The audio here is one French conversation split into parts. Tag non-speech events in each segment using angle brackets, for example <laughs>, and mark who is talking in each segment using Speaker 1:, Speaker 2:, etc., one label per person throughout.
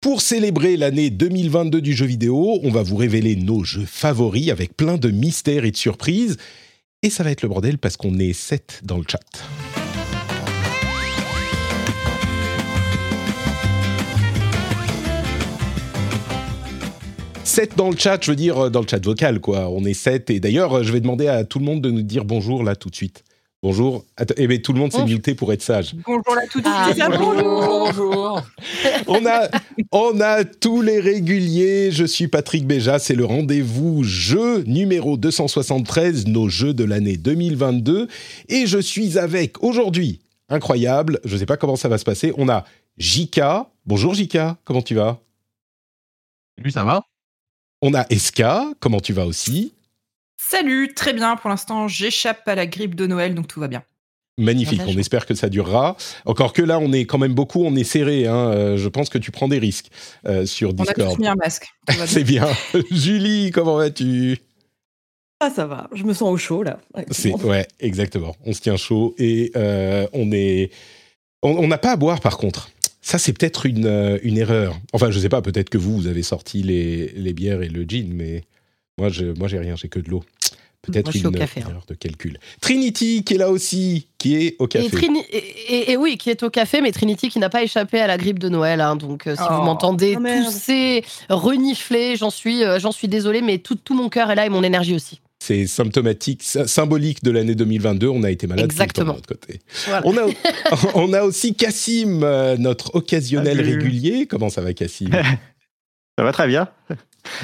Speaker 1: Pour célébrer l'année 2022 du jeu vidéo, on va vous révéler nos jeux favoris avec plein de mystères et de surprises. Et ça va être le bordel parce qu'on est 7 dans le chat. Sept dans le chat, je veux dire euh, dans le chat vocal, quoi. On est 7 et d'ailleurs, euh, je vais demander à tout le monde de nous dire bonjour là tout de suite. Bonjour. Attends, eh bien, tout le monde s'est muté pour être sage.
Speaker 2: Bonjour là tout
Speaker 3: Ah, bonjour. bonjour. <laughs>
Speaker 1: On a, on a tous les réguliers. Je suis Patrick Béja. C'est le rendez-vous jeu numéro 273, nos jeux de l'année 2022. Et je suis avec aujourd'hui, incroyable, je ne sais pas comment ça va se passer. On a Jika. Bonjour Jika, comment tu vas?
Speaker 4: Lui, ça va?
Speaker 1: On a Eska. Comment tu vas aussi?
Speaker 2: Salut, très bien. Pour l'instant, j'échappe à la grippe de Noël, donc tout va bien.
Speaker 1: Magnifique, on espère que ça durera. Encore que là, on est quand même beaucoup, on est serré. hein. Euh, Je pense que tu prends des risques euh, sur
Speaker 2: On a
Speaker 1: Discord.
Speaker 2: tous mis un masque. <laughs>
Speaker 1: C'est bien. <laughs> Julie, comment vas-tu?
Speaker 3: Ah, ça va. Je me sens au chaud, là. Ouais,
Speaker 1: C'est ouais, exactement. On se tient chaud et euh, on est. On n'a pas à boire par contre. Ça, c'est peut-être une, une erreur. Enfin, je sais pas. Peut-être que vous, vous avez sorti les, les bières et le gin, mais moi, je, moi, j'ai rien. J'ai que de l'eau. Peut-être une,
Speaker 3: café, hein.
Speaker 1: erreur de calcul. Trinity, qui est là aussi, qui est au café.
Speaker 5: Et, Trini- et, et- et oui, qui est au café, mais Trinity qui n'a pas échappé à la grippe de Noël. hein. donc, euh, si
Speaker 2: Oh.
Speaker 5: vous m'entendez
Speaker 3: Oh,
Speaker 5: tousser, renifler, j'en suis, euh, j'en suis désolée, mais tout, tout mon cœur est là et mon énergie aussi.
Speaker 1: C'est symptomatique, sy- symbolique de l'année 2022. On a été malade tout le temps
Speaker 5: Exactement.
Speaker 1: de notre côté.
Speaker 5: Voilà.
Speaker 1: On a, <laughs> on a aussi Cassim, euh, notre occasionnel
Speaker 4: Salut.
Speaker 1: régulier. Comment ça va, Cassim <laughs>
Speaker 4: Ça va très bien.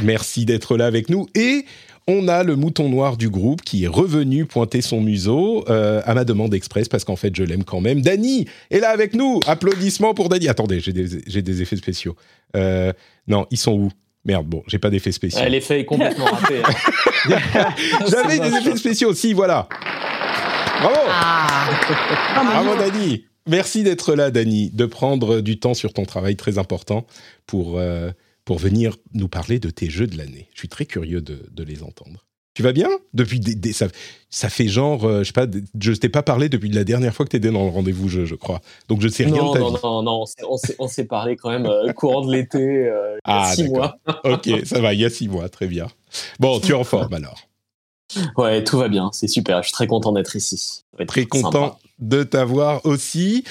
Speaker 1: Merci d'être là avec nous. Et on a le mouton noir du groupe qui est revenu pointer son museau euh, à ma demande express parce qu'en fait, je l'aime quand même. Dany est là avec nous. Applaudissements pour Dany. Attendez, j'ai des, effets spéciaux. Euh, non, ils sont où? Merde, bon, j'ai pas d'effets spéciaux.
Speaker 6: Ouais, L'effet est complètement raté. hein. <laughs>
Speaker 1: J'avais des effets spéciaux aussi, voilà. Bravo
Speaker 5: Ah,
Speaker 1: Bravo Dany Merci d'être là, Dany, de prendre du temps sur ton travail très important pour, euh, pour venir nous parler de tes jeux de l'année. Je suis très curieux de, de les entendre. Tu vas bien? Depuis des, des- ça, ça fait genre, euh, je sais pas, je t'ai pas parlé depuis la dernière fois que tu étais dans le rendez-vous jeu, je crois. Donc je sais rien
Speaker 6: non,
Speaker 1: de ta
Speaker 6: non,
Speaker 1: vie.
Speaker 6: non, non, on s'est- on s'est- parlé quand même euh, courant de l'été, euh, il y a
Speaker 1: Ah,
Speaker 6: six mois.
Speaker 1: Ok, ça va, il y a six mois, très bien. Bon, tu es en forme alors.
Speaker 6: Ouais, tout va bien, c'est super, je suis très content d'être ici.
Speaker 1: Très
Speaker 6: sympa.
Speaker 1: De t'avoir aussi.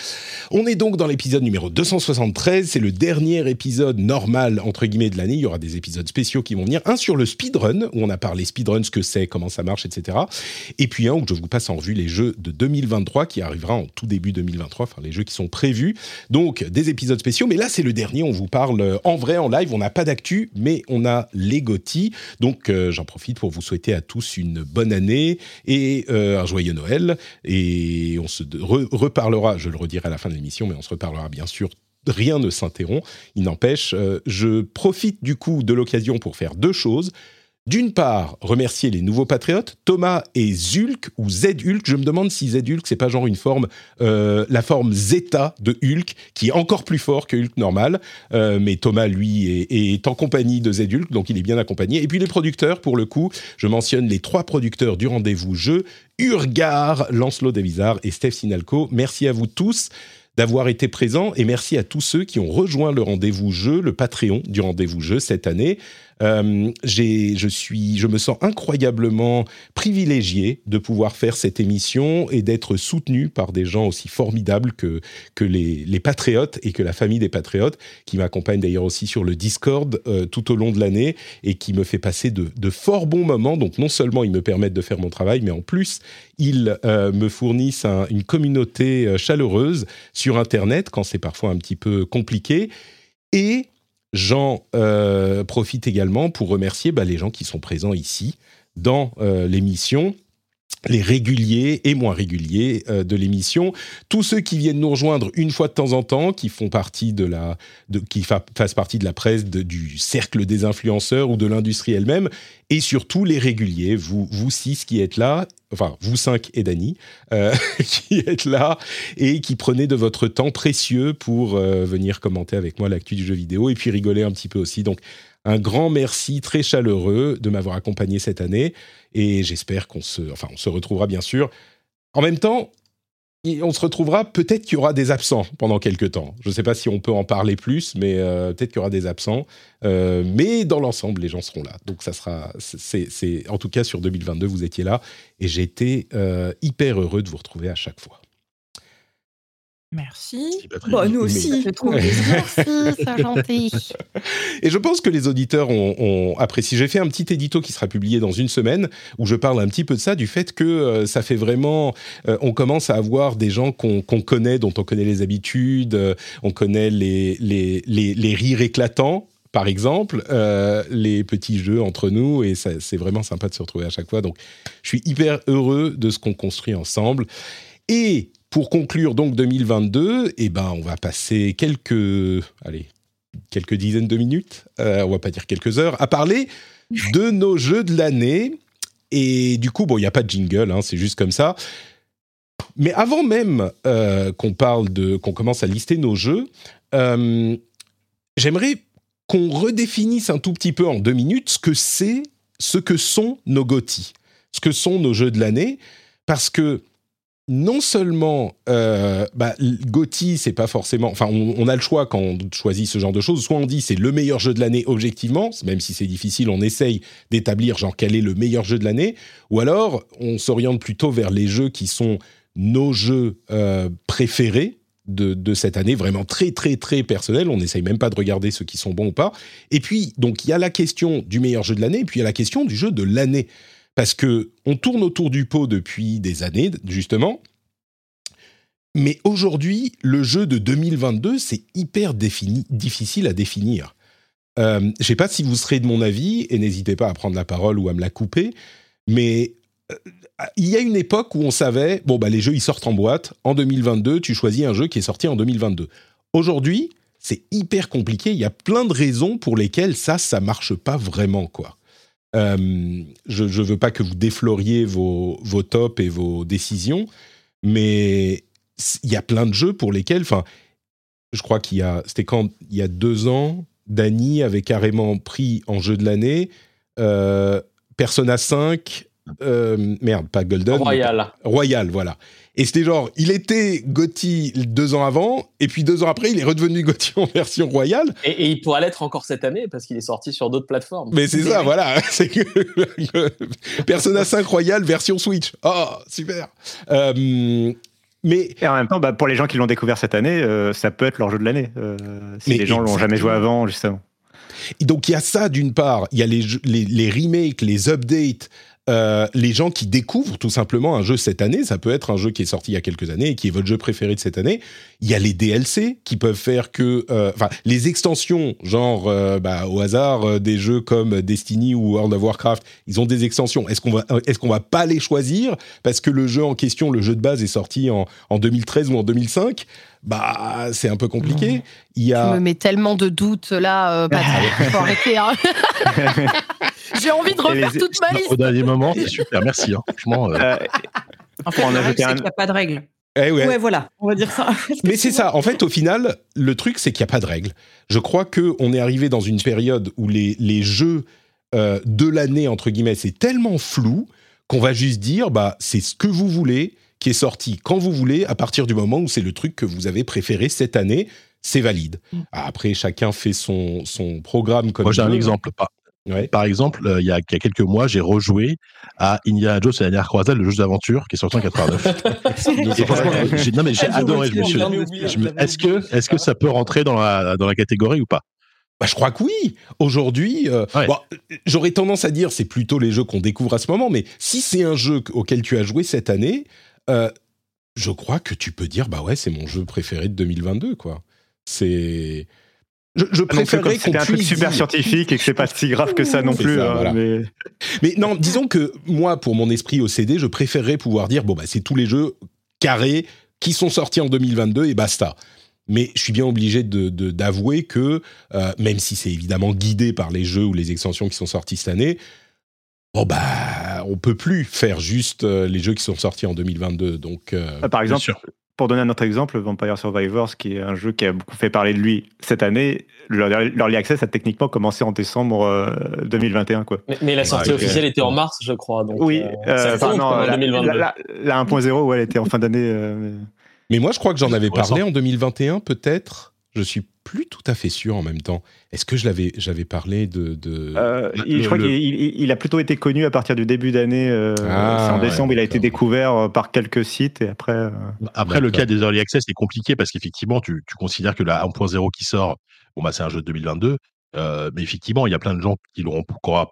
Speaker 1: On est donc dans l'épisode numéro 273. C'est le dernier épisode normal, entre guillemets, de l'année. Il y aura des épisodes spéciaux qui vont venir. Un sur le speedrun, où on a parlé speedrun, ce que c'est, comment ça marche, etc. Et puis un où je vous passe en revue les jeux de 2023 qui arrivera en tout début 2023, enfin les jeux qui sont prévus. Donc des épisodes spéciaux. Mais là, c'est le dernier. On vous parle euh, en vrai, en live. On n'a pas d'actu, mais on a les GOTY. Donc euh, j'en profite pour vous souhaiter à tous une bonne année et euh, un joyeux Noël. Et on se reparlera, je le redirai à la fin de l'émission, mais on se reparlera bien sûr. Rien ne s'interrompt. Il n'empêche, euh, je profite du coup de l'occasion pour faire deux choses. D'une part, remercier les nouveaux patriotes, Thomas et Zulk, ou Z-Hulk. Je me demande si Z-Hulk, c'est pas genre une forme, euh, la forme Zeta de Hulk, qui est encore plus fort que Hulk normal. Euh, mais Thomas, lui, est, en compagnie de Z-Hulk, donc il est bien accompagné. Et puis les producteurs, pour le coup, je mentionne les trois producteurs du rendez-vous jeu, Urgar, Lancelot Davizard et Steph Sinalco. Merci à vous tous d'avoir été présents et merci à tous ceux qui ont rejoint le rendez-vous jeu, le Patreon du rendez-vous jeu cette année. Euh, je suis, je me sens incroyablement privilégié de pouvoir faire cette émission et d'être soutenu par des gens aussi formidables que les, patriotes et que la famille des patriotes, qui m'accompagnent d'ailleurs aussi sur le Discord euh, tout au long de l'année et qui me fait passer de, de fort bons moments. Donc non seulement ils me permettent de faire mon travail, mais en plus ils euh, me fournissent un- une communauté chaleureuse sur Internet quand c'est parfois un petit peu compliqué. Et j'en euh, profite également pour remercier bah, les gens qui sont présents ici dans euh, l'émission. Les réguliers et moins réguliers euh, de l'émission, tous ceux qui viennent nous rejoindre une fois de temps en temps, qui font partie de la, qui fa fassent partie de la presse, du cercle des influenceurs ou de l'industrie elle-même, et surtout les réguliers, vous, vous six qui êtes là, enfin vous cinq et Dany, euh, <laughs> qui êtes là et qui prenez de votre temps précieux pour euh, venir commenter avec moi l'actu du jeu vidéo et puis rigoler un petit peu aussi. Donc un grand merci très chaleureux de m'avoir accompagné cette année et j'espère qu'on se, enfin, on se retrouvera bien sûr. En même temps, on se retrouvera, peut-être qu'il y aura des absents pendant quelques temps. Je ne sais pas si on peut en parler plus, mais euh, peut-être qu'il y aura des absents. Euh, mais dans l'ensemble, les gens seront là. Donc ça sera, c'est, en tout cas sur 2022, vous étiez là et été euh, hyper heureux de vous retrouver à chaque fois.
Speaker 2: Merci.
Speaker 3: Bah, nous aussi.
Speaker 5: Je trouve. Merci, c'est <laughs> <laughs> gentil.
Speaker 1: Et je pense que les auditeurs ont, ont apprécié. J'ai fait un petit édito qui sera publié dans une semaine où je parle un petit peu de ça, du fait que euh, ça fait vraiment. euh, on commence à avoir des gens qu'on connaît, dont on connaît les habitudes, euh, on connaît les, les, les, les rires éclatants. Par exemple, euh, les petits jeux entre nous, et c'est vraiment sympa de se retrouver à chaque fois. Donc, je suis hyper heureux de ce qu'on construit ensemble. Et pour conclure donc 2022, eh ben, on va passer quelques, allez, quelques dizaines de minutes, euh, on va pas dire quelques heures, à parler de nos jeux de l'année. Et du coup, bon, il n'y a pas de jingle, hein, c'est juste comme ça. Mais avant même euh, qu'on parle de, qu'on commence à lister nos jeux, euh, j'aimerais qu'on redéfinisse un tout petit peu en deux minutes ce que c'est, ce que sont nos GOTY, ce que sont nos jeux de l'année, parce que non seulement euh, bah, GOTY, c'est pas forcément. Enfin, on, a le choix quand on choisit ce genre de choses. Soit on dit c'est le meilleur jeu de l'année objectivement, même si c'est difficile, on essaye d'établir genre quel est le meilleur jeu de l'année. Ou alors on s'oriente plutôt vers les jeux qui sont nos jeux euh, préférés de, de, cette année, vraiment très très très personnel. On n'essaye même pas de regarder ceux qui sont bons ou pas. Et puis donc il y a la question du meilleur jeu de l'année, et puis il y a la question du jeu de l'année parce que on tourne autour du pot depuis des années, justement. Mais aujourd'hui, le jeu de 2022, c'est hyper difficile à définir. Euh, je ne sais pas si vous serez de mon avis, et n'hésitez pas à prendre la parole ou à me la couper, mais euh, il y a une époque où on savait, bon, bah, les jeux, ils sortent en boîte. En 2022, tu choisis un jeu qui est sorti en 2022. Aujourd'hui, c'est hyper compliqué. Il y a plein de raisons pour lesquelles ça, ça marche pas vraiment, quoi. Euh, je ne veux pas que vous défloriez vos, vos tops et vos décisions, mais il y a plein de jeux pour lesquels, enfin, je crois qu'il y a, c'était quand, il y a deux ans, Dany avait carrément pris en jeu de l'année euh, Persona 5, euh, merde, pas Golden.
Speaker 6: Royal.
Speaker 1: Royal, voilà. Et c'était genre, il était Gotti deux ans avant, et puis deux ans après, il est redevenu <laughs> Gotti en version royale.
Speaker 6: Et, et il pourra l'être encore cette année parce qu'il est sorti sur d'autres plateformes.
Speaker 1: Mais c'est ça, <laughs> voilà. <laughs> C'est que Persona 5 Royal version Switch. Oh, super. Euh, mais
Speaker 4: et en même temps, bah, pour les gens qui l'ont découvert cette année, euh, ça peut être leur jeu de l'année. Euh, si les gens l'ont jamais joué avant, justement.
Speaker 1: Et donc il y a ça d'une part, il y a les, les, les remakes, les updates. Euh, les gens qui découvrent tout simplement un jeu cette année, ça peut être un jeu qui est sorti il y a quelques années et qui est votre jeu préféré de cette année. Il y a les DLC qui peuvent faire que, enfin, euh, les extensions, genre euh, bah, au hasard des jeux comme Destiny ou World of Warcraft, ils ont des extensions. Est-ce qu'on va, est-ce qu'on va pas les choisir? Parce que le jeu en question, le jeu de base est sorti en 2013 ou en 2005 bah, c'est un peu compliqué. Il y a...
Speaker 5: Tu me mets tellement de doutes là, euh, <laughs> Patrick, il faut arrêter. Hein. <laughs> J'ai envie de refaire les... toute ma liste.
Speaker 7: Au dernier moment, c'est super, merci. Hein. Franchement, euh...
Speaker 2: en fait, on a c'est qu'il n'y a pas de règles.
Speaker 1: Eh ouais.
Speaker 3: ouais. voilà, on va dire ça. <laughs>
Speaker 1: Mais c'est ça. En fait, au final, le truc, c'est qu'il n'y a pas de règles. Je crois que on est arrivé dans une période où les, les jeux euh, de l'année entre guillemets, c'est tellement flou qu'on va juste dire, bah, c'est ce que vous voulez qui est sorti quand vous voulez, à partir du moment où c'est le truc que vous avez préféré cette année, c'est valide. Mm. Après, chacun fait son, son programme comme
Speaker 7: Moi, j'ai un exemple. Par, ouais. par exemple, euh, il, y a, il, y a, quelques mois, j'ai rejoué à Indiana Jones et la dernière croisade, le jeu d'aventure qui est sorti en 89. <laughs> non, mais j'ai adoré. Je me suis, est-ce que, est-ce que ça peut rentrer dans la, dans la catégorie ou pas?
Speaker 1: Bah, je crois que oui. Aujourd'hui, euh, ouais. bon, j'aurais tendance à dire c'est plutôt les jeux qu'on découvre à ce moment, mais si c'est un jeu auquel tu as joué cette année, euh, je crois que tu peux dire bah ouais c'est mon jeu préféré de 2022 quoi. C'est Je, je préférerais qu'on
Speaker 4: puisse un truc super scientifique et que c'est pas si grave que ça non plus. Hein, mais...
Speaker 1: mais... non, disons que moi, pour mon esprit OCD, je préférerais pouvoir dire bon bah c'est tous les jeux carrés qui sont sortis en 2022 et basta. Mais je suis bien obligé de, d'avouer que, euh, même si c'est évidemment guidé par les jeux ou les extensions qui sont sortis cette année, bon bah on peut plus faire juste euh, les jeux qui sont sortis en 2022. Donc, euh,
Speaker 4: ah, par exemple, pour donner un autre exemple, Vampire Survivors, qui est un jeu qui a beaucoup fait parler de lui cette année, l'Early Access a techniquement commencé en décembre 2021. Euh, quoi.
Speaker 6: Mais, la sortie officielle était en mars, je crois. Donc,
Speaker 4: oui, euh, la, 2022. La, 1.0, ouais, elle était en fin d'année.
Speaker 1: mais moi, je crois que j'en avais parlé en 2021, peut-être. Je suis plus tout à fait sûr en même temps. Est-ce que je l'avais, j'avais parlé de. de...
Speaker 4: Euh, je crois qu'il a plutôt été connu à partir du début d'année. Euh, ah, en décembre, il a été découvert euh, par quelques sites et après.
Speaker 7: Après, le cas des early access est compliqué parce qu'effectivement, tu, tu, considères que la 1.0 qui sort, bon bah c'est un jeu de 2022. Euh, mais effectivement, il y a plein de gens qui l'auront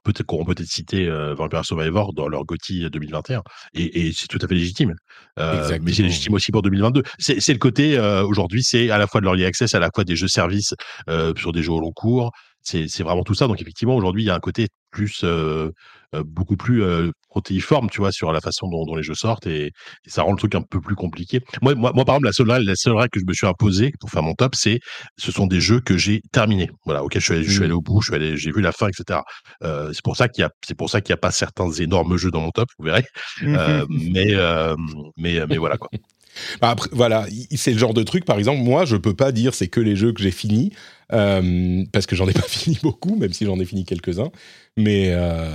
Speaker 7: peut-être auront peut-être cité euh, Vampire Survivor dans leur GOTY 2021, et, et c'est tout à fait légitime. Euh, mais c'est légitime aussi pour 2022. C'est le côté euh, aujourd'hui, c'est à la fois de l'early access, à la fois des jeux services euh, sur des jeux au long cours. C'est vraiment tout ça. Donc effectivement, aujourd'hui, il y a un côté plus euh, beaucoup plus euh, protéiforme, tu vois, sur la façon dont, dont les jeux sortent et, ça rend le truc un peu plus compliqué. Moi, moi, moi par exemple, la seule règle, la seule règle que je me suis imposée pour faire mon top, c'est ce sont des jeux que j'ai terminés, voilà, auxquels je suis allé, je suis allé au bout, je suis allé, j'ai vu la fin, etc. Euh, c'est pour ça qu'il y a, c'est pour ça qu'il n'y a pas certains énormes jeux dans mon top, vous verrez. Euh, mais, euh, mais, mais voilà quoi. <laughs>
Speaker 1: Bah, après, voilà, c'est le genre de truc, par exemple, moi, je peux pas dire c'est que les jeux que j'ai finis, euh, parce que j'en ai <laughs> pas fini beaucoup, même si j'en ai fini quelques-uns. Mais, euh,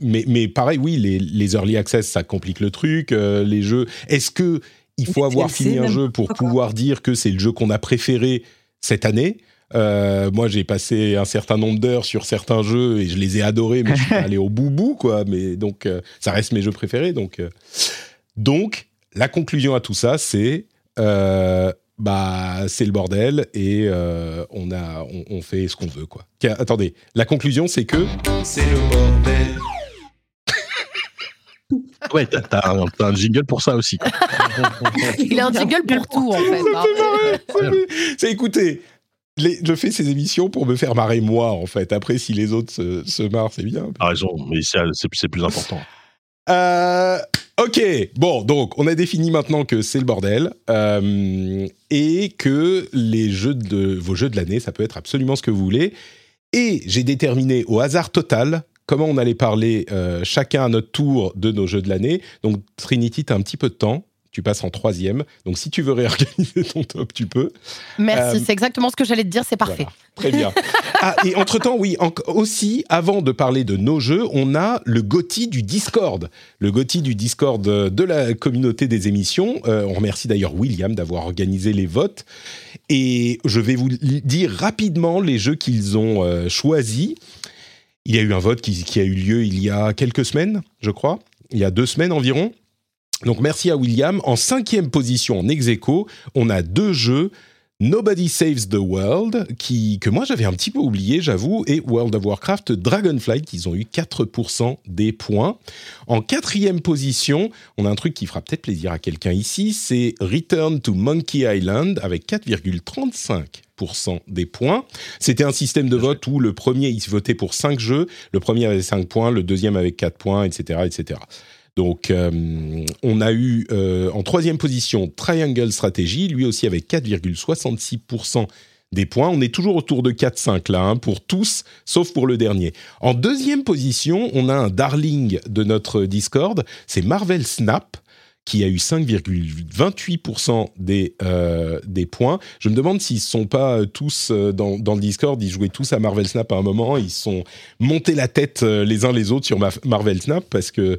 Speaker 1: mais, mais pareil, oui, les, les, early access, ça complique le truc. Euh, les jeux, est-ce que il faut avoir fini un jeu pour pouvoir dire que c'est le jeu qu'on a préféré cette année? Moi, j'ai passé un certain nombre d'heures sur certains jeux et je les ai adorés, mais je suis <laughs> allé au bout quoi. Mais donc, ça reste mes jeux préférés. Donc, donc, la conclusion à tout ça, c'est bah c'est le bordel et euh, on a on, fait ce qu'on veut quoi. Attendez, la conclusion c'est que c'est le bordel. <laughs>
Speaker 7: ouais, t'as un, un, jingle pour ça aussi.
Speaker 5: Il a un jingle pour tout en fait.
Speaker 1: Hein. C'est écoutez. je fais ces émissions pour me faire marrer moi en fait. Après, si les autres se, se marrent, c'est bien.
Speaker 7: T'as raison, mais c'est plus important.
Speaker 1: Euh, ok, bon, donc on a défini maintenant que c'est le bordel euh, et que les jeux de vos jeux de l'année, ça peut être absolument ce que vous voulez. Et j'ai déterminé au hasard total comment on allait parler euh, chacun à notre tour de nos jeux de l'année. Donc Trinity, tu as un petit peu de temps tu passes en troisième. Donc, si tu veux réorganiser ton top, tu peux.
Speaker 5: Merci, euh, c'est exactement ce que j'allais te dire, c'est parfait.
Speaker 1: très bien. <laughs> ah, et entre-temps, oui, aussi, avant de parler de nos jeux, on a le GOTY du Discord. Le GOTY du Discord de la communauté des émissions. Euh, on remercie d'ailleurs William d'avoir organisé les votes. Et je vais vous dire rapidement les jeux qu'ils ont euh, choisis. Il y a eu un vote qui, qui a eu lieu il y a quelques semaines, je crois. Il y a deux semaines environ. Donc merci à William. En cinquième position en ex on a deux jeux. Nobody Saves the World, qui, que moi j'avais un petit peu oublié, j'avoue, et World of Warcraft Dragonflight, qui ont eu 4% des points. En quatrième position, on a un truc qui fera peut-être plaisir à quelqu'un ici, c'est Return to Monkey Island, avec 4,35% des points. C'était un système de vote où le premier, il se votait pour 5 jeux, le premier avait 5 points, le deuxième avec 4 points, etc. etc. Donc, euh, on a eu euh, en troisième position Triangle Strategy, lui aussi avec 4,66% des points. On est toujours autour de 4-5 là, hein, pour tous, sauf pour le dernier. En deuxième position, on a un darling de notre Discord, c'est Marvel Snap qui a eu 5,28% des, euh, des points. Je me demande s'ils ne sont pas tous euh, dans, dans, le Discord, ils jouaient tous à Marvel Snap à un moment, ils sont montés la tête euh, les uns les autres sur Marvel Snap parce que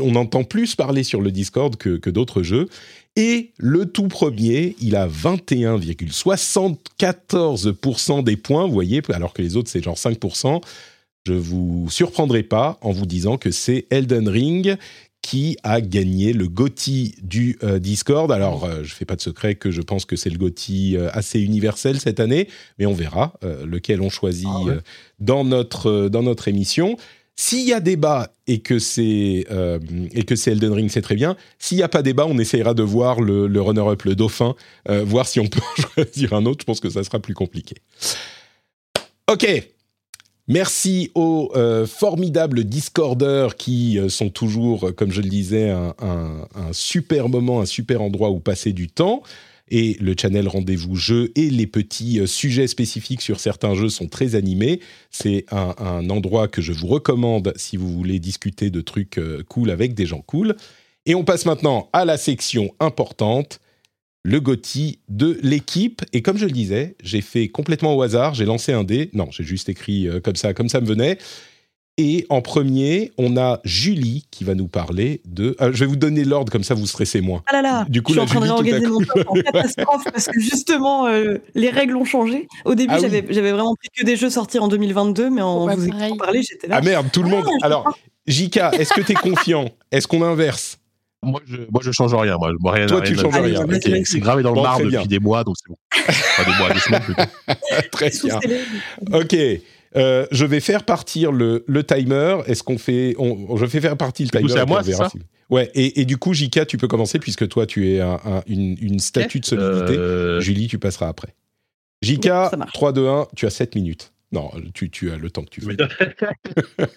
Speaker 1: on entend plus parler sur le Discord que, que d'autres jeux. Et le tout premier, il a 21,74% des points, vous voyez, alors que les autres c'est genre 5%. Je vous surprendrai pas en vous disant que c'est Elden Ring qui a gagné le GOTY du euh, Discord. Alors, euh, je ne fais pas de secret que je pense que c'est le GOTY euh, assez universel cette année, mais on verra lequel on choisit ah dans, notre, dans notre émission. S'il y a débat et que c'est et que c'est Elden Ring, c'est très bien. S'il n'y a pas débat, on essayera de voir le, le runner-up, le dauphin, voir si on peut <laughs> choisir un autre. Je pense que ça sera plus compliqué. Ok. Merci aux euh, formidables Discorders qui euh, sont toujours, euh, comme je le disais, un, super moment, un super endroit où passer du temps. Et le channel Rendez-vous Jeux et les petits sujets spécifiques sur certains jeux sont très animés. C'est un, un endroit que je vous recommande si vous voulez discuter de trucs cool avec des gens cool. Et on passe maintenant à la section importante, le GOTY de l'équipe. Et comme je le disais, j'ai fait complètement au hasard, j'ai lancé un dé. Non, j'ai juste écrit euh, comme ça, comme ça me venait. Et en premier, on a Julie qui va nous parler de... euh, je vais vous donner l'ordre, comme ça vous stressez moins.
Speaker 3: Ah là là,
Speaker 1: Du coup,
Speaker 3: je suis
Speaker 1: là,
Speaker 3: en train de réorganiser mon top en <laughs> catastrophe parce que justement, euh, les règles ont changé. Au début,
Speaker 1: Ah
Speaker 3: j'avais vraiment pris que des jeux sortis en 202022, mais en
Speaker 5: Ouais,
Speaker 3: vous écoutant parler, j'étais là.
Speaker 1: Ah merde, tout le monde...
Speaker 3: Ah, je
Speaker 1: Alors, Jika, est-ce que tu es confiant? Est-ce qu'on inverse?
Speaker 7: Moi, je, moi, je change rien. Moi, moi rien,
Speaker 1: Toi,
Speaker 7: rien
Speaker 1: tu changes rien,
Speaker 7: C'est- gravé dans le marbre depuis des mois, donc c'est bon. Enfin, des mois, des semaines plutôt. <laughs>
Speaker 1: Très bien. Ok. Euh, je vais faire partir le, le timer. Est-ce qu'on fait on, Je fais faire partir le
Speaker 7: Du
Speaker 1: timer.
Speaker 7: c'est à moi, c'est
Speaker 1: si- Ouais. Et, et du coup, Jika, tu peux commencer puisque toi, tu es un- un- une, une statue de solidité.
Speaker 7: Euh,
Speaker 1: Julie, tu passeras après. Jika,
Speaker 3: Ça marche.
Speaker 1: 3, 2, 1, tu as 7 minutes. Non, tu, tu as le temps que tu veux. <laughs>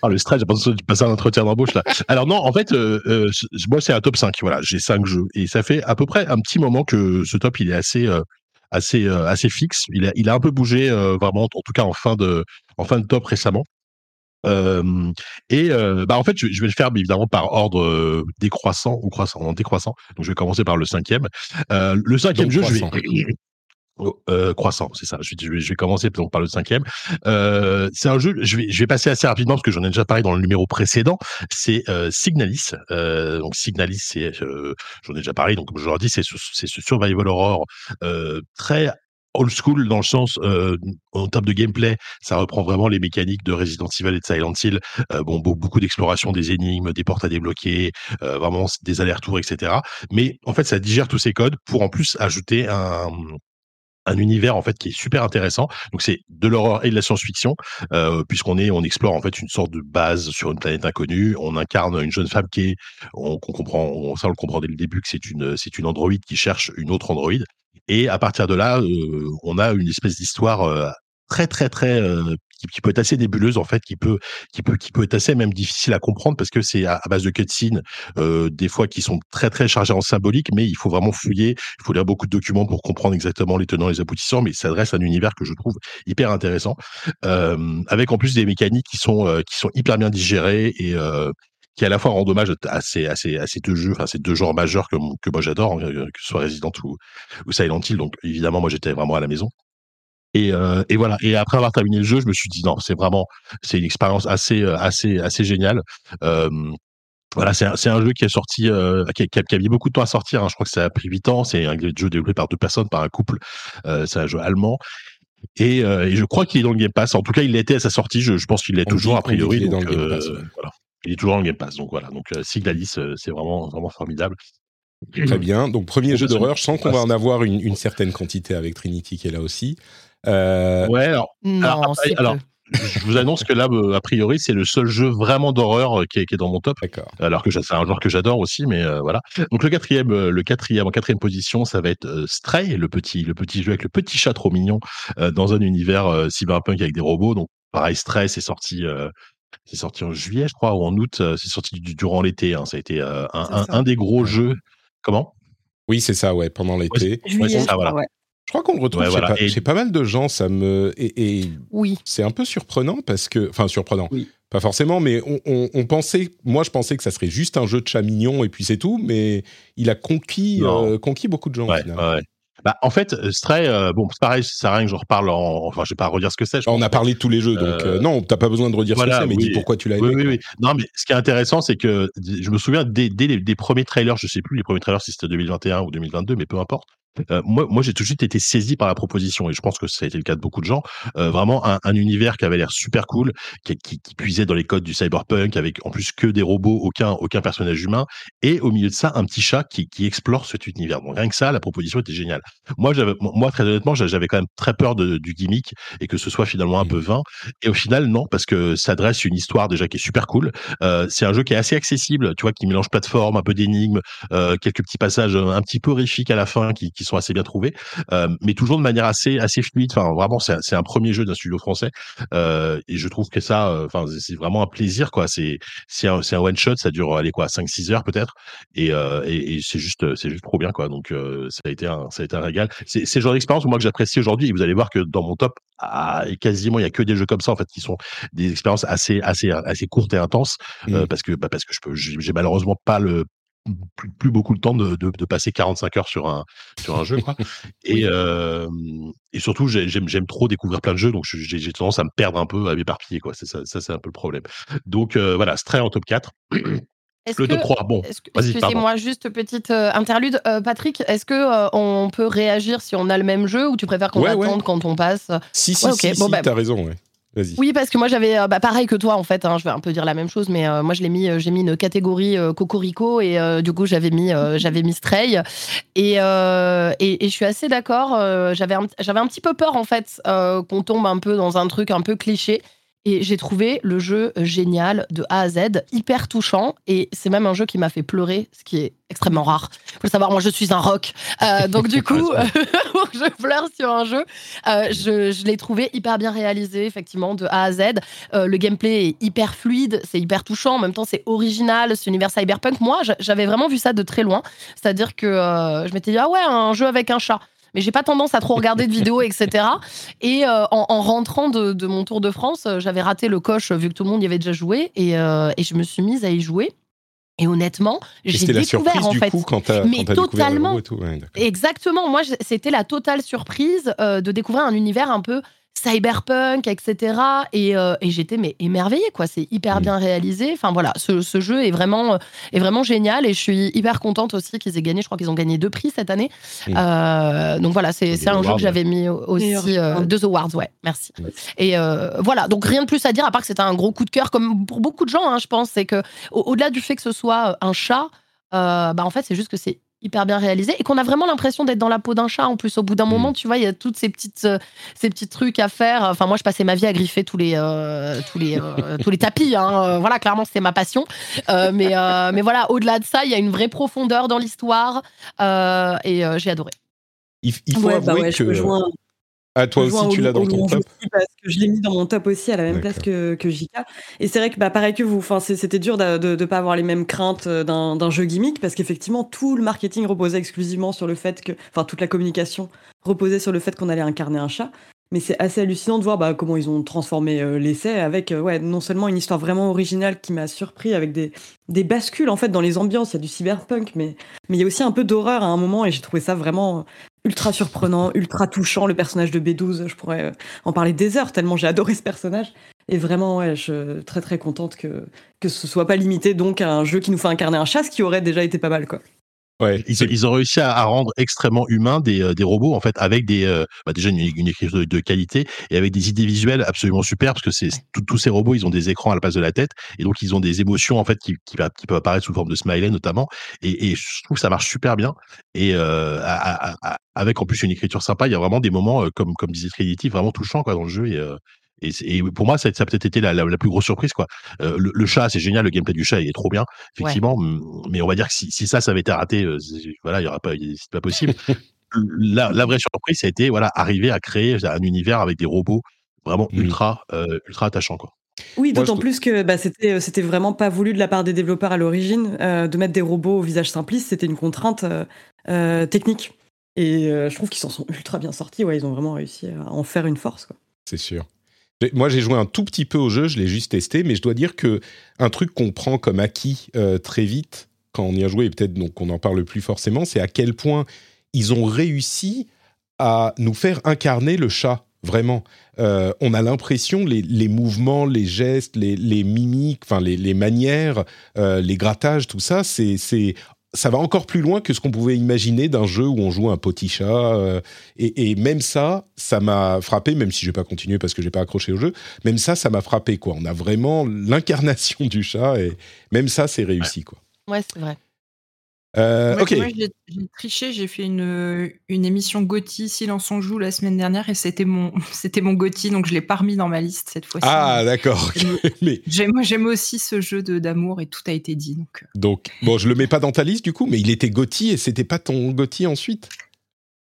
Speaker 7: Ah, le stress, j'ai l'impression de passer un entretien d'embauche là. Alors non, en fait, euh, euh, moi c'est un top 5. Voilà, j'ai 5 jeux et ça fait à peu près un petit moment que ce top il est assez euh, assez assez fixe. Il a il a un peu bougé vraiment, en tout cas en fin de en fin de top récemment. Euh, et euh, bah en fait je, je vais le faire mais évidemment par ordre euh, décroissant ou croissant non décroissant donc je vais commencer par le cinquième le cinquième
Speaker 1: Donc,
Speaker 7: jeu je vais <clears throat> euh, croissant, c'est ça. Je vais, je vais, commencer donc par le cinquième. Euh, c'est un jeu. Je vais, je vais passer assez rapidement parce que j'en ai déjà parlé dans le numéro précédent. C'est euh, Signalis. Euh, donc Signalis, c'est, euh, j'en ai déjà parlé. Donc comme je leur dis, c'est ce, c'est ce survival horror euh, très old school dans le sens euh, en termes de gameplay, ça reprend vraiment les mécaniques de Resident Evil et de Silent Hill. Euh, bon, beau- beaucoup d'exploration des énigmes, des portes à débloquer, euh, vraiment des allers-retours, etc. Mais en fait, ça digère tous ces codes pour en plus ajouter un un univers en fait qui est super intéressant. Donc c'est de l'horreur et de la science-fiction euh, puisqu'on est on explore en fait une sorte de base sur une planète inconnue. On incarne une jeune femme qui est on, comprend on, ça on le comprend dès le début que c'est une c'est une androïde qui cherche une autre androïde et à partir de là euh, on a une espèce d'histoire euh, très très très euh, qui, qui peut être assez nébuleuse en fait qui peut qui peut qui peut être assez même difficile à comprendre parce que c'est à, à base de cutscenes euh, des fois qui sont très très chargés en symbolique mais il faut vraiment fouiller il faut lire beaucoup de documents pour comprendre exactement les tenants et les aboutissants mais ça dresse un univers que je trouve hyper intéressant euh, avec en plus des mécaniques qui sont euh, qui sont hyper bien digérées et euh, qui à la fois rendent hommage à ces, à ces, à ces deux jeux, enfin ces deux genres majeurs que, que moi j'adore, hein, que ce soit Resident ou, ou Silent Hill. Donc évidemment, moi j'étais vraiment à la maison. Et, euh, et voilà. Et après avoir terminé le jeu, je me suis dit non, c'est vraiment, c'est une expérience assez, euh, assez, assez géniale. Euh, voilà, c'est un, un jeu qui est sorti, euh, qui, a, qui a- qui a mis beaucoup de temps à sortir. hein. Je crois que ça a pris 8 ans. C'est un jeu développé par deux personnes, par un couple. C'est un jeu allemand. Et, et je crois qu'il est dans le Game Pass. En tout cas, il l'était à sa sortie. Je, je pense qu'il l'est toujours a priori.
Speaker 1: qu'il est dans
Speaker 7: donc,
Speaker 1: le Game Pass, ouais.
Speaker 7: voilà. Il est toujours dans le Game Pass. Donc voilà. Donc Signalis, c'est vraiment, vraiment formidable.
Speaker 1: Très bien. Donc, premier jeu d'horreur. Je sens qu'on
Speaker 7: on
Speaker 1: va en avoir une, une certaine quantité avec Trinity qui est là aussi. Euh,
Speaker 7: Ouais. Alors,
Speaker 5: Non,
Speaker 7: Alors, après, je vous annonce que là, euh, a priori, c'est le seul jeu vraiment d'horreur euh, qui est, qui est dans mon top.
Speaker 1: D'accord.
Speaker 7: Alors que c'est un genre que j'adore aussi, mais euh, voilà. Donc le quatrième, le quatrième en quatrième position, ça va être Stray, le petit, le petit jeu avec le petit chat trop mignon euh, dans un univers euh, cyberpunk avec des robots. Donc pareil, Stray, c'est sorti. euh, c'est sorti en juillet, je crois, ou en août. C'est sorti du- durant l'été. hein. Ça a été euh, un,
Speaker 3: C'est
Speaker 7: un-
Speaker 3: ça.
Speaker 7: un des gros jeux. Comment?
Speaker 1: Oui, c'est ça, ouais, pendant l'été.
Speaker 7: Ouais, c'est ça, voilà.
Speaker 3: ouais.
Speaker 1: Je crois qu'on le retrouve
Speaker 7: Ouais,
Speaker 1: chez,
Speaker 7: voilà.
Speaker 1: pas,
Speaker 7: Et-
Speaker 1: chez pas mal de gens. Ça me et, et
Speaker 5: Oui.
Speaker 1: c'est un peu surprenant parce que, enfin, surprenant.
Speaker 3: Oui.
Speaker 1: Pas forcément, mais on, on- on pensait, moi, je pensais que ça serait juste un jeu de chat mignon et puis c'est tout. Mais il a conquis, euh, conquis beaucoup de gens.
Speaker 7: Ouais, ouais. Bah, en fait, euh, Stray, euh, bon, c'est pareil, ça sert à rien que je reparle en. Enfin, je vais pas redire ce que c'est.
Speaker 1: On a parlé de tous les jeux, donc euh,
Speaker 7: Euh,
Speaker 1: non, t'as pas besoin de redire ce que c'est, mais
Speaker 7: oui.
Speaker 1: dis pourquoi tu l'as aimé.
Speaker 7: Oui, oui, oui. Non, mais ce qui est intéressant, c'est que je me souviens dès, dès les, des premiers trailers, je sais plus les premiers trailers si c'était 2021 ou 2022, mais peu importe. Euh, moi, moi j'ai tout de suite été saisi par la proposition et je pense que ça a été le cas de beaucoup de gens. Euh, vraiment un, un univers qui avait l'air super cool, qui, qui, qui puisait dans les codes du cyberpunk, avec en plus que des robots, aucun, aucun personnage humain, et au milieu de ça, un petit chat qui, qui explore cet univers. Donc rien que ça, la proposition était géniale. Moi, moi très honnêtement, j'avais quand même très peur de, du gimmick et que ce soit finalement un peu vain. Et au final, non, parce que ça dresse une histoire déjà qui est super cool. Euh, c'est un jeu qui est assez accessible, tu vois, qui mélange plateforme, un peu d'énigmes, euh, quelques petits passages un petit peu horrifiques à la fin qui, qui sont assez bien trouvés, euh, mais toujours de manière assez assez fluide. Enfin, vraiment, c'est c'est un premier jeu d'un studio français, euh, et je trouve que ça, euh, enfin, c'est vraiment un plaisir, quoi. C'est c'est un, c'est un one shot, ça dure allez quoi, 5-6 heures peut-être, et, et, et c'est juste c'est juste trop bien, quoi. Donc ça a été un ça a été un régal. C'est c'est le genre d'expérience moi que j'apprécie aujourd'hui, et vous allez voir que dans mon top, ah, quasiment il y a que des jeux comme ça en fait qui sont des expériences assez assez assez courtes et intenses, euh,
Speaker 1: Mmh.
Speaker 7: parce que bah, parce que je peux j'ai malheureusement pas le plus, plus beaucoup le temps de, de, de passer 45 heures sur un sur un jeu quoi. <laughs> et euh, et surtout j'ai- j'aime j'aime trop découvrir plein de jeux donc j'ai j'ai tendance à me perdre un peu à m'éparpiller quoi c'est ça, ça c'est un peu le problème donc euh, voilà Stray en top 4 <clears throat>
Speaker 5: Est-ce
Speaker 7: le top
Speaker 5: que-
Speaker 7: 3 bon
Speaker 5: est-ce que-
Speaker 7: vas-y pardon
Speaker 5: Excusez-moi, juste petite euh, interlude. Euh, Patrick, est-ce que euh, on peut réagir si on a le même jeu ou tu préfères qu'on
Speaker 1: Ouais,
Speaker 5: attende
Speaker 1: ouais.
Speaker 5: quand on passe?
Speaker 1: Si, si,
Speaker 5: Ouais, ok.
Speaker 1: si,
Speaker 5: Bon,
Speaker 1: si,
Speaker 5: bah,
Speaker 1: t'as raison.
Speaker 5: Oui, parce que moi j'avais euh, bah, pareil que toi en fait. hein, je vais un peu dire la même chose, mais euh, moi je l'ai mis, euh, j'ai mis une catégorie cocorico et du coup j'avais mis, j'avais mis Stray et, et je suis assez d'accord. j'avais un, j'avais un petit peu peur en fait qu'on tombe un peu dans un truc un peu cliché. Et j'ai trouvé le jeu génial de A à Z, hyper touchant. Et c'est même un jeu qui m'a fait pleurer, ce qui est extrêmement rare. Faut le savoir, moi je suis un rock. Euh, donc du coup, <laughs> je pleure sur un jeu. Euh, je je l'ai trouvé hyper bien réalisé, effectivement, de A à Z. Euh, le gameplay est hyper fluide, c'est hyper touchant. En même temps, c'est original, c'est univers cyberpunk. Moi, j'a- j'avais vraiment vu ça de très loin. C'est-à-dire que euh, je m'étais dit, ah ouais, un jeu avec un chat. Mais j'ai pas tendance à trop regarder de vidéos, etc. Et euh, en, en rentrant de, de mon tour de France, euh, j'avais raté le coche vu que tout le monde y avait déjà joué. Et, euh, et je me suis mise à y jouer. Et honnêtement, j'ai découvert
Speaker 1: surprise
Speaker 5: en
Speaker 1: du
Speaker 5: fait.
Speaker 1: coup quand
Speaker 5: Mais
Speaker 1: quand
Speaker 5: totalement.
Speaker 1: et tout. ouais.
Speaker 5: Exactement. Moi, c'était la totale surprise euh, de découvrir un univers un peu cyberpunk, etc. Et, euh, et j'étais mais émerveillée, quoi. C'est hyper bien réalisé. Enfin voilà, ce, ce jeu est vraiment, euh, est vraiment génial et je suis hyper contente aussi qu'ils aient gagné. Je crois qu'ils ont gagné deux prix cette année. Euh, donc voilà, c'est un jeu
Speaker 1: awards,
Speaker 5: que j'avais mis aussi euh, deux awards, ouais. Merci. Et euh, voilà, donc rien de plus à dire à part que c'était un gros coup de cœur, comme pour beaucoup de gens, hein, je pense. C'est que au- au-delà du fait que ce soit un chat, euh, bah en fait, c'est juste que c'est hyper bien réalisé et qu'on a vraiment l'impression d'être dans la peau d'un chat en plus au bout d'un
Speaker 1: Mm.
Speaker 5: moment tu vois il y a toutes ces petites euh, ces petits trucs à faire enfin moi je passais ma vie à griffer tous les euh, tous les euh, <laughs> tous les tapis hein. Voilà clairement c'était ma passion Euh, mais euh, mais voilà au-delà de ça il y a une vraie profondeur dans l'histoire euh, et euh, j'ai adoré
Speaker 1: Il, il faut
Speaker 3: Ouais, bah
Speaker 1: avouer
Speaker 3: ouais,
Speaker 1: que.
Speaker 3: je rejoins-
Speaker 1: Ah, toi aussi, tu l'as dans ton top.
Speaker 3: parce que je l'ai mis dans mon top aussi à la même place que, que JK. Et c'est vrai que bah, pareil que vous, c'était dur de ne pas avoir les mêmes craintes euh, d'un d'un jeu gimmick parce qu'effectivement tout le marketing reposait exclusivement sur le fait que, enfin toute la communication reposait sur le fait qu'on allait incarner un chat. Mais c'est assez hallucinant de voir bah, comment ils ont transformé euh, l'essai avec euh, ouais, non seulement une histoire vraiment originale qui m'a surpris avec des, des bascules en fait dans les ambiances, il y a du cyberpunk, mais mais il y a aussi un peu d'horreur à un moment et j'ai trouvé ça vraiment ultra surprenant, ultra touchant. Le personnage de B12, je pourrais euh, en parler des heures tellement j'ai adoré ce personnage. Et vraiment, ouais, je suis très très contente que, que ce soit pas limité donc à un jeu qui nous fait incarner un chat, ce qui aurait déjà été pas mal quoi.
Speaker 1: Ouais,
Speaker 7: ils, ils ont réussi à, à rendre extrêmement humains des, euh, des robots en fait avec des euh, bah, déjà une, une écriture de, de qualité et avec des idées visuelles absolument super parce que c'est tous ces robots ils ont des écrans à la place de la tête et donc ils ont des émotions en fait qui, qui, qui peuvent apparaître sous forme de smiley notamment et, et je trouve que ça marche super bien et euh, à- à- à- avec en plus une écriture sympa il y a vraiment des moments euh, comme comme disait Trinity vraiment touchants quoi dans le jeu et euh, et, pour moi, ça, ça a peut-être été la, la, la plus grosse surprise, quoi. Euh, le, le chat, c'est génial, le gameplay du chat, il est trop bien, effectivement. Mais on va dire que si, si ça, ça avait été raté, euh, c'est- voilà, il y aura pas, c'est pas possible. <laughs> la, la vraie surprise, ça a été, voilà, arriver à créer un univers avec des robots vraiment
Speaker 1: Mhm.
Speaker 7: ultra, euh, ultra attachants, quoi.
Speaker 3: Oui, d'autant plus que bah, c'était c'était vraiment pas voulu de la part des développeurs à l'origine euh, de mettre des robots au visage simpliste. C'était une contrainte euh, euh, technique. Et euh, je trouve qu'ils s'en sont ultra bien sortis. Ouais, ils ont vraiment réussi à en faire une force. Quoi.
Speaker 1: c'est sûr. Moi, j'ai joué un tout petit peu au jeu, je l'ai juste testé, mais je dois dire que un truc qu'on prend comme acquis euh, très vite quand on y a joué, et peut-être donc on n'en parle plus forcément, c'est à quel point ils ont réussi à nous faire incarner le chat. Vraiment, Euh, on a l'impression les, mouvements, les gestes, les, mimiques, les, manières, euh, les grattages, tout ça, c'est ça va encore plus loin que ce qu'on pouvait imaginer d'un jeu où on joue un petit chat. euh, et, et même ça, ça m'a frappé, même si j'ai pas continué parce que j'ai pas accroché au jeu. Même ça, ça m'a frappé quoi. On a vraiment l'incarnation du chat et même ça, c'est réussi quoi.
Speaker 5: ouais c'est vrai
Speaker 1: Euh,
Speaker 2: Moi,
Speaker 1: ok.
Speaker 2: moi, j'ai triché, j'ai fait une, une émission Gotti Silence on joue la semaine dernière et c'était mon, <laughs> c'était mon Gotti, donc je l'ai pas remis dans ma liste cette fois-ci.
Speaker 1: Ah d'accord. <laughs> Mais
Speaker 2: J'aime, j'aime aussi ce jeu de d'amour et tout a été dit. Donc, euh.
Speaker 1: donc bon, je le mets pas dans ta liste du coup, mais il était Gotti et c'était pas ton Gotti ensuite?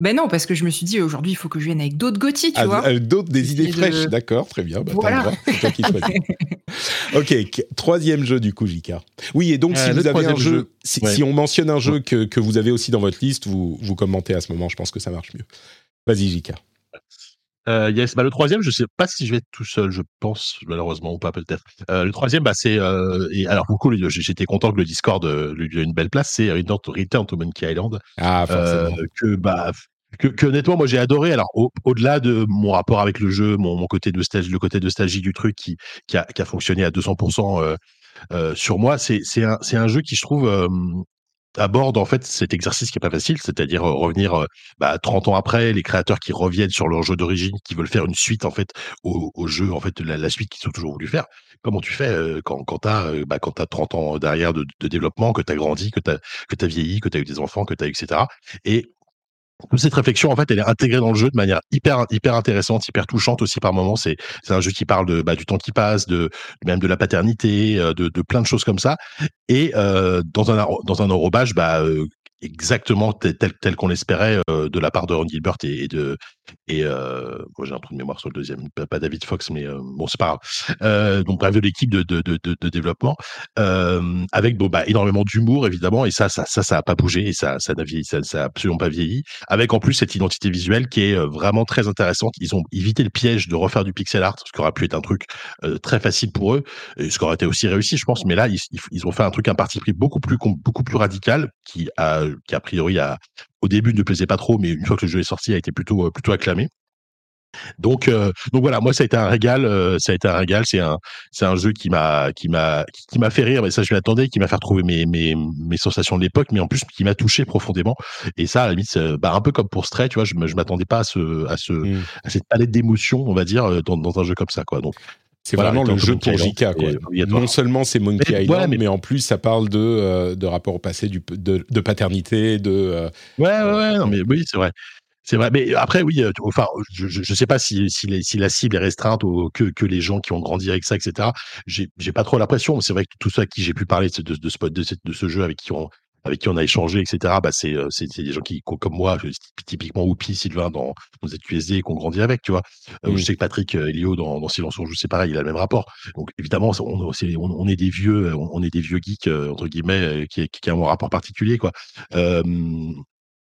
Speaker 2: Ben non, parce que je me suis dit aujourd'hui, il faut que je vienne avec d'autres Gotti, tu ah, vois.
Speaker 1: Avec d'autres, des idées fraîches, d'accord, très bien. Bah, voilà. <laughs> ok, troisième jeu du coup, Jika. Oui, et donc si vous avez un jeu, si, on mentionne un jeu que, que, vous avez aussi dans votre liste, vous, vous commentez à ce moment, je pense que ça marche mieux. Vas-y, Jika.
Speaker 7: Euh, yes, bah, le troisième, je sais pas si je vais être tout seul, je pense, malheureusement, ou pas peut-être. Euh, le troisième, bah, c'est, euh, et alors, beaucoup, j'étais content que le Discord euh, lui ait une belle place, c'est Return to, Monkey Island.
Speaker 1: Ah, forcément.
Speaker 7: que, bah, que, que, honnêtement, moi, j'ai adoré. Alors, au-delà de mon rapport avec le jeu, mon, mon côté de stage, le côté de stagie du truc qui, qui, a, qui a fonctionné à 200%, euh, sur moi, c'est un, un jeu qui, je trouve, aborde en fait cet exercice qui est pas facile, c'est-à-dire euh, revenir euh, bah, 30 ans après, les créateurs qui reviennent sur leur jeu d'origine, qui veulent faire une suite en fait au, jeu, en fait la, suite qu'ils ont toujours voulu faire. Comment tu fais euh, quand, quand tu as, bah, quand as 30 ans derrière de, développement, que tu as grandi, que tu as, que as vieilli, que tu as eu des enfants, que tu as etc. Et toute cette réflexion, en fait, elle est intégrée dans le jeu de manière hyper, hyper intéressante, hyper touchante aussi par moments. C'est, un jeu qui parle de, bah, du temps qui passe, de, même de la paternité, de, de plein de choses comme ça. Et euh, dans un, dans un enrobage, bah, euh, exactement tel, tel, qu'on l'espérait euh, de la part de Ron Gilbert et, de et euh, moi j'ai un trou de mémoire sur le deuxième pas, David Fox mais euh, bon c'est pas grave. Euh, donc bref de l'équipe de, de, de, de, développement euh, avec bon bah énormément d'humour évidemment et ça ça ça ça a pas bougé et ça ça n'a vieilli ça, ça a absolument pas vieilli avec en plus cette identité visuelle qui est vraiment très intéressante. Ils ont évité le piège de refaire du pixel art ce qui aurait pu être un truc très facile pour eux et ce qui aurait été aussi réussi je pense mais là ils, ils ont fait un truc un parti pris beaucoup plus beaucoup plus radical qui a qui a priori a, au début ne plaisait pas trop, mais une fois que le jeu est sorti, a été plutôt, euh, plutôt acclamé. Donc, euh, donc voilà, moi ça a été un régal, euh, ça a été un régal. C'est un, c'est un jeu qui m'a, qui m'a, qui m'a fait rire, mais ça je m'attendais, qui m'a fait retrouver mes, mes, mes sensations de l'époque, mais en plus qui m'a touché profondément. Et ça, à la limite, bah, un peu comme pour Stray, tu vois, je, je m'attendais pas à ce, à ce, mmh. à cette palette d'émotions, on va dire, dans, dans un jeu comme ça, quoi. Donc
Speaker 1: c'est vraiment le jeu pour JK. Quoi. Non seulement c'est Monkey Island, mais... en plus ça parle de, euh, de rapport au passé, du, de, de paternité, de. Euh,
Speaker 7: ouais, ouais, ouais, non, mais oui, c'est vrai. C'est vrai, mais après, oui, euh, enfin, je ne sais pas si, si, si, la cible est restreinte ou que, que les gens qui ont grandi avec ça, etc. J'ai pas trop l'impression. C'est vrai que tout ça à qui j'ai pu parler de, de, de, ce, de, de, ce jeu avec qui on, avec qui on a échangé, etc. Bah c'est euh, c'est des gens qui comme moi, typiquement Oupi, Sylvain dans dans ZQSD qu'on grandit avec, tu vois. Euh, je sais que Patrick euh, Elio dans, dans Silence on joue, c'est pareil, il a le même rapport. Donc évidemment, on, est, on, est des vieux, on, est des vieux geeks entre guillemets qui, qui, ont un rapport particulier, quoi. Euh,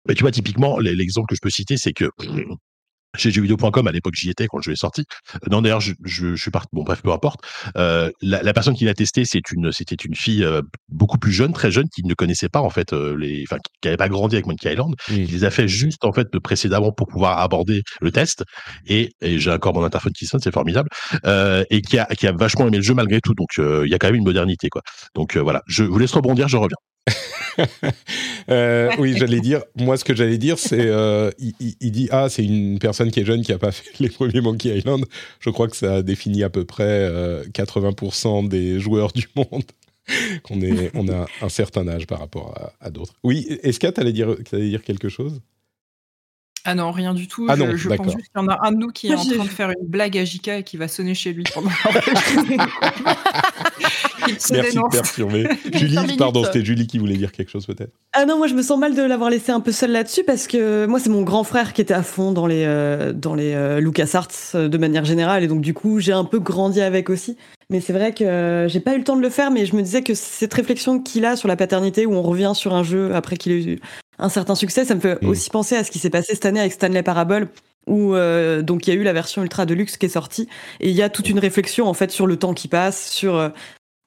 Speaker 7: mais tu vois, typiquement, l'exemple que je peux citer, c'est que <clears throat> chez jeuxvideo.com à l'époque j'y étais quand le jeu est sorti. Non d'ailleurs je, je, je, suis parti bon bref peu importe. Euh, la, la, personne qui l'a testé c'est une c'était une fille euh, beaucoup plus jeune très jeune qui ne connaissait pas en fait euh, les enfin qui n'avait pas grandi avec Monkey Island. Qui les a fait juste en fait précédemment pour pouvoir aborder le test. Et, et j'ai encore mon interphone qui sonne c'est formidable. Euh, et qui a qui a vachement aimé le jeu malgré tout. Donc il y a quand même une modernité quoi. Donc voilà. Je vous laisse rebondir je reviens <laughs>
Speaker 1: euh, oui, j'allais dire. Moi, ce que j'allais dire, c'est euh, il, dit ah, c'est une personne qui est jeune qui a pas fait les premiers Monkey Island. Je crois que ça définit à peu près 80% euh, des joueurs du monde. <laughs> qu'on est, on a un certain âge par rapport à, d'autres. Oui, que tu dire, allais dire quelque chose?
Speaker 2: Ah non, rien du tout. Ah je, je pense juste qu'il y en a un de nous qui est en train de faire une blague à Jika et qui va sonner chez lui pendant <laughs>
Speaker 1: Merci de perturber. <laughs> Julie, pardon, c'était Julie qui voulait dire quelque chose peut-être.
Speaker 3: Ah non, moi je me sens mal de l'avoir laissé un peu seul là-dessus parce que moi c'est mon grand frère qui était à fond dans les euh, dans les euh, LucasArts euh, de manière générale et donc du coup j'ai un peu grandi avec aussi. Mais c'est vrai que j'ai pas eu le temps de le faire, mais je me disais que cette réflexion qu'il a sur la paternité où on revient sur un jeu après qu'il ait eu un certain succès. Ça me fait mm. aussi penser à ce qui s'est passé cette année avec Stanley Parable, où euh, donc il y a eu la version ultra deluxe qui est sortie et il y a toute une réflexion en fait sur le temps qui passe, sur euh,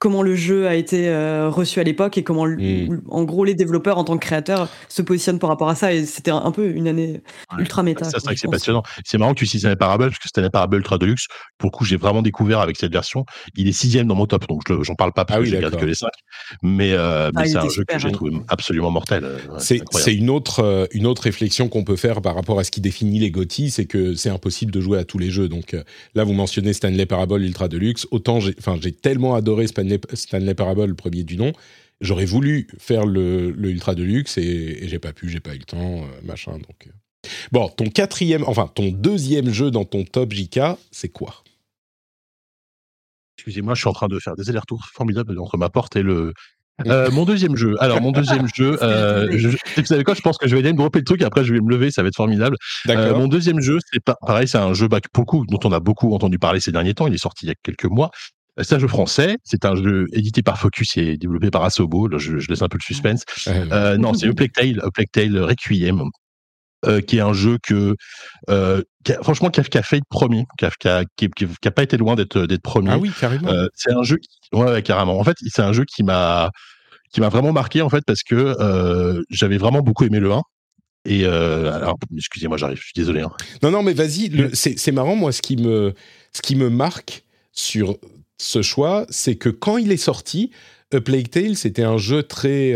Speaker 3: comment le jeu a été euh, reçu à l'époque et comment, mm. en gros, les développeurs en tant que créateurs se positionnent par rapport à ça. Et c'était un, peu une année ultra méta.
Speaker 7: c'est vrai que c'est passionnant. C'est marrant que tu cites Parable parce que c'était Parable Ultra Deluxe. Pour le coup, j'ai vraiment découvert avec cette version. Il est sixième dans mon top, donc je j'en parle pas parce ah que je regarde que les cinq. Mais, euh, ah, c'est un jeu que j'ai trouvé absolument mortel. Euh,
Speaker 1: c'est une autre, une autre réflexion qu'on peut faire par rapport à ce qui définit les GOTY, c'est que c'est impossible de jouer à tous les jeux. Donc là, vous mentionnez Stanley Parable Ultra Deluxe. Autant enfin, j'ai tellement adoré Stanley Stanley, Parable, le premier du nom. J'aurais voulu faire le, Ultra Deluxe et, et j'ai pas pu, j'ai pas eu le temps, euh, machin. Donc euh. bon, ton quatrième, enfin ton deuxième jeu dans ton top JK, c'est quoi?
Speaker 7: Excusez-moi, je suis en train de faire des allers-retours formidables entre ma porte et le <laughs> Euh, mon deuxième jeu. Alors, mon deuxième jeu. <laughs> Euh, je, vous savez quoi Je pense que je vais aller me dropper le truc. Après, je vais me lever. Ça va être formidable. Euh, mon deuxième jeu, c'est pas pareil. C'est un jeu bah, beaucoup dont on a beaucoup entendu parler ces derniers temps. Il est sorti il y a quelques mois. Euh, c'est un jeu français. C'est un jeu édité par Focus et développé par Asobo. je, je, laisse un peu le suspense. Euh, non, c'est <laughs> A Plague Tale, Plague Tale Requiem. Euh, qui est un jeu que, euh, qui a, franchement, qui a, qui a, fait premier, qui a, qui, qui a, pas été loin d'être d'être premier.
Speaker 1: Ah oui, carrément. Euh,
Speaker 7: c'est un jeu, qui, ouais, carrément. En fait, c'est un jeu qui m'a qui m'a vraiment marqué en fait parce que euh, j'avais vraiment beaucoup aimé le 1 et alors excusez-moi, j'arrive, je suis désolé. Hein.
Speaker 1: Non non, mais vas-y, c'est marrant moi ce qui me ce qui me marque sur ce choix, c'est que quand il est sorti, A Plague Tale, c'était un jeu très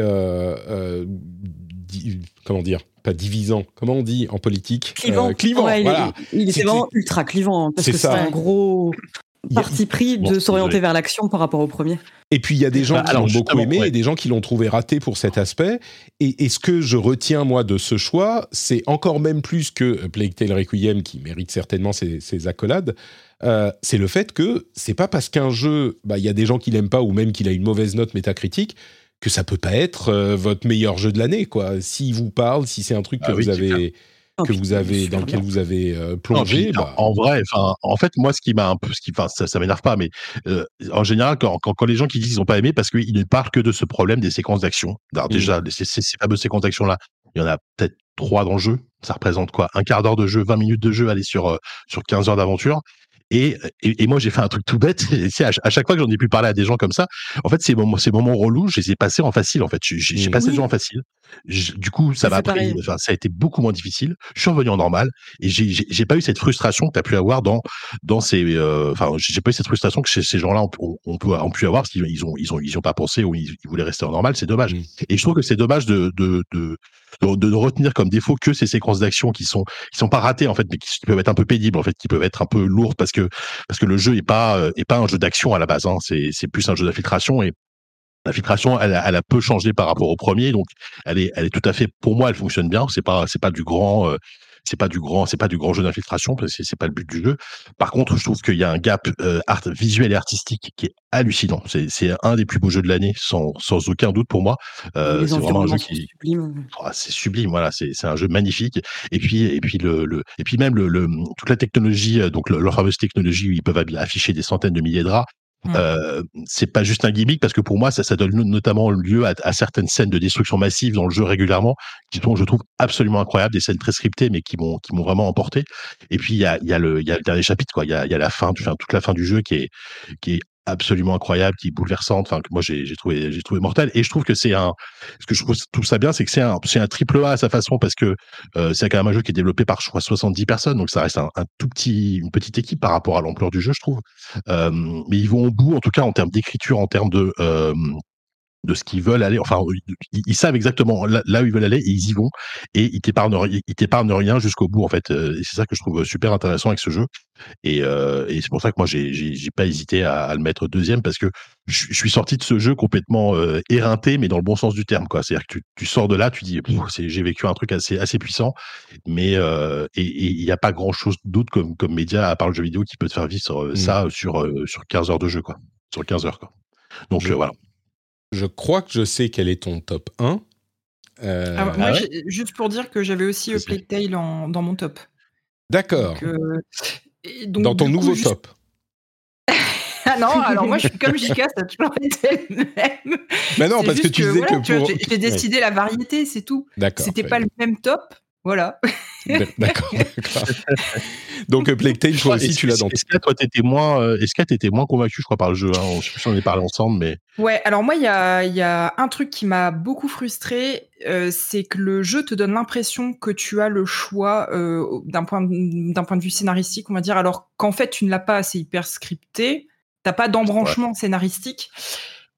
Speaker 1: comment dire pas divisant, comment on dit en politique
Speaker 3: Clivant.
Speaker 1: Euh, clivant, voilà.
Speaker 3: Il, était vraiment ultra clivant, hein, parce que c'est un gros parti pris de s'orienter vers l'action par rapport au premier.
Speaker 1: Et puis il y a des gens bah, qui l'ont beaucoup aimé et des gens qui l'ont trouvé raté pour cet aspect. Et, ce que je retiens moi de ce choix, c'est encore même plus que Plague Tale Requiem qui mérite certainement ses, accolades. Euh, c'est le fait que c'est pas parce qu'un jeu, bah, il y a des gens qui l'aiment pas ou même qu'il a une mauvaise note métacritique que ça peut pas être euh, votre meilleur jeu de l'année, quoi. S'il vous parle, si c'est un truc ah que vous avez que vous avez dans lequel vous avez euh, plongé.
Speaker 7: bah... En vrai, enfin, en fait, moi, ce qui m'a un peu, ce qui, enfin, ça, ça m'énerve pas, mais euh, en général, quand, quand, quand, les gens qui disent qu'ils n'ont pas aimé, parce qu'ils ne parlent que de ce problème des séquences d'action. Alors mmh. déjà, ces, ces, fameuses séquences d'action là, il y en a peut-être trois dans le jeu. Ça représente quoi? Un quart d'heure de jeu, 20 minutes de jeu, aller sur sur 15 heures d'aventure. Et, et, moi, j'ai fait un truc tout bête. <laughs> Et à, à, chaque fois que j'en ai pu parler à des gens comme ça, en fait, ces moments, ces moments relous, je les ai passés en facile. En fait, j'ai passé le en facile. Du coup, ça m'a pris. Enfin, ça a été beaucoup moins difficile. Je suis revenu en normal et j'ai pas eu cette frustration que tu as pu avoir dans dans ces. Euh, enfin, j'ai pas eu cette frustration que ces gens-là ont, on, peut ont pu avoir parce qu'ils ont ils ont ils ont pas pensé ou ils, voulaient rester en normal. C'est dommage. Mmh. Et je trouve que c'est dommage de de, de de, retenir comme défaut que ces séquences d'action qui sont qui sont pas ratées en fait, mais qui, peuvent être un peu pénibles en fait, qui peuvent être un peu lourdes parce que parce que le jeu est pas euh, est pas un jeu d'action à la base. Hein, c'est c'est plus un jeu d'infiltration et L'infiltration, elle, elle, a peu changé par rapport au premier, donc elle est, elle est tout à fait, pour moi, elle fonctionne bien. C'est pas, c'est pas du grand, euh, c'est pas du grand, c'est pas du grand jeu d'infiltration parce que c'est pas le but du jeu. Par contre, je trouve qu'il y a un gap euh, art, visuel et artistique qui est hallucinant. C'est un des plus beaux jeux de l'année, sans, sans aucun doute pour moi. Euh, c'est vraiment un jeu qui, oh, c'est sublime. Voilà, c'est un jeu magnifique. Et puis et puis le, le et puis même le, le toute la technologie, donc leur fameuse technologie où ils peuvent afficher des centaines de milliers de draps. Mmh. Euh, c'est pas juste un gimmick parce que pour moi ça, ça donne notamment lieu à, à, certaines scènes de destruction massive dans le jeu régulièrement qui sont je trouve absolument incroyables des scènes très scriptées mais qui m'ont qui m'ont vraiment emporté et puis il y a, y a le il y a le dernier chapitre quoi il y a, y a la fin enfin, toute la fin du jeu qui est qui est absolument incroyable, qui est bouleversante, enfin que moi j'ai trouvé j'ai trouvé mortel. Et je trouve que c'est un ce que je trouve ça bien, c'est que c'est un c'est un triple A à sa façon parce que euh, c'est quand même un jeu qui est développé par je crois 70 personnes, donc ça reste un, un tout petit une petite équipe par rapport à l'ampleur du jeu, je trouve. Euh, mais ils vont au bout, en tout cas en termes d'écriture, en termes de euh, de ce qu'ils veulent aller. Enfin, ils, savent exactement là, où ils veulent aller et ils y vont. Et ils t'épargnent, ils t'épargnent rien jusqu'au bout, en fait. Euh, et c'est ça que je trouve super intéressant avec ce jeu. Et, euh, et c'est pour ça que moi, j'ai, j'ai, pas hésité à, à, le mettre deuxième parce que je, suis sorti de ce jeu complètement euh, éreinté, mais dans le bon sens du terme, quoi. C'est-à-dire que tu, tu sors de là, tu dis, j'ai vécu un truc assez, assez puissant, mais euh, et il n'y a pas grand-chose d'autre comme, comme média à part le jeu vidéo qui peut te faire vivre mmh. ça sur, sur 15 heures de jeu, quoi. Sur 15 heures, quoi. Donc voilà
Speaker 1: je crois que je sais quel est ton top 1.
Speaker 2: Euh, ah, moi, ah juste pour dire que j'avais aussi A Plague Tale dans mon top.
Speaker 1: D'accord. Euh, dans ton nouveau top. <laughs>
Speaker 2: ah non, alors moi je suis comme Jika, ça a toujours <laughs> été le même.
Speaker 1: Mais non, parce que tu disais que pour...
Speaker 2: J'ai décidé la variété, c'est tout. D'accord. C'était pas le même top, voilà. <laughs>
Speaker 1: D'accord, <laughs> Donc, Plague Tale, toi aussi, tu l'as dans
Speaker 7: Est-ce que toi, t'étais moins, euh, est-ce que t'étais moins convaincu, je crois, par le jeu hein? Je sais plus si on en parlé ensemble, mais.
Speaker 2: Ouais, alors moi, il y a, y a, un truc qui m'a beaucoup frustré, euh, c'est que le jeu te donne l'impression que tu as le choix euh, d'un point, d'un point de vue scénaristique, on va dire, alors qu'en fait, tu ne l'as pas assez hyper scripté, t'as pas d'embranchement scénaristique.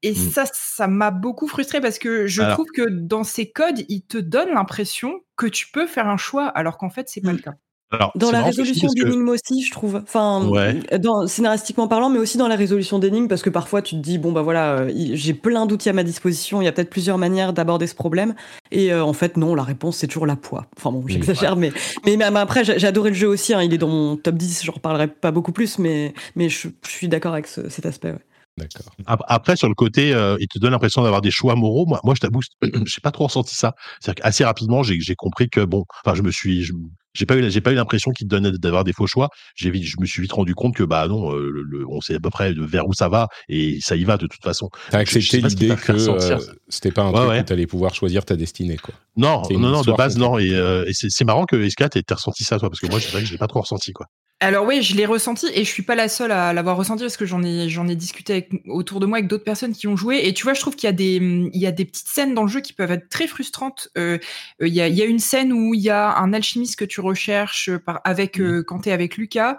Speaker 2: Et mmh. ça, ça m'a beaucoup frustré parce que je trouve que dans ces codes, ils te donnent l'impression que tu peux faire un choix, alors qu'en fait, c'est pas mmh. le cas.
Speaker 3: Alors, dans la résolution d'énigmes aussi, je trouve. Enfin, dans, scénaristiquement parlant, mais aussi dans la résolution d'énigmes, parce que parfois tu te dis, bon, bah voilà, euh, j'ai plein d'outils à ma disposition, il y a peut-être plusieurs manières d'aborder ce problème. Et euh, en fait, non, la réponse, c'est toujours la poix. Enfin bon, j'exagère, mais, mais même après, j'ai adoré le jeu aussi, hein, il est dans mon top 10, je reparlerai pas beaucoup plus, mais, mais je, suis d'accord avec cet aspect.
Speaker 7: Après, sur le côté, euh, il te donne l'impression d'avoir des choix moraux. Moi, moi je t'avoue, <clears throat> j'ai pas trop ressenti ça. C'est-à-dire qu'assez rapidement, j'ai compris que bon, enfin, je me suis, j'ai pas eu, j'ai pas eu l'impression qu'il te donnait d'avoir des faux choix. J'ai je me suis vite rendu compte que bah non, euh, le, on sait à peu près vers où ça va et ça y va de toute façon.
Speaker 1: T'as accepté l'idée que euh, c'était pas un truc où t'allais pouvoir choisir ta destinée, quoi.
Speaker 7: Non, non, non, de base non. Et, et c'est marrant que S4 ait ressenti ça, toi, parce que moi, je l'ai pas trop ressenti, quoi.
Speaker 2: Alors oui, je l'ai ressenti et je suis pas la seule à l'avoir ressenti parce que j'en ai j'en ai discuté avec, autour de moi avec d'autres personnes qui ont joué et tu vois, je trouve qu'il y a des il y a des petites scènes dans le jeu qui peuvent être très frustrantes. Euh, euh il y a il y a une scène où il y a un alchimiste que tu recherches par avec euh, quand t'es avec Lucas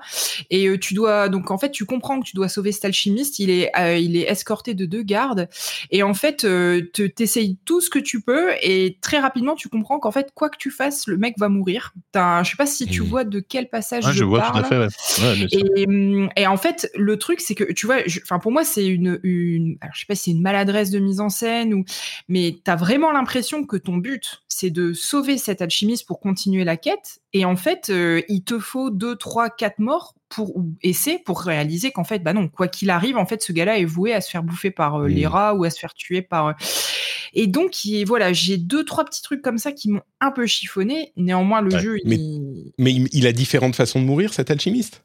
Speaker 2: et euh, tu dois donc en fait tu comprends que tu dois sauver cet alchimiste. Il est il est escorté de deux gardes et en fait tu t'essayes tout ce que tu peux et très rapidement tu comprends qu'en fait quoi que tu fasses le mec va mourir. je sais pas si tu vois de quel passage je, je vois parle. Hum, et, en fait, le truc, c'est que tu vois, enfin pour moi, c'est une, une, alors je sais pas si c'est une maladresse de mise en scène ou, mais t'as vraiment l'impression que ton but, c'est de sauver cet alchimiste pour continuer la quête. Et en fait, euh, il te faut deux, trois, quatre morts pour ou essais pour réaliser qu'en fait, bah non, quoi qu'il arrive, en fait, ce gars-là est voué à se faire bouffer par euh, les rats ou à se faire tuer par. Euh, et donc, voilà, j'ai deux, trois petits trucs comme ça qui m'ont un peu chiffonné. Néanmoins, le jeu.
Speaker 1: Mais, il... mais il a différentes façons de mourir, cet alchimiste?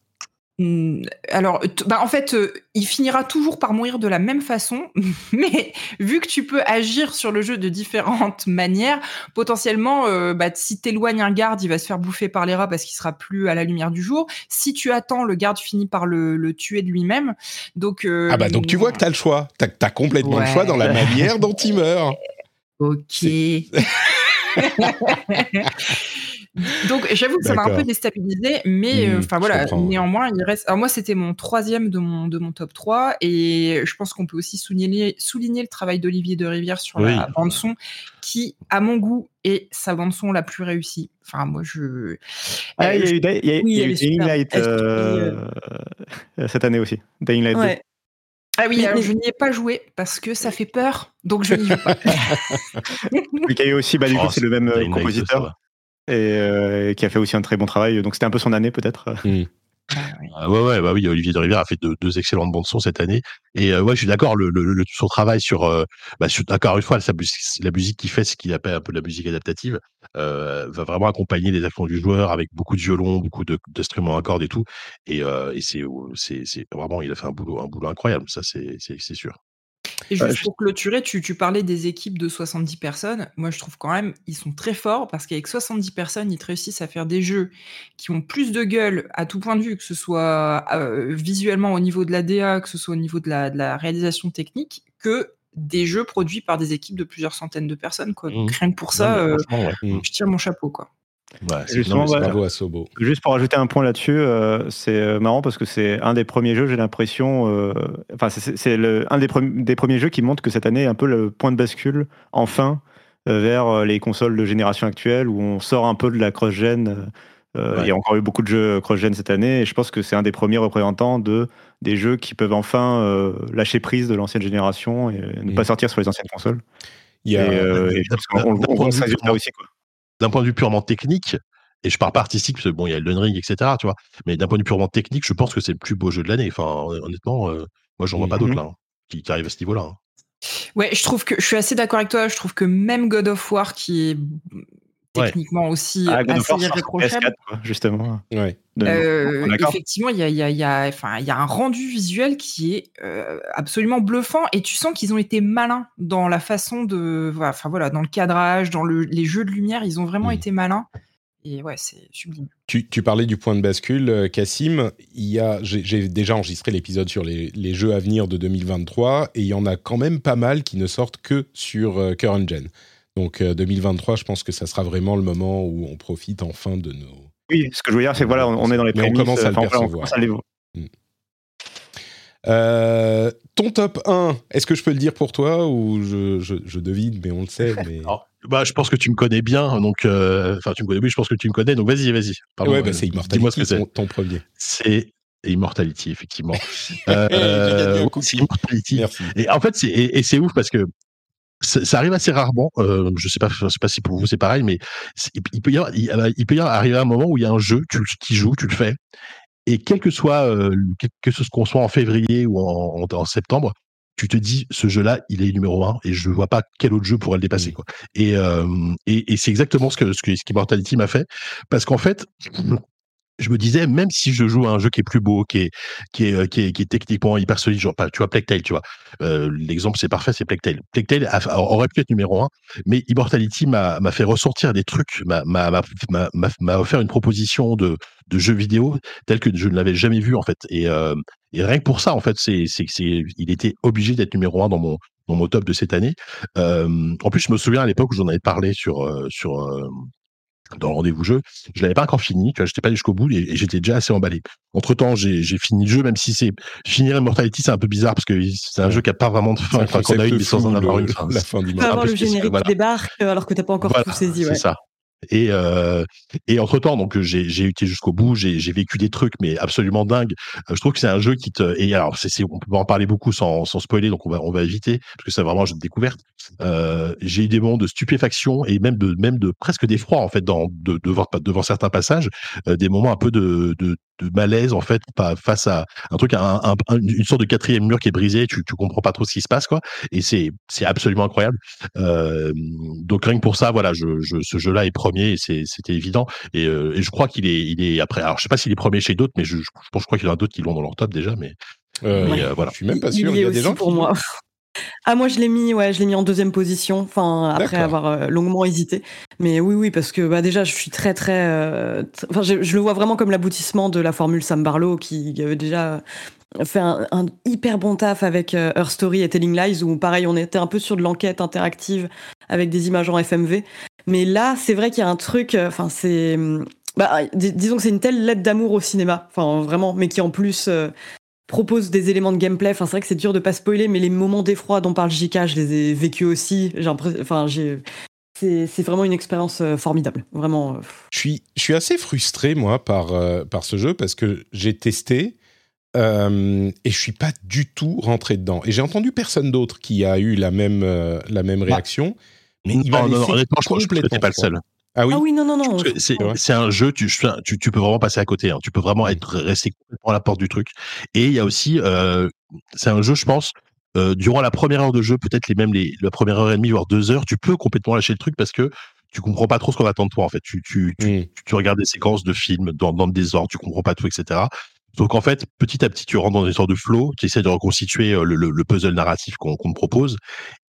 Speaker 2: Alors, bah en fait, euh, il finira toujours par mourir de la même façon, <laughs> mais vu que tu peux agir sur le jeu de différentes <laughs> manières, potentiellement, euh, bah, si t'éloignes un garde, il va se faire bouffer par les rats parce qu'il sera plus à la lumière du jour. Si tu attends, le garde finit par le, tuer de lui-même. Donc, euh,
Speaker 1: ah bah donc tu vois que t'as le choix. T'as as complètement le choix dans la manière dont il meurt. <laughs>
Speaker 2: Ok. Donc j'avoue que ça m'a un peu déstabilisé, mais euh, mmh, enfin voilà, néanmoins il reste. Alors moi c'était mon troisième de mon de mon top 3 et je pense qu'on peut aussi souligner souligner le travail d'Olivier de Rivière sur la bande son, qui à mon goût est sa bande son la plus réussie. Enfin moi je.
Speaker 4: Ah, il y a eu, Dying Light euh, euh, cette année aussi. Dying Light ouais.
Speaker 2: Ah oui, alors je n'y ai pas joué parce que ça fait peur, donc je n'y joue pas. <laughs>
Speaker 4: il y a eu aussi, bah, du coup, oh, c'est le même compositeur et euh, qui a fait aussi un très bon travail. Donc c'était un peu son année peut-être.
Speaker 7: Hmm. Ah ouais, ouais, bah oui, Olivier de Rivière a fait deux, excellentes bandes son cette année. Et euh, ouais, je suis d'accord, le, le, son travail sur, euh, bah, encore une fois, la musique qu'il fait, ce qu'il appelle un peu la musique adaptative, va vraiment accompagner les actions du joueur avec beaucoup de violon, beaucoup d'instruments à cordes et tout. Et, et c'est, c'est, vraiment, il a fait un boulot, un boulot incroyable, ça c'est, c'est sûr.
Speaker 2: Et juste pour clôturer, tu, tu, parlais des équipes de 70 personnes. Moi, je trouve quand même, ils sont très forts parce qu'avec 70 personnes, ils réussissent à faire des jeux qui ont plus de gueule à tout point de vue, que ce soit euh, visuellement au niveau de la DA, que ce soit au niveau de la, de la, réalisation technique, que des jeux produits par des équipes de plusieurs centaines de personnes. Quoi. Donc, mmh. rien que pour ça, euh, je tire mon chapeau. Quoi.
Speaker 4: Juste pour ajouter un point là-dessus, euh, c'est euh, marrant parce que c'est un des premiers jeux, j'ai l'impression, euh, enfin c'est un des, des, premiers jeux qui montre que cette année est un peu le point de bascule, enfin, vers les consoles de génération actuelle où on sort un peu de la cross-gen. Il y a encore eu beaucoup de jeux cross-gen cette année et je pense que c'est un des premiers représentants de des jeux qui peuvent enfin lâcher prise de l'ancienne génération et ne pas sortir sur les anciennes consoles. Il y a, et, on, voit ça
Speaker 7: aussi quoi d'un point de vue purement technique, et je parle pas artistique, parce que bon, il y a le Ring, etc., tu vois, mais d'un point de vue purement technique, je pense que c'est le plus beau jeu de l'année. Enfin, honnêtement, euh, moi, j'en vois pas d'autres mmh là, hein, qui, arrivent à ce niveau-là. Hein.
Speaker 2: Ouais, je trouve que je suis assez d'accord avec toi. Je trouve que même God of War, qui est techniquement aussi ah, assez irréprochable.
Speaker 4: justement.
Speaker 1: Ouais.
Speaker 2: Euh, effectivement, il y a, y, a, y, a, enfin, y a un rendu visuel qui est euh, absolument bluffant et tu sens qu'ils ont été malins dans la façon de, enfin voilà, dans le cadrage, dans le, les jeux de lumière, ils ont vraiment mmh. été malins. Et ouais, c'est sublime.
Speaker 1: Tu, tu, parlais du point de bascule, euh, Cassim. Il y a, j'ai déjà enregistré l'épisode sur les, les, jeux à venir de 2023 et il y en a quand même pas mal qui ne sortent que sur current gen. Donc 2023, euh, je pense que ça sera vraiment le moment où on profite enfin de nos.
Speaker 4: Oui, ce que je veux dire, c'est que voilà, on, est dans les prémices.
Speaker 1: On commence à le percevoir. Mm. Euh, ton top 1, est-ce que je peux le dire pour toi ou je, je, devine, mais on le sait mais... <laughs>
Speaker 7: bah, Je pense que tu me connais bien, donc euh, enfin tu me connais, oui, je pense que tu me connais, donc vas-y, vas-y.
Speaker 1: Ouais, bah, c'est Immortality, ce que c'est. Ton, premier.
Speaker 7: C'est Immortality, effectivement. <laughs> euh, Immortality. Merci. Et en fait, c'est, et c'est ouf parce que ça arrive assez rarement. Euh, je sais pas, je sais pas si pour vous c'est pareil, mais il peut y avoir, il, peut y arriver un moment où il y a un jeu, tu qui joue, tu le fais, et quel que soit, euh, que ce qu'on soit en février ou en, en, septembre, tu te dis ce jeu-là, il est numéro un et je vois pas quel autre jeu pourrait le dépasser quoi. Et euh, et, et c'est exactement ce que ce que ce qu'Immortality m'a fait parce qu'en fait je me disais, même si je joue à un jeu qui est plus beau, qui est, qui est, euh, qui est, qui est techniquement hyper solide, genre, tu vois, Plague Tale, tu vois. Euh, L'exemple, c'est parfait, c'est Plague Tale. Plague aurait pu être numéro un, mais Immortality m'a m'a fait ressortir des trucs, m'a m'a- m'a- offert une proposition de, de jeu vidéo telle que je ne l'avais jamais vu, en fait. Et, euh, et rien que pour ça, en fait, c'est, c'est, c'est, il était obligé d'être numéro un dans mon, dans mon top de cette année. Euh, en plus, je me souviens à l'époque où j'en avais parlé sur, euh, sur, euh, dans le rendez-vous jeu, je l'avais pas encore fini, tu vois, j'étais pas allé jusqu'au bout et, et j'étais déjà assez emballé. Entre temps, j'ai j'ai fini le jeu, même si c'est finir Immortality, c'est un peu bizarre parce que c'est un jeu qui a pas vraiment de fin,
Speaker 1: C'est
Speaker 7: enfin, qu'on a une, mais sans en avoir une. Enfin, <laughs>
Speaker 1: la fin du
Speaker 3: Tu
Speaker 1: monde.
Speaker 3: peux
Speaker 7: un
Speaker 3: avoir
Speaker 7: peu
Speaker 3: le générique
Speaker 7: voilà.
Speaker 3: qui débarque alors que t'as pas encore
Speaker 7: Voilà,
Speaker 3: tout saisi.
Speaker 7: C'est
Speaker 3: Ouais.
Speaker 7: ça. Et, euh, et entre temps, donc j'ai j'ai été jusqu'au bout, j'ai j'ai vécu des trucs mais absolument dingues. Euh, je trouve que c'est un jeu qui te et alors on peut en parler beaucoup sans, sans spoiler, donc on va on va éviter parce que c'est vraiment un jeu de découverte. Euh, j'ai eu des moments de stupéfaction et même de même de presque d'effroi en fait dans de, devant devant certains passages, euh, des moments un peu de, de de malaise en fait pas face à un truc un, un- un- une sorte de quatrième mur qui est brisé tu tu comprends pas trop ce qui se passe quoi. Et c'est c'est absolument incroyable. Euh, donc rien que pour ça voilà je, je ce jeu là est premier et c'est c'était évident. Et, euh, et je crois qu'il est il est après alors je sais pas s'il est premier chez d'autres mais je, je pense je crois qu'il y en a d'autres qui l'ont dans leur top déjà mais
Speaker 1: Euh,
Speaker 7: mais, euh, voilà.
Speaker 1: Je suis même pas
Speaker 3: Il
Speaker 1: sûr.
Speaker 3: y
Speaker 1: Il y a des gens
Speaker 3: pour
Speaker 1: qui-
Speaker 3: moi. Ah moi je l'ai mis ouais je l'ai mis en deuxième position enfin après avoir euh, longuement hésité. Mais oui oui parce que bah déjà je suis très très euh, enfin je, je le vois vraiment comme l'aboutissement de la formule Sam Barlow qui avait déjà fait un, un hyper bon taf avec euh, Her Story et Telling Lies où pareil on était un peu sur de l'enquête interactive avec des images en FMV mais là c'est vrai qu'il y a un truc euh, enfin c'est hum, bah, dis- disons que c'est une telle lettre d'amour au cinéma enfin vraiment mais qui en plus euh, propose des éléments de gameplay. Enfin, c'est vrai que c'est dur de pas spoiler, mais les moments d'effroi dont parle JK, je les ai vécus aussi. J'ai enfin, j'ai, c'est, c'est vraiment une expérience euh, formidable. Vraiment. euh,
Speaker 1: Je suis, je suis assez frustré, moi, par, euh, par ce jeu parce que j'ai testé euh, et je suis pas du tout rentré dedans. Et j'ai entendu personne d'autre qui a eu la même, euh, la même réaction. Mais il
Speaker 7: non, non, honnêtement je
Speaker 1: complètement
Speaker 7: t'es pas le seul
Speaker 1: Ah oui,
Speaker 3: Ah oui, non, non, non.
Speaker 7: C'est
Speaker 1: Ouais.
Speaker 7: un jeu, tu, tu, tu peux vraiment passer à côté. hein. Tu peux vraiment être resté complètement à la porte du truc. Et il y a aussi, euh, c'est un jeu, je pense, euh, durant la première heure de jeu, peut-être les même les, la première heure et demie, voire deux heures, tu peux complètement lâcher le truc parce que tu comprends pas trop ce qu'on attend de toi en fait. Tu, tu, tu,
Speaker 1: Mm.
Speaker 7: tu, tu regardes des séquences de films dans, dans le désordre, tu comprends pas tout, etc. Donc en fait, petit à petit, tu rentres dans une sorte de flow, tu essaies de reconstituer euh, le, le, le puzzle narratif qu'on te propose,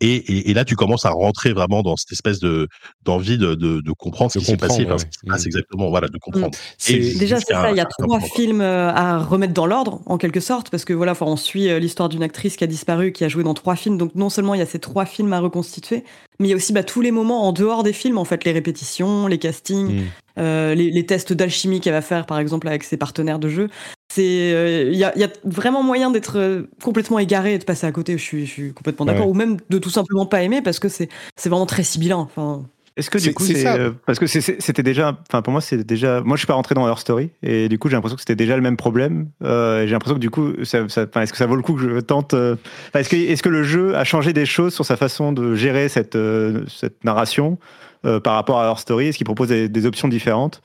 Speaker 7: et, et, et là tu commences à rentrer vraiment dans cette espèce de d'envie de, de, de comprendre ce qui s'est passé,
Speaker 1: comprendre,
Speaker 7: enfin,
Speaker 1: ouais.
Speaker 7: ce qui se passe exactement, voilà, de comprendre.
Speaker 1: C'est-
Speaker 7: Et
Speaker 3: Déjà, c'est ça. Il y a trois films euh, à remettre dans l'ordre, en quelque sorte, parce que voilà, enfin, on suit euh, l'histoire d'une actrice qui a disparu, qui a joué dans trois films. Donc, non seulement il y a ces trois films à reconstituer, mais il y a aussi bah, tous les moments en dehors des films, en fait, les répétitions, les castings,
Speaker 1: Mm.
Speaker 3: euh, les, les tests d'alchimie qu'elle va faire, par exemple, avec ses partenaires de jeu. C'est, euh, il y, a, il y a vraiment moyen d'être euh, complètement égaré et de passer à côté. Je suis, je suis complètement d'accord,
Speaker 1: Ouais.
Speaker 3: ou même de tout simplement pas aimer parce que c'est, c'est vraiment très sibyllin. Enfin,
Speaker 4: Est-ce que
Speaker 1: C'est-
Speaker 4: du coup,
Speaker 1: c'est
Speaker 4: c'est euh, parce que c'est- c'est- c'était déjà, enfin pour moi c'était déjà, moi je suis pas rentré dans leur story et du coup j'ai l'impression que c'était déjà le même problème. Euh, j'ai l'impression que du coup, ça, ça- enfin, est-ce que ça vaut le coup que je tente euh, Est-ce que, est-ce que le jeu a changé des choses sur sa façon de gérer cette euh, cette narration euh, par rapport à leur story? Est-ce qu'il propose des, des options différentes?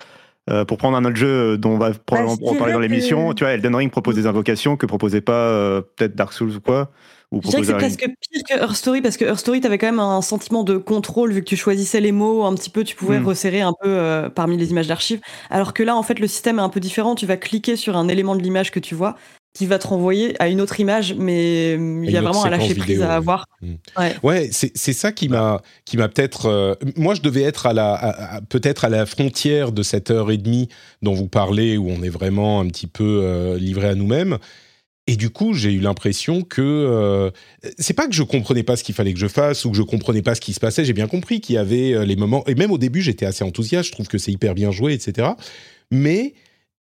Speaker 4: Euh, pour prendre un autre jeu dont on va probablement
Speaker 3: Bah,
Speaker 4: en parler dans l'émission,
Speaker 3: que-
Speaker 4: tu vois, Elden Ring propose des invocations que proposait pas euh, peut-être Dark Souls ou quoi, ou
Speaker 3: Je dirais que c'est presque pire que Her Story parce que Her Story, t'avais quand même un sentiment de contrôle vu que tu choisissais les mots un petit peu, tu pouvais
Speaker 4: Mm.
Speaker 3: resserrer un peu euh, parmi les images d'archives. Alors que là, en fait, le système est un peu différent. Tu vas cliquer sur un élément de l'image que tu vois qui va te renvoyer à une autre image, mais il y a vraiment un lâcher prise
Speaker 1: vidéo,
Speaker 3: à avoir.
Speaker 1: Mm.
Speaker 3: Ouais.
Speaker 1: Ouais, c'est ça qui m'a qui m'a peut-être. euh, moi, je devais être à la peut-être à la frontière de cette heure et demie dont vous parlez, où on est vraiment un petit peu euh, livré à nous-mêmes. Et du coup, j'ai eu l'impression que euh, c'est pas que je comprenais pas ce qu'il fallait que je fasse ou que je comprenais pas ce qui se passait. J'ai bien compris qu'il y avait euh, les moments et même au début, j'étais assez enthousiaste. Je trouve que c'est hyper bien joué, etc. Mais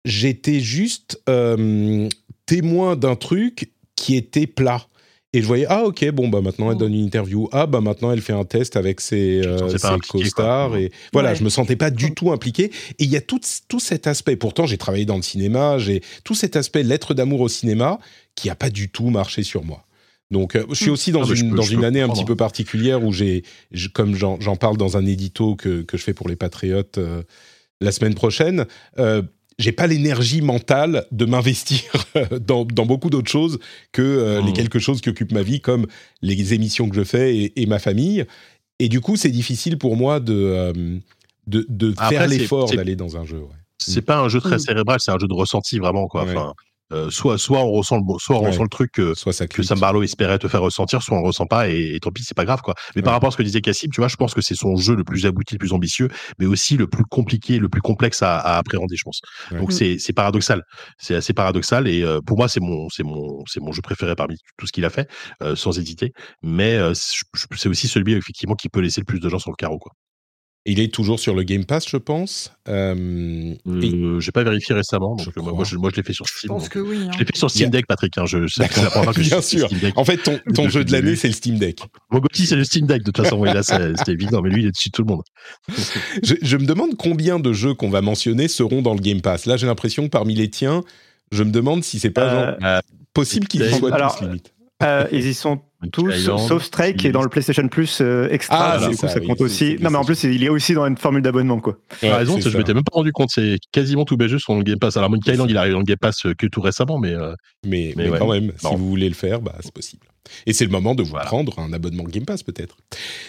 Speaker 1: j'étais juste euh, témoin d'un truc qui était plat. Et je voyais, ah ok, bon, bah maintenant elle donne une interview. Ah bah maintenant elle fait un test avec ses, euh, ses co-stars. Et voilà,
Speaker 3: Ouais.
Speaker 1: je me sentais pas du tout impliqué. Et il y a tout, tout cet aspect. Pourtant, j'ai travaillé dans le cinéma, j'ai tout cet aspect lettre d'amour au cinéma qui a pas du tout marché sur moi. Donc, euh, je suis aussi dans
Speaker 7: Ah,
Speaker 1: une,
Speaker 7: peux-
Speaker 1: dans une année un petit peu particulière où j'ai, comme j'en j'en parle dans un édito que, que je fais pour les Patriotes euh, la semaine prochaine, euh, j'ai pas l'énergie mentale de m'investir <laughs> dans, dans, beaucoup d'autres choses que euh, les mmh. quelque chose qui occupent ma vie, comme les émissions que je fais et, ma famille. Et du coup, c'est difficile pour moi de, euh, de, de faire l'effort d'aller dans un jeu. Ouais.
Speaker 7: C'est pas un jeu très mmh. cérébral, c'est un jeu de ressenti vraiment quoi. Enfin, euh, soit, soit on ressent le, soit on ressent le truc que, soit ça que Sam Barlow espérait te faire ressentir, soit on ressent pas et, tant pis, c'est pas grave quoi. Mais par rapport à ce que disait Cassim, tu vois, je pense que c'est son jeu le plus abouti, le plus ambitieux, mais aussi le plus compliqué, le plus complexe à, à appréhender, je pense. Donc c'est c'est paradoxal, c'est assez paradoxal et euh, pour moi c'est mon c'est mon c'est mon jeu préféré parmi tout ce qu'il a fait, euh, sans hésiter. Mais c'est aussi celui effectivement qui peut laisser le plus de gens sur le carreau quoi.
Speaker 1: Il est toujours sur le Game Pass, je pense.
Speaker 7: Euh, euh J'ai pas vérifié récemment, donc euh, moi, je, moi, je l'ai fait sur Steam. Je pense que oui. Hein. Je l'ai fait sur Steam Deck, Patrick. Hein, je, c'est
Speaker 1: la que Bien sûr. En fait, ton, ton jeu de l'année, c'est le Steam Deck.
Speaker 7: Mon c'est le Steam Deck, de toute façon. oui, là, c'était évident, mais lui, il est dessus tout le monde. <laughs>
Speaker 1: je, je, me demande combien de jeux qu'on va mentionner seront dans le Game Pass. Là, j'ai l'impression que parmi les tiens, je me demande si c'est pas euh, genre, possible qu'ils soient tous limite.
Speaker 4: Euh, ils y sont tous, sauf Stray qui est dans le PlayStation Plus euh, extra. Ah, du coup, ça, compte aussi. Non, mais en plus, il est aussi dans une formule d'abonnement, quoi.
Speaker 7: Tu as raison, je m'étais même pas rendu compte. C'est quasiment tous mes jeux sont dans le Game Pass. Alors, Monkey Island, il arrive dans le Game Pass euh, que tout récemment, mais.
Speaker 1: mais, mais, quand même, si vous voulez le faire, bah, c'est possible. Et c'est le moment de vous prendre un abonnement Game Pass peut-être.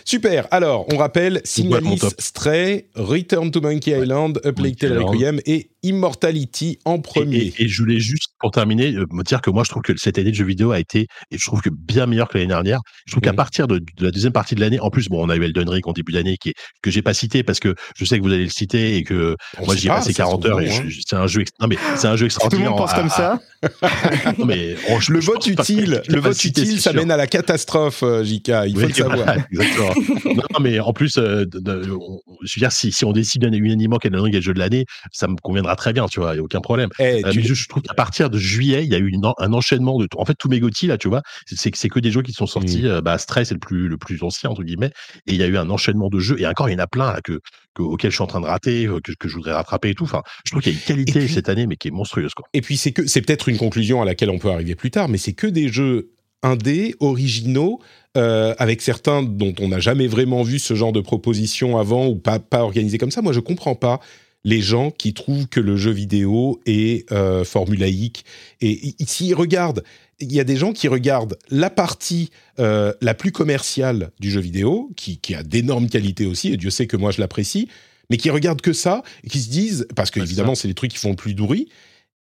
Speaker 1: Super. Alors, on rappelle Signalis, Stray, Return to Monkey Island, Up Lake Tale Requiem et Immortality en premier.
Speaker 7: Et, je voulais juste, pour terminer, euh, me dire que moi, je trouve que cette année de jeux vidéo a été, et je trouve que bien meilleur que l'année dernière. Je trouve qu'à partir de, la deuxième partie de l'année, en plus, bon, on a eu Elden Ring en début d'année, qui est, que j'ai pas cité parce que je sais que vous allez le citer et que moi, j'y ai passé 40 heures et hein. c'est un jeu, non, mais c'est un jeu extraordinaire.
Speaker 4: Tout le monde pense comme ça. <laughs>
Speaker 1: mais, <laughs> le vote utile, le vote utile, ça mène à la catastrophe, euh, JK. Il faut le savoir. <laughs> exactement.
Speaker 7: non, mais en plus, euh, je veux dire, si, si on décide unanimement qu'Elden Ring est le jeu de l'année, ça me conviendra très bien, tu vois, il n'y a aucun problème. Eh, euh, je, trouve qu'à partir de juillet, il y a eu un enchaînement de. En fait, tous mes GOTY, là, tu vois, c'est c'est que des jeux qui sont sortis. Mmh. Bah, Stress c'est le plus, le plus ancien, entre guillemets. Et il y a eu un enchaînement de jeux. Et encore, il y en a plein que, que, auxquels je suis en train de rater, que, que je voudrais rattraper et tout. Enfin, je trouve qu'il y a une qualité cette année, mais qui est monstrueuse, quoi.
Speaker 1: Et puis, c'est que c'est peut-être une conclusion à laquelle on peut arriver plus tard, mais c'est que des jeux indés, originaux, euh, avec certains dont on n'a jamais vraiment vu ce genre de proposition avant ou pas, pas organisé comme ça. Moi, je comprends pas les gens qui trouvent que le jeu vidéo est euh, formulaïque. Et s'ils regardent, il y a des gens qui regardent la partie euh, la plus commerciale du jeu vidéo, qui, a d'énormes qualités aussi, et Dieu sait que moi je l'apprécie, mais qui regardent que ça, et qui se disent, parce que évidemment c'est les trucs qui font le plus douris,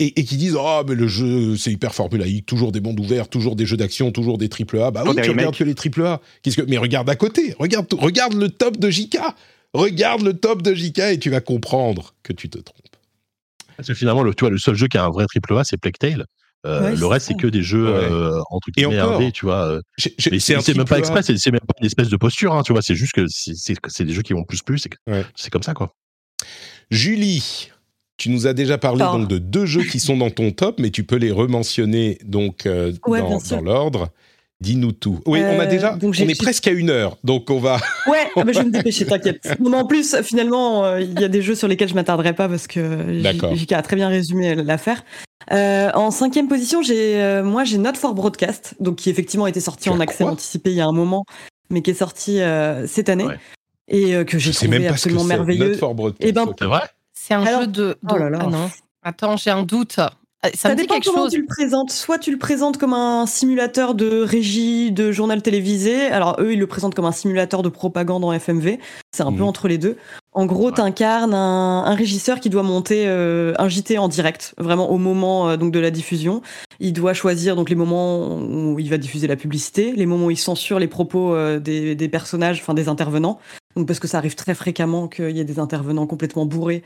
Speaker 1: et, qui disent oh mais le jeu c'est hyper formulaïque, toujours des mondes ouverts, toujours des jeux d'action, toujours des triple A. Bah oui, tu regardes que les triple A. Qu'est-ce que mais regarde à côté, regarde regarde le top de JK. Regarde le top de JK et tu vas comprendre que tu te trompes.
Speaker 7: Parce que finalement, le, tu vois, le seul jeu qui a un vrai triple A, c'est Plague Tale. Euh, le reste, c'est que des jeux euh, entre guillemets RD, tu vois. Euh. c'est même pas exprès, c'est même pas une espèce de posture, hein, tu vois. C'est juste que c'est des jeux qui vont plus plus. C'est comme ça, quoi.
Speaker 1: Julie, tu nous as déjà parlé donc de deux jeux qui sont dans ton top, mais tu peux les rementionner donc dans l'ordre. Dis-nous tout. Oui, on a déjà. on est presque à une heure, donc on va.
Speaker 3: Ouais, <laughs> ah bah, je vais me dépêcher, t'inquiète. <laughs> en plus, finalement, euh, il y a des jeux sur lesquels je m'attarderai pas parce que JK a très bien résumé l'affaire. Euh, en cinquième position, j'ai moi j'ai Not for Broadcast, donc qui effectivement a été sorti en accès anticipé il y a un moment, mais qui est sorti cette année et que j'ai trouvé absolument merveilleux.
Speaker 1: Not for Broadcast. Et eh ben,
Speaker 5: c'est vrai? C'est un jeu de. Oh là là. Ah non. Attends, j'ai un doute.
Speaker 3: Euh, ça, dépend quelque comment tu le présentes. Soit tu le présentes comme un simulateur de régie de journal télévisé. Alors eux, ils le présentent comme un simulateur de propagande en FMV. C'est un peu mmh. entre les deux. En gros, tu incarnes un, régisseur qui doit monter euh, un JT en direct, vraiment au moment euh, donc de la diffusion. Il doit choisir donc les moments où il va diffuser la publicité, les moments où il censure les propos des, des personnages, enfin des intervenants. Donc parce que ça arrive très fréquemment qu'il y ait des intervenants complètement bourrés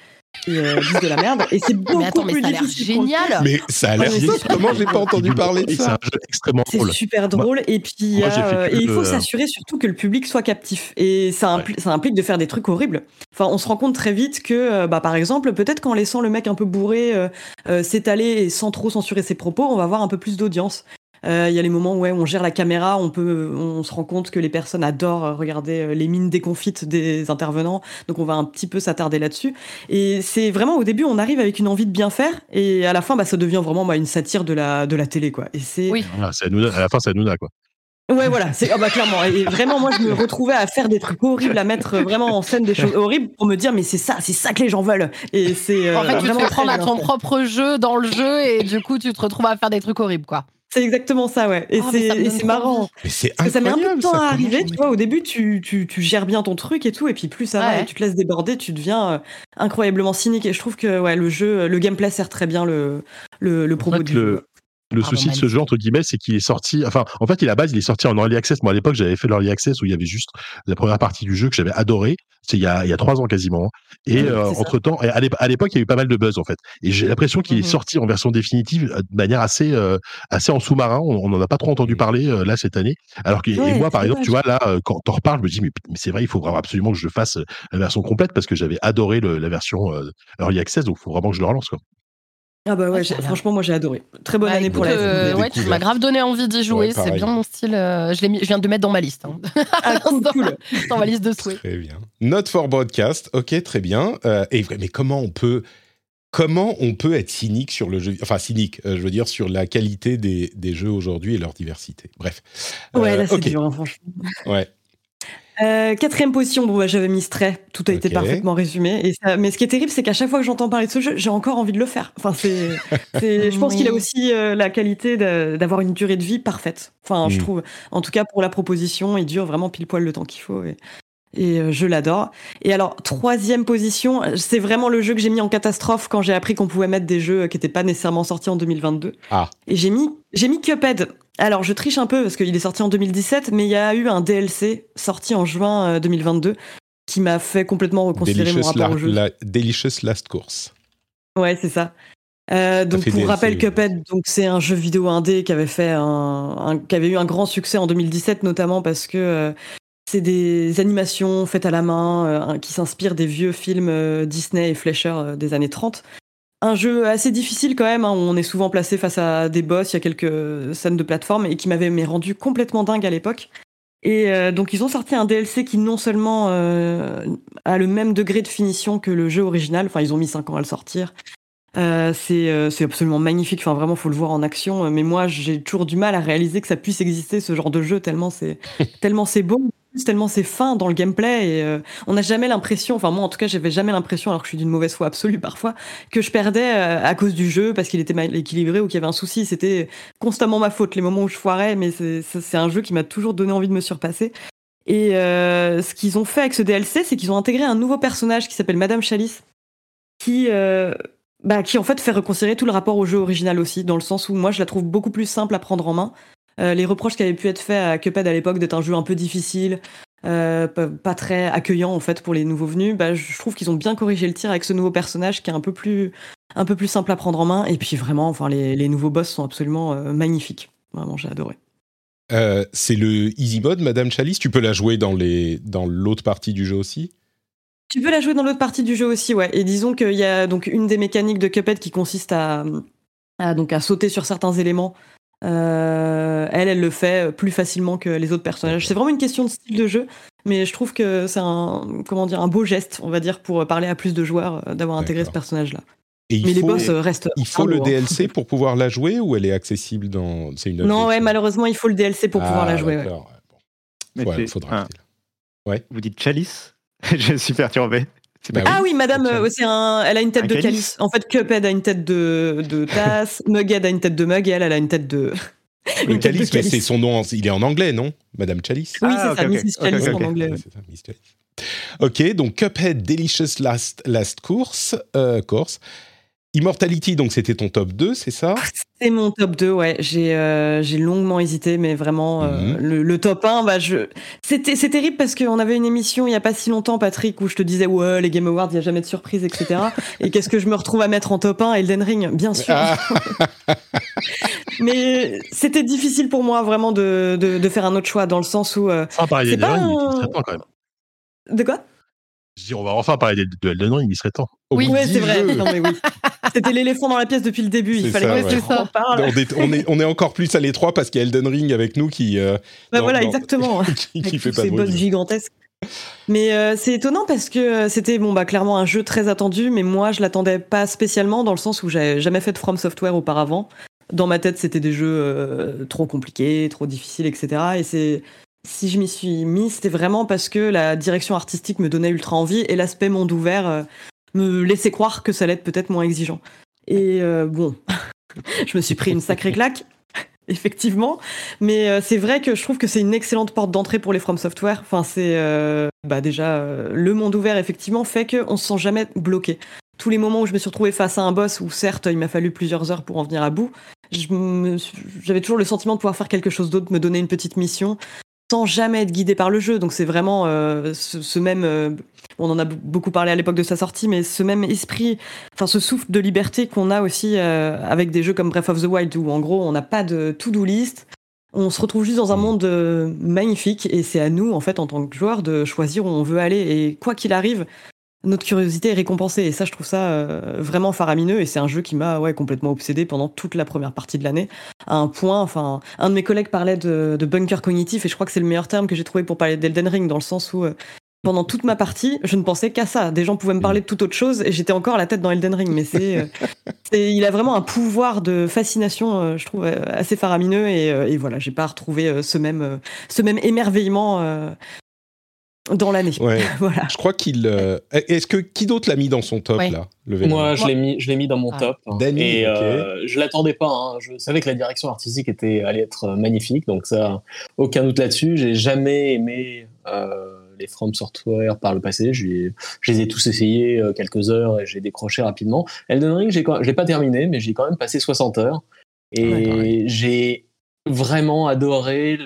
Speaker 3: et euh, disent de la merde. Et c'est <laughs> beaucoup mais attends, mais
Speaker 5: ça
Speaker 3: a
Speaker 5: l'air génial.
Speaker 1: Mais ça a l'air génial. Comment j'ai pas entendu parler de ça
Speaker 7: C'est un jeu extrêmement drôle.
Speaker 3: C'est super drôle. et puis euh, et il faut s'assurer surtout que le public soit captif. Et ça, ça, implique de faire des trucs horribles. Enfin, on se rend compte très vite que, euh, bah, par exemple, peut-être qu'en laissant le mec un peu bourré s'étaler et sans trop censurer ses propos, on va avoir un peu plus d'audience. Euh, il y a les moments où on gère la caméra, on peut, on se rend compte que les personnes adorent regarder euh, les mines déconfites des intervenants, donc on va un petit peu s'attarder là-dessus. Et c'est vraiment au début, on arrive avec une envie de bien faire, et à la fin, bah, ça devient vraiment bah, une satire de la de la télé, quoi. Et c'est
Speaker 5: oui.
Speaker 7: Ah, à, la fin, c'est Nouna, quoi.
Speaker 3: Ouais, voilà, c'est oh bah clairement. Et vraiment, moi, je me retrouvais à faire des trucs horribles, à mettre vraiment en scène des choses horribles pour me dire, mais c'est ça, c'est ça que les gens veulent. Et c'est euh,
Speaker 5: En fait, tu te prendre à ton propre jeu dans le jeu et du coup, tu te retrouves à faire des trucs horribles, quoi.
Speaker 3: C'est exactement ça, ouais. Et
Speaker 5: Oh, mais
Speaker 3: c'est marrant.
Speaker 1: Mais c'est
Speaker 3: Parce que ça met un peu de temps
Speaker 1: ça,
Speaker 3: à arriver, tu vois. Au début, tu, tu, tu gères bien ton truc et tout, et puis plus ça va et tu te laisses déborder, tu deviens euh, incroyablement cynique. Et je trouve que ouais, le jeu, le gameplay sert très bien le, le, le
Speaker 7: En
Speaker 3: propos
Speaker 7: fait,
Speaker 3: du
Speaker 7: le,
Speaker 3: jeu.
Speaker 7: Le souci de ce jeu, entre guillemets, c'est qu'il est sorti. Enfin, en fait, il à la base, il est sorti en early access. Moi, à l'époque, j'avais fait l'early access où il y avait juste la première partie du jeu que j'avais adoré. C'est il y a, il y a trois ans quasiment. hein. Et
Speaker 3: Oui,
Speaker 7: euh, entre temps, à l'ép- à l'époque, il y a eu pas mal de buzz en fait. Et j'ai l'impression qu'il est sorti en version définitive euh, de manière assez, euh, assez en sous-marin. On n'en a pas trop entendu parler euh, là cette année. Alors que et moi, par exemple, tu vois là, quand t'en reparles, je me dis mais, mais c'est vrai, il faut vraiment absolument que je fasse la version complète parce que j'avais adoré le- la version early access. Donc, il faut vraiment que je le relance quoi.
Speaker 3: Ah bah ouais, franchement, moi j'ai adoré. Très bonne
Speaker 5: Bah,
Speaker 3: année pour la
Speaker 5: euh, ouais, tu m'as grave donné envie d'y jouer.
Speaker 1: Ouais,
Speaker 5: c'est bien mon style. euh, je, l'ai mis- je viens de le mettre dans ma liste. Hein.
Speaker 3: Ah, <laughs> cool, cool.
Speaker 5: dans ma liste de souhaits.
Speaker 1: Très bien. Note for broadcast, ok, très bien. Euh, et mais comment on peut comment on peut être cynique sur le jeu, enfin cynique, euh, je veux dire sur la qualité des, des jeux aujourd'hui et leur diversité? Bref.
Speaker 3: Ouais,
Speaker 1: Euh,
Speaker 3: là c'est dur, hein, franchement.
Speaker 1: Ouais.
Speaker 3: Euh, quatrième position, bon, bah, j'avais mis Stray, tout a été parfaitement résumé. Et ça- mais ce qui est terrible, c'est qu'à chaque fois que j'entends parler de ce jeu, j'ai encore envie de le faire. Enfin, c'est, <laughs> c'est- je pense
Speaker 5: Oui.
Speaker 3: qu'il a aussi euh, la qualité de- d'avoir une durée de vie parfaite. Enfin, je
Speaker 1: Mm.
Speaker 3: trouve, en tout cas pour la proposition, il dure vraiment pile poil le temps qu'il faut. Et, et, euh, je l'adore. Et alors, troisième position, c'est vraiment le jeu que j'ai mis en catastrophe quand j'ai appris qu'on pouvait mettre des jeux qui n'étaient pas nécessairement sortis en 2022.
Speaker 1: Ah.
Speaker 3: Et j'ai mis, j'ai mis Cuphead. Alors, je triche un peu parce qu'il est sorti en 2017, mais il y a eu un DLC sorti en juin euh, 2022 qui m'a fait complètement reconsidérer mon rapport
Speaker 1: la,
Speaker 3: au jeu.
Speaker 1: la- Delicious Last Course.
Speaker 3: Ouais, c'est ça. Euh, donc pour
Speaker 1: DLC,
Speaker 3: rappel,
Speaker 1: oui.
Speaker 3: Cuphead, donc c'est un jeu vidéo indé qui avait fait un, un- qui avait eu un grand succès en 2017, notamment parce que euh, c'est des animations faites à la main euh, qui s'inspirent des vieux films euh, Disney et Fleischer euh, des années 30. Un jeu assez difficile quand même, hein, on est souvent placé face à des boss, il y a quelques scènes de plateforme et qui m'avait rendu complètement dingue à l'époque. Et donc ils ont sorti un DLC qui non seulement a le même degré de finition que le jeu original, enfin ils ont mis 5 ans à le sortir, c'est absolument magnifique. Enfin, vraiment, faut le voir en action. Mais moi, j'ai toujours du mal à réaliser que ça puisse exister ce genre de jeu tellement c'est <laughs> beau, tellement c'est fin dans le gameplay. Et euh, on n'a jamais l'impression. Enfin, moi, en tout cas, j'avais jamais l'impression, alors que je suis d'une mauvaise foi absolue <laughs> parfois, que je perdais euh, à cause du jeu parce qu'il était mal équilibré ou qu'il y avait un souci. C'était constamment ma faute les moments où je foirais. Mais c'est un jeu qui m'a toujours donné envie de me surpasser. Et euh, ce qu'ils ont fait avec ce DLC, c'est qu'ils ont intégré un nouveau personnage qui s'appelle Madame Chalice, qui bah, qui en fait fait reconsidérer tout le rapport au jeu original aussi, dans le sens où moi je la trouve beaucoup plus simple à prendre en main. Euh, les reproches qui avaient pu être faits à Cuphead à l'époque d'être un jeu un peu difficile, euh, pas, très accueillant en fait pour les nouveaux venus, bah, je trouve qu'ils ont bien corrigé le tir avec ce nouveau personnage qui est un peu plus, un peu plus simple à prendre en main. Et puis vraiment, enfin les, les nouveaux boss sont absolument euh, magnifiques. Vraiment, j'ai adoré.
Speaker 1: C'est le easy mode, Madame Chalice? Tu peux la jouer dans les dans l'autre partie du jeu aussi?
Speaker 3: Tu peux la jouer dans l'autre partie du jeu aussi, ouais. Et disons qu'il y a donc une des mécaniques de Cuphead qui consiste à, à, donc à sauter sur certains éléments. Euh, elle, elle le fait plus facilement que les autres personnages. C'est vraiment une question de style de jeu, mais je trouve que c'est un comment dire un beau geste, on va dire, pour parler à plus de joueurs euh, d'avoir intégré ce personnage-là.
Speaker 1: Et
Speaker 3: Mais les
Speaker 1: faut,
Speaker 3: boss euh, restent.
Speaker 1: il faut le. DLC pour pouvoir la jouer ou elle est accessible dans. C'est une
Speaker 3: Non, ouais, malheureusement, il faut le DLC pour pouvoir
Speaker 1: Ah,
Speaker 3: la jouer. ouais.
Speaker 1: d'accord, ouais, bon.
Speaker 4: Mais
Speaker 1: Ouais,
Speaker 4: c'est-
Speaker 1: faudra
Speaker 4: ah,
Speaker 1: acheter.
Speaker 4: Vous dites chalice? <laughs> Je suis perturbé.
Speaker 1: Bah
Speaker 3: Ah oui, madame,
Speaker 1: c'est
Speaker 3: euh, elle a une tête
Speaker 4: Un
Speaker 3: de
Speaker 4: calice.
Speaker 3: calice. En fait, Cuphead a une tête de, de <laughs> tasse, Mughead a une tête de mug, et elle, elle a une tête de.
Speaker 1: Le
Speaker 3: une tête de
Speaker 1: Chalice, mais
Speaker 3: calice.
Speaker 1: c'est son nom, en- il est en anglais, non? Madame Chalice?
Speaker 3: Oui,
Speaker 4: Ah,
Speaker 3: c'est ça,
Speaker 4: ok, ok.
Speaker 3: Mrs.
Speaker 4: Ok,
Speaker 3: Chalice en anglais.
Speaker 1: Ouais, c'est ça, Miss Chalice. Ok, donc Cuphead Delicious Last, Last Course, euh, course. Immortality, donc c'était ton top 2, c'est ça?
Speaker 3: C'est mon top 2, ouais. J'ai euh, j'ai longuement hésité, mais vraiment, euh,
Speaker 1: Mhm.
Speaker 3: le, le top 1, bah, je... c'est terrible parce qu'on avait une émission il n'y a pas si longtemps, Patrick, où je te disais, ouais, les Game Awards, il n'y a jamais de surprise, etc. Et qu'est-ce que je me retrouve à mettre en top 1 Elden Ring, bien sûr.
Speaker 1: Ah, <laughs>
Speaker 3: Mais c'était difficile pour moi vraiment de, de, de faire un autre choix, dans le sens où. euh, pas
Speaker 7: Ring, il serait temps quand même.
Speaker 3: De quoi?
Speaker 7: Je dis, on va enfin parler de, de Elden Ring, il serait temps.
Speaker 1: au
Speaker 5: Oui,
Speaker 3: Ouais,
Speaker 1: 10
Speaker 3: c'est vrai.
Speaker 1: jeux.
Speaker 3: Non, mais oui. C'était l'éléphant dans la pièce depuis le début. Il fallait
Speaker 1: ça,
Speaker 3: que
Speaker 1: ouais.
Speaker 3: on en parle.
Speaker 1: on, est, on, est, on est encore plus à l'étroit parce qu'il y a Elden Ring avec nous qui, euh,
Speaker 3: Bah
Speaker 1: non,
Speaker 3: voilà,
Speaker 1: non.
Speaker 3: exactement. <laughs>
Speaker 1: qui, fait pas de bruit.
Speaker 3: gigantesques. Mais euh, c'est étonnant parce que euh, c'était bon bah clairement un jeu très attendu, mais moi je l'attendais pas spécialement dans le sens où j'avais jamais fait de From Software auparavant. dans ma tête, c'était des jeux trop compliqués, trop difficiles, etc. Et c'est si je m'y suis mis, c'était vraiment parce que la direction artistique me donnait ultra envie et l'aspect monde ouvert me laissait croire que ça allait être peut-être moins exigeant. Et bon, <laughs> je me suis pris une sacrée <laughs> claque effectivement. Mais euh, c'est vrai que je trouve que c'est une excellente porte d'entrée pour les From Software. Enfin, c'est euh, bah déjà euh, le monde ouvert effectivement fait qu'on se sent jamais bloqué. Tous les moments où je me suis retrouvé face à un boss, où certes il m'a fallu plusieurs heures pour en venir à bout, j'avais toujours le sentiment de pouvoir faire quelque chose d'autre, me donner une petite mission, sans jamais être guidé par le jeu. Donc c'est vraiment ce, même on en a beaucoup parlé à l'époque de sa sortie, mais ce même esprit, enfin ce souffle de liberté qu'on a aussi euh, avec des jeux comme Breath of the Wild, où en gros on n'a pas de to-do list, on se retrouve juste dans un mm. monde euh, magnifique, et c'est à nous, en fait, en tant que joueur, de choisir où on veut aller, et quoi qu'il arrive, notre curiosité est récompensée, et ça, je trouve ça euh, vraiment faramineux, et c'est un jeu qui m'a ouais, complètement obsédé pendant toute la première partie de l'année, à un point, enfin, un de mes collègues parlait de, de bunker cognitif, et je crois que c'est le meilleur terme que j'ai trouvé pour parler d'Elden Ring, dans le sens où pendant toute ma partie, je ne pensais qu'à ça. Des gens pouvaient me parler de toute autre chose et j'étais encore la tête dans Elden Ring. Mais c'est, euh, <laughs> il a vraiment un pouvoir de fascination, euh, je trouve, euh, assez faramineux. Et, et voilà, j'ai pas retrouvé ce même, ce même émerveillement dans l'année. <laughs>
Speaker 1: voilà. Je crois qu'il. Est-ce que qui d'autre l'a mis dans son top là
Speaker 6: Moi, je l'ai mis, je l'ai mis dans mon ah. top. et je l'attendais pas. Hein. Je savais que la direction artistique était allait être magnifique, donc ça, aucun doute là-dessus. J'ai jamais aimé les From Software par le passé. Je, les ai tous essayés euh, quelques heures et j'ai décroché rapidement. Elden Ring, j'ai, l'ai pas terminé, mais j'ai quand même passé 60 heures. Et j'ai vraiment adoré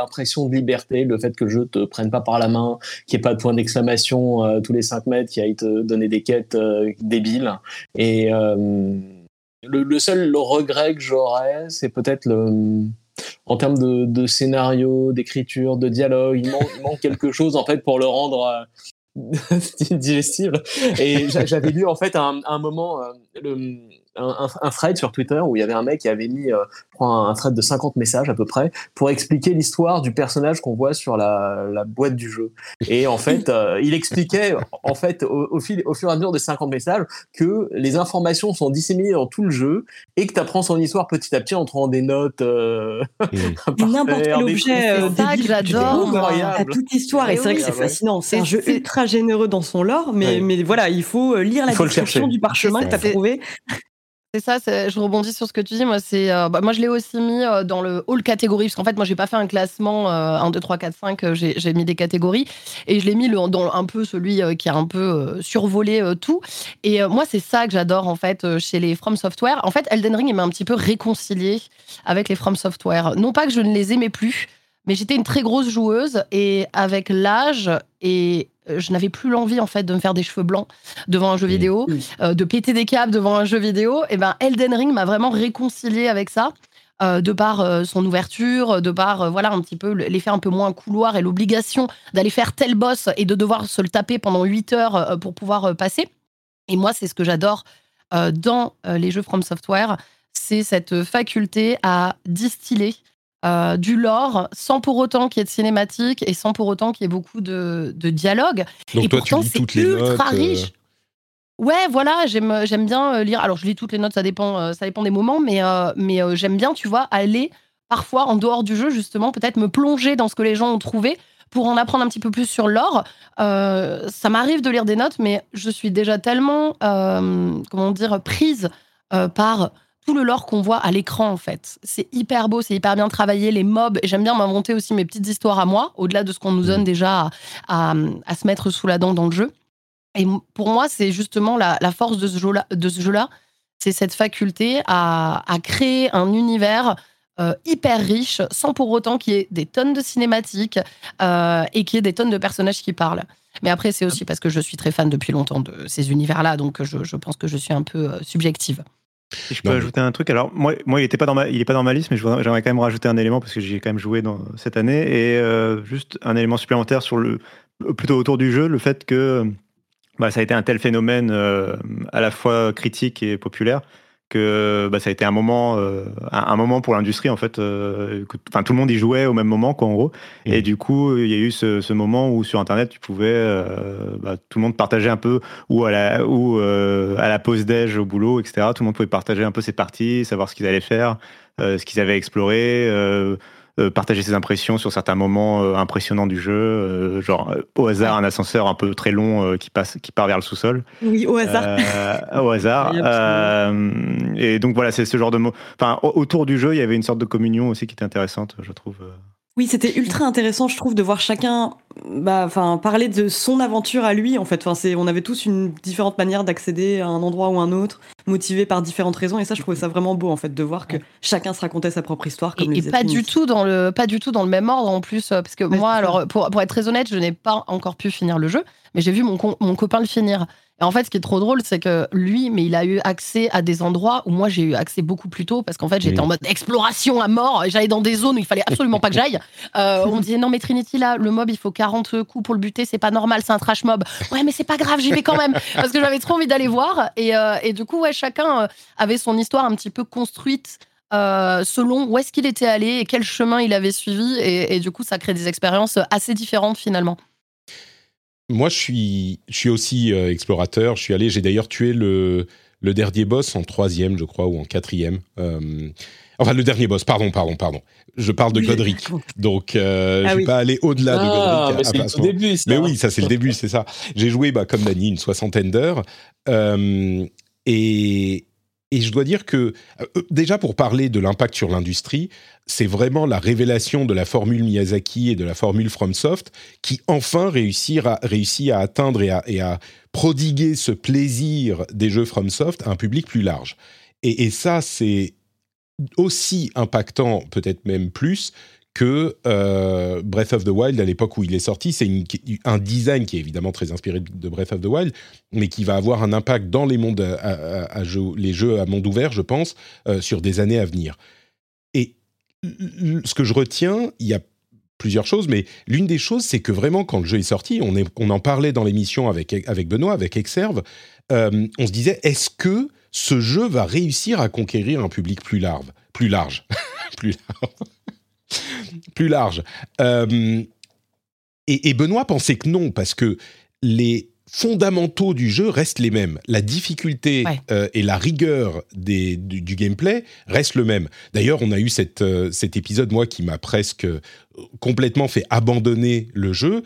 Speaker 6: l'impression de liberté, le fait que le jeu te prenne pas par la main, qu'il n'y ait pas de point d'exclamation euh, tous les 5 mètres, qui aille te donner des quêtes euh, débiles. Et le, seul regret que j'aurais, c'est peut-être le en termes de, scénario, d'écriture, de dialogue, il manque, quelque chose en fait pour le rendre euh, <laughs> digestible. Et j'avais lu en fait à un, moment euh, le, un, un, thread sur Twitter où il y avait un mec qui avait mis euh, un, thread de 50 messages à peu près pour expliquer l'histoire du personnage qu'on voit sur la, la, boîte du jeu. Et en fait, euh, il expliquait en fait au, fil, au fur et à mesure des 50 messages que les informations sont disséminées dans tout le jeu et que tu apprends son histoire petit à petit en trouvant des notes. Euh, <laughs>
Speaker 3: N'importe quel objet euh, que j'adore. toute l'histoire et c'est vrai que c'est fascinant. C'est un jeu ultra généreux dans son lore, mais, mais voilà, il faut lire la description du parchemin que tu as trouvé.
Speaker 5: C'est ça, je rebondis sur ce que tu dis. Moi, c'est, euh, bah, moi je l'ai aussi mis euh, dans le hall catégorie, parce qu'en fait, moi, j'ai pas fait un classement 1, 2, 3, 4, 5, j'ai, mis des catégories, et je l'ai mis le, dans un peu celui euh, qui a un peu survolé tout. Et moi, c'est ça que j'adore, en fait, chez les From Software. En fait, Elden Ring, il m'a un petit peu réconcilié avec les From Software. Non pas que je ne les aimais plus, mais j'étais une très grosse joueuse, et avec l'âge et je n'avais plus l'envie en fait de me faire des cheveux blancs devant un jeu vidéo, euh, de péter des câbles devant un jeu vidéo. Et ben Elden Ring m'a vraiment réconcilié avec ça. Euh, de par euh, son ouverture, de par voilà un petit peu l'effet un peu moins couloir et l'obligation d'aller faire tel boss et de devoir se le taper pendant 8 heures pour pouvoir passer. Et moi, c'est ce que j'adore dans les jeux From Software, c'est cette faculté à distiller euh, du lore sans pour autant qu'il y ait de cinématique et sans pour autant qu'il y ait beaucoup de, de dialogue.
Speaker 1: Donc et toi, pourtant, c'est ultra
Speaker 5: euh, riche. Ouais, voilà, j'aime j'aime bien euh, lire. Alors, je lis toutes les notes, ça dépend, ça dépend des moments, mais, mais j'aime bien, tu vois, aller parfois en dehors du jeu, justement, peut-être me plonger dans ce que les gens ont trouvé pour en apprendre un petit peu plus sur l'or. ça m'arrive de lire des notes, mais je suis déjà tellement, comment dire, prise par tout le lore qu'on voit à l'écran en fait. C'est hyper beau, c'est hyper bien travaillé, les mobs. J'aime bien m'inventer aussi mes petites histoires à moi, au-delà de ce qu'on nous donne mm. déjà à, se mettre sous la dent dans le jeu. Et pour moi, c'est justement la, force de ce jeu-là, jeu c'est cette faculté à, créer un univers euh, hyper riche, sans pour autant qu'il y ait des tonnes de cinématiques euh, et qu'il y ait des tonnes de personnages qui parlent. Mais après, c'est aussi parce que je suis très fan depuis longtemps de ces univers-là, donc je, je, pense que je suis un peu euh, subjective
Speaker 4: je peux ajouter un truc. Alors, moi, moi il n'était pas dans ma, il est pas dans ma liste, mais j'aimerais quand même rajouter un élément parce que j'ai quand même joué dans cette année et euh, juste un élément supplémentaire sur le, plutôt autour du jeu, le fait que bah, ça a été un tel phénomène euh, à la fois critique et populaire que bah, ça a été un moment, euh, un, moment pour l'industrie en fait. Euh, enfin, tout le monde y jouait au même moment, quoi, en gros. Et du coup, il y a eu ce, moment où sur Internet, tu pouvais, euh, bah, tout le monde partageait un peu, ou à la, ou à la pause déj au boulot, etc. Tout le monde pouvait partager un peu ses parties, savoir ce qu'ils allaient faire, ce qu'ils avaient exploré euh, partager ses impressions sur certains moments euh, impressionnants du jeu, euh, genre au hasard un ascenseur un peu très long qui passe, qui part vers le sous-sol.
Speaker 3: Oui, au hasard.
Speaker 4: au <laughs> hasard. et donc voilà, c'est ce genre de mots. Enfin, autour du jeu, il y avait une sorte de communion aussi qui était intéressante, je trouve.
Speaker 3: Oui, c'était ultra intéressant, je trouve, de voir chacun bah, parler de son aventure à lui, en fait. On avait tous une différente manière d'accéder à un endroit ou un autre, motivé par différentes raisons. Et ça, je trouvais ça vraiment beau, en fait, de voir que chacun se racontait sa propre histoire.
Speaker 5: Comme et, pas, du tout dans le, pas du tout dans le même ordre, en plus. Parce que moi, alors, pour, pour, être très honnête, je n'ai pas encore pu finir le jeu, mais j'ai vu mon, mon copain le finir. Et en fait, ce qui est trop drôle, c'est que lui, mais il a eu accès à des endroits où moi j'ai eu accès beaucoup plus tôt parce qu'en fait j'étais en mode exploration à mort. J'allais dans des zones où il fallait absolument pas que j'aille. Euh, on me disait non mais Trinity là, le mob il faut 40 coups pour le buter, c'est pas normal, c'est un trash mob. Ouais mais c'est pas grave, j'y vais quand même <laughs> parce que j'avais trop envie d'aller voir. Et, euh, et, du coup ouais, chacun euh, avait son histoire un petit peu construite. selon où est-ce qu'il était allé et quel chemin il avait suivi et, et du coup ça crée des expériences assez différentes finalement
Speaker 1: moi, je suis, je suis aussi euh, explorateur. Je suis allé, j'ai d'ailleurs tué le, le dernier boss en troisième, je crois, ou en quatrième. Euh, enfin, le dernier boss, pardon, pardon, pardon. Je parle de Godric. Donc, euh, ah je ne vais pas aller au-delà de ah, Godric.
Speaker 6: Mais c'est le début, ça.
Speaker 1: Mais oui, ça, c'est le début, c'est ça. J'ai joué, bah, comme Dani, une soixantaine d'heures. et, et je dois dire que, euh, déjà pour parler de l'impact sur l'industrie, c'est vraiment la révélation de la formule Miyazaki et de la formule FromSoft qui enfin réussit à, à atteindre et à, à, prodiguer ce plaisir des jeux FromSoft à un public plus large. Et ça, c'est aussi impactant, peut-être même plus, que euh, Breath of the Wild, à l'époque où il est sorti, c'est un design qui est évidemment très inspiré de Breath of the Wild, mais qui va avoir un impact dans les, mondes à, les jeux à monde ouvert, je pense, euh, sur des années à venir. Et ce que je retiens, il y a plusieurs choses, mais l'une des choses, c'est que vraiment, quand le jeu est sorti, on, en parlait dans l'émission avec, avec Benoît, avec Exerve, euh, on se disait, est-ce que ce jeu va réussir à conquérir un public plus large Plus large? <laughs> plus large plus large. Euh, et, Benoît pensait que non, parce que les fondamentaux du jeu restent les mêmes. La difficulté euh, et la rigueur des, du, gameplay restent le même. D'ailleurs, on a eu cette, euh, cet épisode, moi, qui m'a presque complètement fait abandonner le jeu.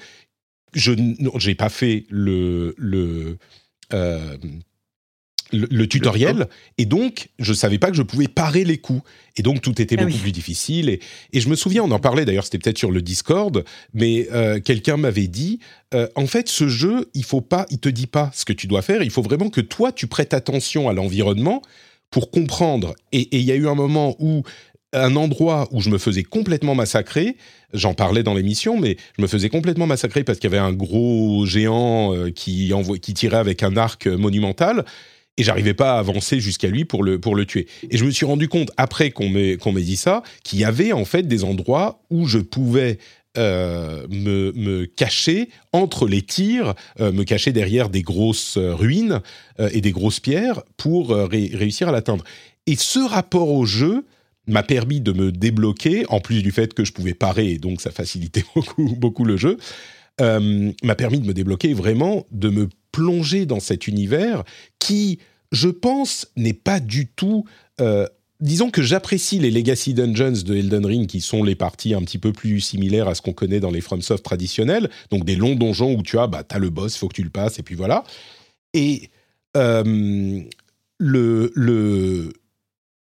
Speaker 1: Je n'ai pas fait le... le le, tutoriel, et donc je savais pas que je pouvais parer les coups, et donc tout était ah beaucoup plus difficile. Et, et, je me souviens, on en parlait d'ailleurs, c'était peut-être sur le Discord, mais euh, quelqu'un m'avait dit, euh, en fait, ce jeu, il faut pas, il te dit pas ce que tu dois faire, il faut vraiment que toi tu prêtes attention à l'environnement pour comprendre. Et il y a eu un moment où un endroit où je me faisais complètement massacrer. J'en parlais dans l'émission, mais je me faisais complètement massacrer parce qu'il y avait un gros géant euh, qui, qui tirait avec un arc monumental et j'arrivais pas à avancer jusqu'à lui pour le, pour le tuer. Et je me suis rendu compte, après qu'on m'ait, dit ça, qu'il y avait en fait des endroits où je pouvais euh, me, me, cacher entre les tirs, euh, me cacher derrière des grosses euh, ruines et des grosses pierres pour réussir à l'atteindre. Et ce rapport au jeu m'a permis de me débloquer, en plus du fait que je pouvais parer, et donc ça facilitait <laughs> beaucoup, beaucoup le jeu, m'a permis de me débloquer vraiment, de me plonger dans cet univers qui, je pense, n'est pas du tout... Euh, disons que j'apprécie les Legacy Dungeons de Elden Ring, qui sont les parties un petit peu plus similaires à ce qu'on connaît dans les FromSoft traditionnels, donc des longs donjons où tu as, bah, le boss, faut que tu le passes, et puis voilà. Et euh, le, le,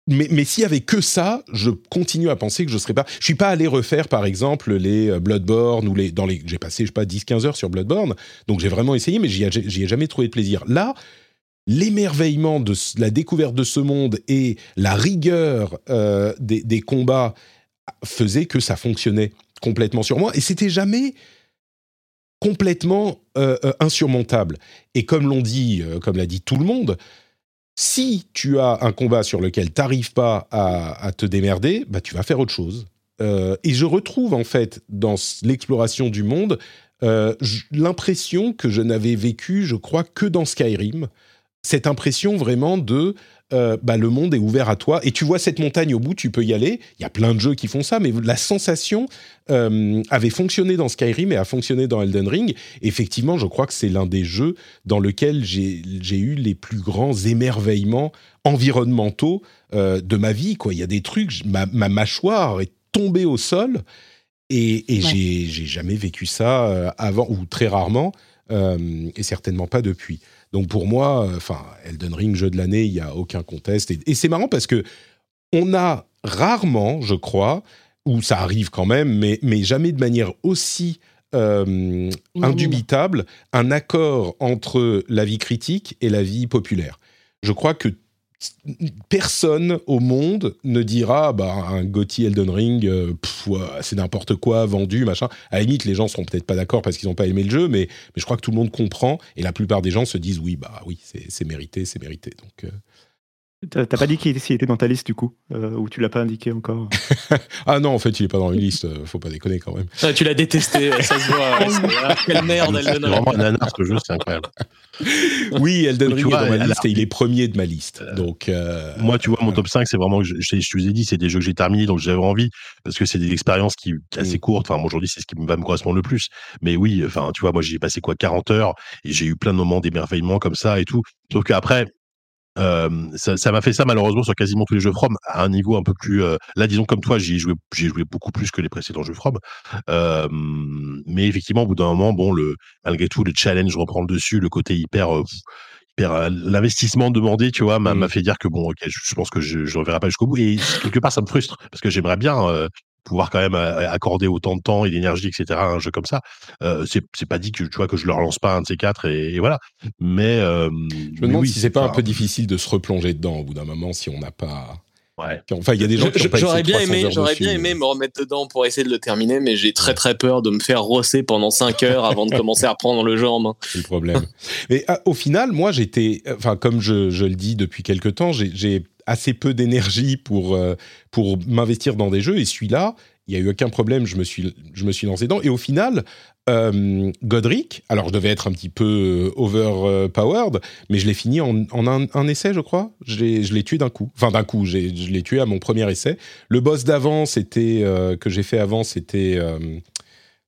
Speaker 1: mais, s'il y avait que ça, je continue à penser que je serais pas. Je suis pas allé refaire, par exemple, les euh, Bloodborne ou les. Dans les j'ai passé, je sais pas, 10-15 heures sur Bloodborne. Donc j'ai vraiment essayé, mais j'y ai, ai jamais trouvé de plaisir. Là, l'émerveillement de la découverte de ce monde et la rigueur euh, des, combats faisait que ça fonctionnait complètement sur moi. Et c'était jamais complètement euh, insurmontable. Et comme l'ont dit, comme l'a dit tout le monde, si tu as un combat sur lequel tu n'arrives pas à, te démerder, bah, tu vas faire autre chose. Euh, et je retrouve en fait dans l'exploration du monde euh, l'impression que je n'avais vécu, je crois, que dans Skyrim. Cette impression vraiment de euh, bah, le monde est ouvert à toi et tu vois cette montagne au bout, tu peux y aller. Il y a plein de jeux qui font ça, mais la sensation euh, avait fonctionné dans Skyrim et a fonctionné dans Elden Ring. Effectivement, je crois que c'est l'un des jeux dans lequel j'ai eu les plus grands émerveillements environnementaux euh, de ma vie. Quoi. Il y a des trucs, ma, mâchoire est tombée au sol et, et j'ai jamais vécu ça avant ou très rarement et certainement pas depuis. Donc pour moi, euh, enfin, Elden Ring, jeu de l'année, il n'y a aucun conteste. Et, c'est marrant parce que on a rarement, je crois, ou ça arrive quand même, mais, mais jamais de manière aussi euh, indubitable, un accord entre la vie critique et la vie populaire. Je crois que personne au monde ne dira bah un Gotti Elden Ring euh, c'est n'importe quoi vendu machin. À la limite les gens seront peut-être pas d'accord parce qu'ils n'ont pas aimé le jeu mais je crois que tout le monde comprend et la plupart des gens se disent oui bah oui c'est mérité c'est mérité. Donc euh,
Speaker 4: T'as pas dit qu'il était dans ta liste du coup euh, Ou tu l'as pas indiqué encore <laughs>
Speaker 1: Ah non, en fait, il est pas dans une liste, euh, faut pas déconner quand même.
Speaker 6: Ah, tu l'as détesté, ça se voit. <laughs> quelle merde, Elden Ring.
Speaker 7: C'est vraiment un nanar ce jeu, c'est incroyable.
Speaker 1: oui, Elden Ring est dans ma liste et il est premier de ma liste. Euh, donc,
Speaker 7: Moi, tu vois, mon top 5, c'est vraiment, je, je, je, vous ai dit, c'est des jeux que j'ai terminés, donc j'avais envie, parce que c'est des expériences qui assez mm. courtes. Enfin, aujourd'hui, c'est ce qui va me correspondre le plus. Mais oui, enfin, tu vois, moi, j'ai passé quoi, 40 heures et j'ai eu plein de moments d'émerveillement comme ça et tout. Sauf qu'après, euh, ça m'a fait ça malheureusement sur quasiment tous les jeux From à un niveau un peu plus. Euh, là, disons comme toi, j'ai joué, j'ai joué beaucoup plus que les précédents jeux From. Euh, mais effectivement, au bout d'un moment, bon, le malgré tout, le challenge reprend le dessus, le côté hyper. hyper l'investissement demandé, tu vois, m'a mmh. fait dire que bon, ok, je, pense que je ne reverrai pas jusqu'au bout. Et quelque part, ça me frustre parce que j'aimerais bien pouvoir quand même accorder autant de temps et d'énergie, etc. à un jeu comme ça. Euh, c'est pas dit que tu vois que je le relance pas un de ces quatre et, voilà. Mais je
Speaker 1: me demande si c'est pas un peu difficile de se replonger dedans au bout d'un moment si on n'a pas.
Speaker 6: Ouais. Enfin, il y a des gens qui J'aurais bien aimé, j'aurais bien aimé me remettre dedans pour essayer de le terminer, mais j'ai très très peur de me faire rosser pendant 5 heures avant de commencer à reprendre le jeu en main.
Speaker 1: C'est le problème. <laughs> mais ah, au final, moi, j'étais, enfin, comme je, je, le dis depuis quelques temps, j'ai assez peu d'énergie pour, euh, pour m'investir dans des jeux. Et celui-là, il n'y a eu aucun problème, je me suis, je me suis lancé dedans. Et au final, euh, Godric, alors je devais être un petit peu euh, overpowered, mais je l'ai fini en, un, essai, je crois. Je l'ai tué d'un coup. Enfin, d'un coup, je l'ai tué à mon premier essai. Le boss d'avant, c'était que j'ai fait avant, c'était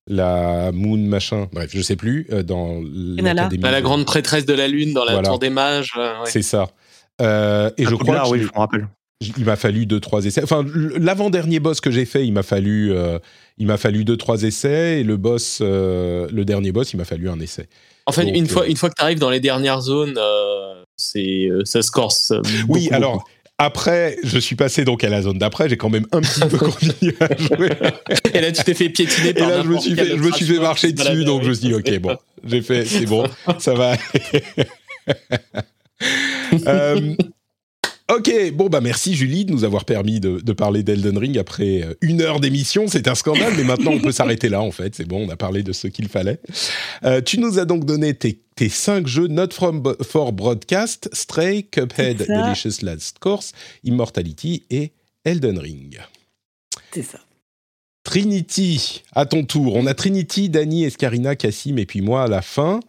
Speaker 1: la Moon machin, bref, je sais plus, dans
Speaker 6: bah, la grande prêtresse de la lune dans la tour des mages.
Speaker 1: C'est ça. Euh, et je crois que oui, je me rappelle. Il m'a fallu deux trois essais. Enfin, l'avant-dernier boss que j'ai fait, il m'a fallu, euh, il m'a fallu deux trois essais, et le boss, euh, le dernier boss, il m'a fallu un essai.
Speaker 6: En fait, une fois, une fois que tu arrives dans les dernières zones, c'est ça se corse.
Speaker 1: oui, alors. Après, je suis passé donc à la zone d'après, j'ai quand même un petit peu <laughs> continué à jouer.
Speaker 6: Et là, tu t'es fait piétiner par
Speaker 1: Et là, je me suis fait, je me suis fait marcher dessus, donc je me suis dit, ok, bon, j'ai fait, c'est bon, ça va. <laughs> Euh, ok, bon bah merci Julie de nous avoir permis de, parler d'Elden Ring après euh, une heure d'émission. C'est un scandale, mais maintenant on peut s'arrêter là en fait. C'est bon, on a parlé de ce qu'il fallait. Euh, tu nous as donc donné tes, tes cinq jeux Not from for Broadcast, Stray, Cuphead, Delicious Last Course, Immortality et Elden Ring.
Speaker 3: C'est ça.
Speaker 1: Trinity, à ton tour. On a Trinity, Dany, Escarina, Cassim et puis moi à la fin.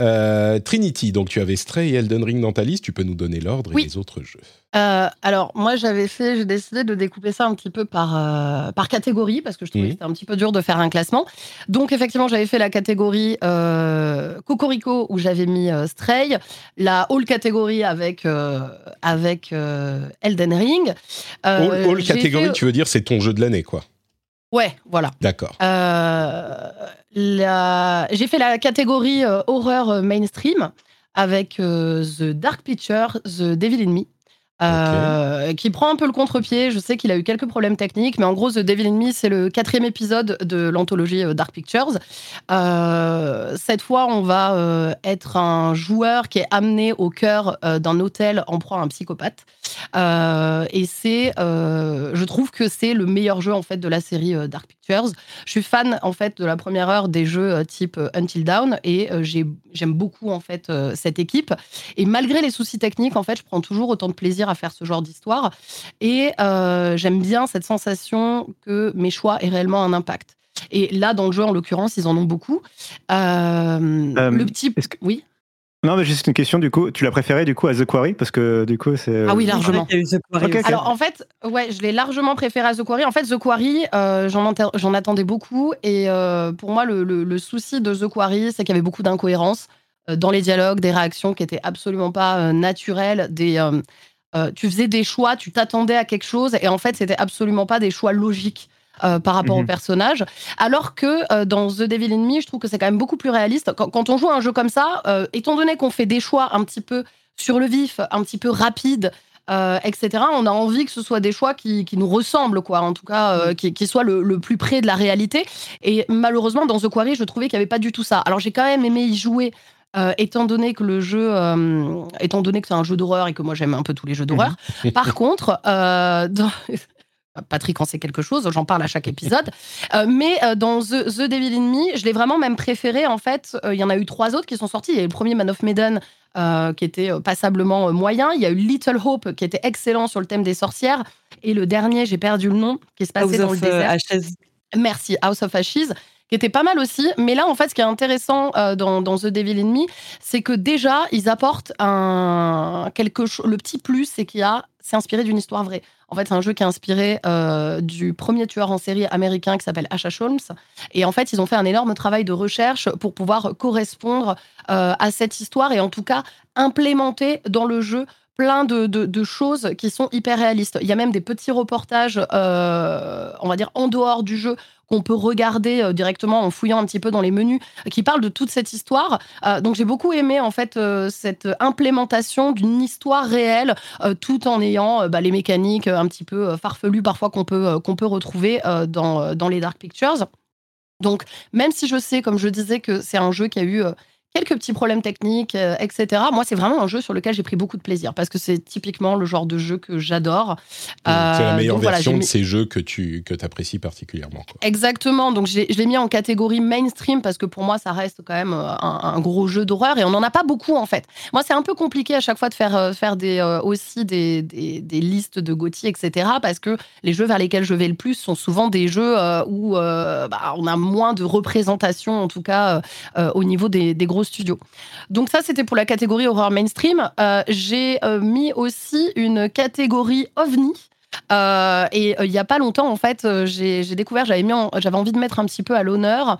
Speaker 1: Euh, Trinity, donc tu avais Stray et Elden Ring dans ta liste. Tu peux nous donner l'ordre et les autres jeux.
Speaker 5: Euh, alors, moi, j'avais fait, j'ai décidé de découper ça un petit peu par, euh, par catégorie parce que je trouvais que c'était un petit peu dur de faire un classement. Donc, effectivement, j'avais fait la catégorie Cocorico où j'avais mis Stray, la All catégorie avec, avec Elden Ring.
Speaker 1: all, catégorie, tu veux dire, c'est ton jeu de l'année, quoi.
Speaker 5: Ouais, voilà.
Speaker 1: D'accord.
Speaker 5: Euh, j'ai fait la catégorie euh, horreur euh, mainstream avec The Dark Picture, The Devil in Me. Euh, qui prend un peu le contre-pied. Je sais qu'il a eu quelques problèmes techniques, mais en gros, The Devil in Me, c'est le quatrième épisode de l'anthologie euh, Dark Pictures. Euh, cette fois, on va être un joueur qui est amené au cœur d'un hôtel en proie à un psychopathe. et c'est, je trouve que c'est le meilleur jeu en fait de la série Dark Pictures. Je suis fan en fait de la première heure des jeux type Until Dawn et j'aime beaucoup en fait cette équipe. Et malgré les soucis techniques, en fait, je prends toujours autant de plaisir à faire ce genre d'histoire. Et euh, j'aime bien cette sensation que mes choix aient réellement un impact. Et là, dans le jeu, en l'occurrence, ils en ont beaucoup. Euh, euh, le petit.
Speaker 4: Que...
Speaker 5: Oui.
Speaker 4: Non, mais juste une question du coup. Tu l'as préféré du coup à The Quarry? Parce que du coup c'est.
Speaker 5: Ah oui, largement.
Speaker 3: Okay,
Speaker 5: Alors en fait, ouais, je l'ai largement préféré à The Quarry. En fait, The Quarry, euh, j'en attendais beaucoup et euh, pour moi, le, le, souci de The Quarry, c'est qu'il y avait beaucoup d'incohérences dans les dialogues, des réactions qui étaient absolument pas naturelles, des tu faisais des choix, tu t'attendais à quelque chose et en fait, c'était absolument pas des choix logiques. Euh, par rapport au mhm. personnage. Alors que euh, dans The Devil in Me, je trouve que c'est quand même beaucoup plus réaliste. Quand, on joue à un jeu comme ça, euh, étant donné qu'on fait des choix un petit peu sur le vif, un petit peu rapides, etc. On a envie que ce soit des choix qui, nous ressemblent, quoi. En tout cas, qui, qui, soient le, plus près de la réalité. Et malheureusement, dans The Quarry, je trouvais qu'il n'y avait pas du tout ça. Alors j'ai quand même aimé y jouer. Étant donné que le jeu, étant donné que c'est un jeu d'horreur et que moi j'aime un peu tous les jeux d'horreur. Mhm. Par <laughs> contre, dans, <laughs> Patrick en sait quelque chose, j'en parle à chaque épisode. Euh, mais euh, dans The, The, Devil in Me, je l'ai vraiment même préféré. En fait, euh, il y en a eu trois autres qui sont sortis. Il y a eu le premier Man of Medan qui était passablement moyen. Il y a eu Little Hope qui était excellent sur le thème des sorcières. Et le dernier, j'ai perdu le nom, qui se passait dans le désert. Merci, House of Ashes qui était pas mal aussi. Mais là, en fait, ce qui est intéressant dans, dans, The Devil in Me, c'est que déjà, ils apportent un, quelque. Le petit plus, c'est qu'il a, c'est inspiré d'une histoire vraie. En fait, c'est un jeu qui est inspiré euh, du premier tueur en série américain qui s'appelle H.H. Holmes. Et en fait, ils ont fait un énorme travail de recherche pour pouvoir correspondre euh, à cette histoire et en tout cas implémenter dans le jeu plein de, choses qui sont hyper réalistes. Il y a même des petits reportages, euh, on va dire, en dehors du jeu qu'on peut regarder euh, directement en fouillant un petit peu dans les menus, qui parlent de toute cette histoire. Euh, donc j'ai beaucoup aimé en fait cette implémentation d'une histoire réelle, tout en ayant bah, les mécaniques un petit peu farfelues parfois qu'on peut, qu'on peut retrouver dans, dans les Dark Pictures. Donc même si je sais, comme je disais, que c'est un jeu qui a eu quelques petits problèmes techniques, euh, etc. Moi, c'est vraiment un jeu sur lequel j'ai pris beaucoup de plaisir parce que c'est typiquement le genre de jeu que j'adore.
Speaker 1: c'est la euh, meilleure version de ces jeux que tu que apprécies particulièrement.
Speaker 5: Exactement. Donc, je l'ai mis en catégorie mainstream parce que pour moi, ça reste quand même euh, un, gros jeu d'horreur et on n'en a pas beaucoup en fait. Moi, c'est un peu compliqué à chaque fois de faire, faire des, aussi des, des, listes de Gauthier, etc. parce que les jeux vers lesquels je vais le plus sont souvent des jeux où bah, on a moins de représentation, en tout cas au niveau des, des gros studio. Donc ça, c'était pour la catégorie horreur mainstream. Euh, j'ai euh, mis aussi une catégorie ovni. Euh, et il n'y a pas longtemps, en fait, j'ai découvert, j'avais envie de mettre un petit peu à l'honneur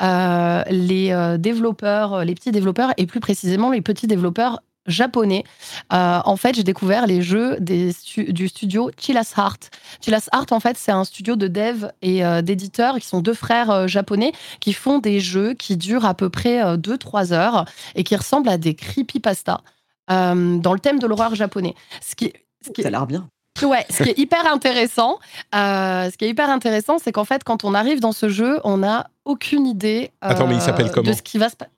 Speaker 5: les développeurs, les petits développeurs, et plus précisément les petits développeurs japonais. Euh, en fait, j'ai découvert les jeux des du studio Chilas Heart. Chilas Heart, en fait, c'est un studio de dev et euh, d'éditeurs qui sont deux frères euh, japonais qui font des jeux qui durent à peu près 2-3 heures et qui ressemblent à des creepypasta dans le thème de l'horreur japonais. Ce qui,
Speaker 3: ce qui... Ça a l'air bien.
Speaker 5: Ouais, ce qui est hyper intéressant, ce qui est hyper intéressant, c'est qu'en fait, quand on arrive dans ce jeu, on n'a aucune idée
Speaker 1: Attends, mais il s'appelle comment?
Speaker 5: de ce qui va se passer.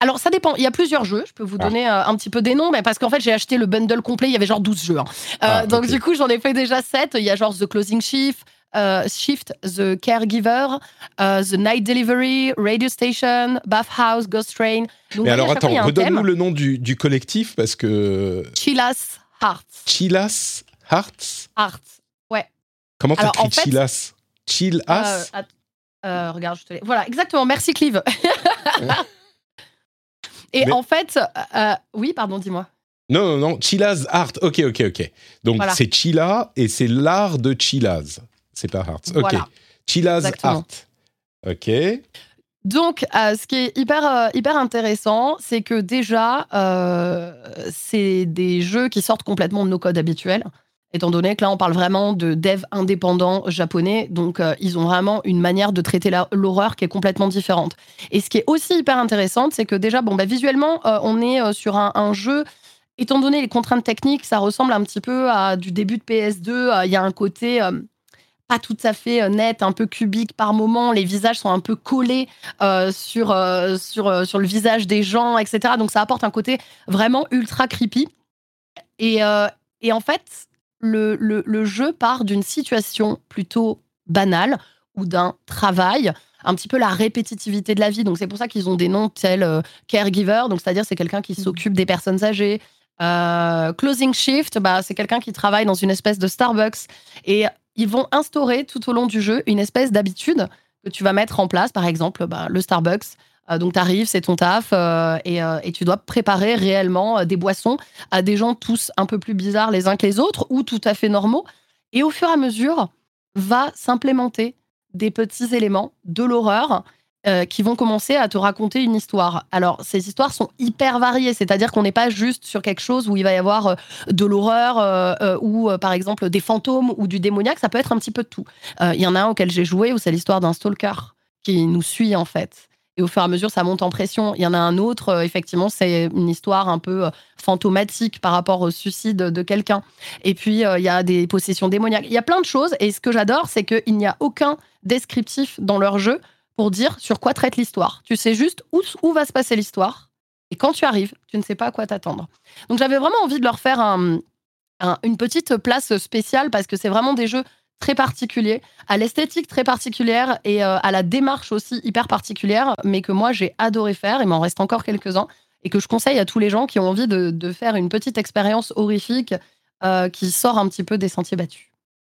Speaker 5: Alors, ça dépend. Il y a plusieurs jeux. Je peux vous ah. donner euh, un petit peu des noms, mais parce qu'en fait, j'ai acheté le bundle complet. Il y avait genre 12 jeux. Hein. Euh, ah, donc, du coup, j'en ai fait déjà 7. Il y a genre The Closing Shift, euh, Shift The Caregiver, The Night Delivery, Radio Station, Bathhouse, Ghost Train.
Speaker 1: mais alors, attends, redonne-nous le nom du, du, collectif parce que.
Speaker 5: Chilas Hearts.
Speaker 1: Chilas Hearts?
Speaker 5: Hearts, ouais.
Speaker 1: Comment tu écris Chilas Chill
Speaker 5: regarde, je te Voilà, exactement. Merci, Clive. <laughs> Et en fait, euh, oui, pardon, dis-moi.
Speaker 1: Non, non, non, Chilla's Art. Ok, ok, ok. Donc c'est Chilla et c'est l'art de Chilla's. C'est pas Art. Ok. Chilla's Art. Ok.
Speaker 5: Donc, euh, ce qui est hyper, euh, hyper intéressant, c'est que déjà, c'est des jeux qui sortent complètement de nos codes habituels étant donné que là, on parle vraiment de dev indépendants japonais, donc euh, ils ont vraiment une manière de traiter l'horreur qui est complètement différente. Et ce qui est aussi hyper intéressant, c'est que déjà, bon, bah, visuellement, euh, on est euh, sur un, jeu étant donné les contraintes techniques, ça ressemble un petit peu à du début de PS2. Il y a un côté pas tout à fait net, un peu cubique par moment. Les visages sont un peu collés sur, sur, sur le visage des gens, etc. Donc ça apporte un côté vraiment ultra creepy. Et, et en fait, le, jeu part d'une situation plutôt banale ou d'un travail, un petit peu la répétitivité de la vie. Donc c'est pour ça qu'ils ont des noms tels euh, caregiver, donc c'est-à-dire c'est quelqu'un qui mmh. s'occupe des personnes âgées. Euh, closing shift, bah, c'est quelqu'un qui travaille dans une espèce de Starbucks. Et ils vont instaurer tout au long du jeu une espèce d'habitude que tu vas mettre en place. Par exemple, bah, le Starbucks, donc tu arrives, c'est ton taf, et, et, tu dois préparer réellement des boissons à des gens tous un peu plus bizarres les uns que les autres, ou tout à fait normaux. Et au fur et à mesure, va s'implémenter des petits éléments de l'horreur euh, qui vont commencer à te raconter une histoire. Alors, ces histoires sont hyper variées, c'est-à-dire qu'on n'est pas juste sur quelque chose où il va y avoir euh, de l'horreur euh, ou, par exemple, des fantômes ou du démoniaque, ça peut être un petit peu de tout. Il y en a un auquel j'ai joué où c'est l'histoire d'un stalker qui nous suit, en fait. Et au fur et à mesure, ça monte en pression. Il y en a un autre, effectivement, c'est une histoire un peu fantomatique par rapport au suicide de quelqu'un. Et puis, il y a des possessions démoniaques. Il y a plein de choses. Et ce que j'adore, c'est qu'il n'y a aucun descriptif dans leur jeu pour dire sur quoi traite l'histoire. Tu sais juste où, où va se passer l'histoire. Et quand tu arrives, tu ne sais pas à quoi t'attendre. Donc j'avais vraiment envie de leur faire une petite place spéciale parce que c'est vraiment des jeux très particuliers, à l'esthétique très particulière et euh, à la démarche aussi hyper particulière, mais que moi j'ai adoré faire, il m'en reste encore quelques-uns, et que je conseille à tous les gens qui ont envie de, faire une petite expérience horrifique euh, qui sort un petit peu des sentiers battus.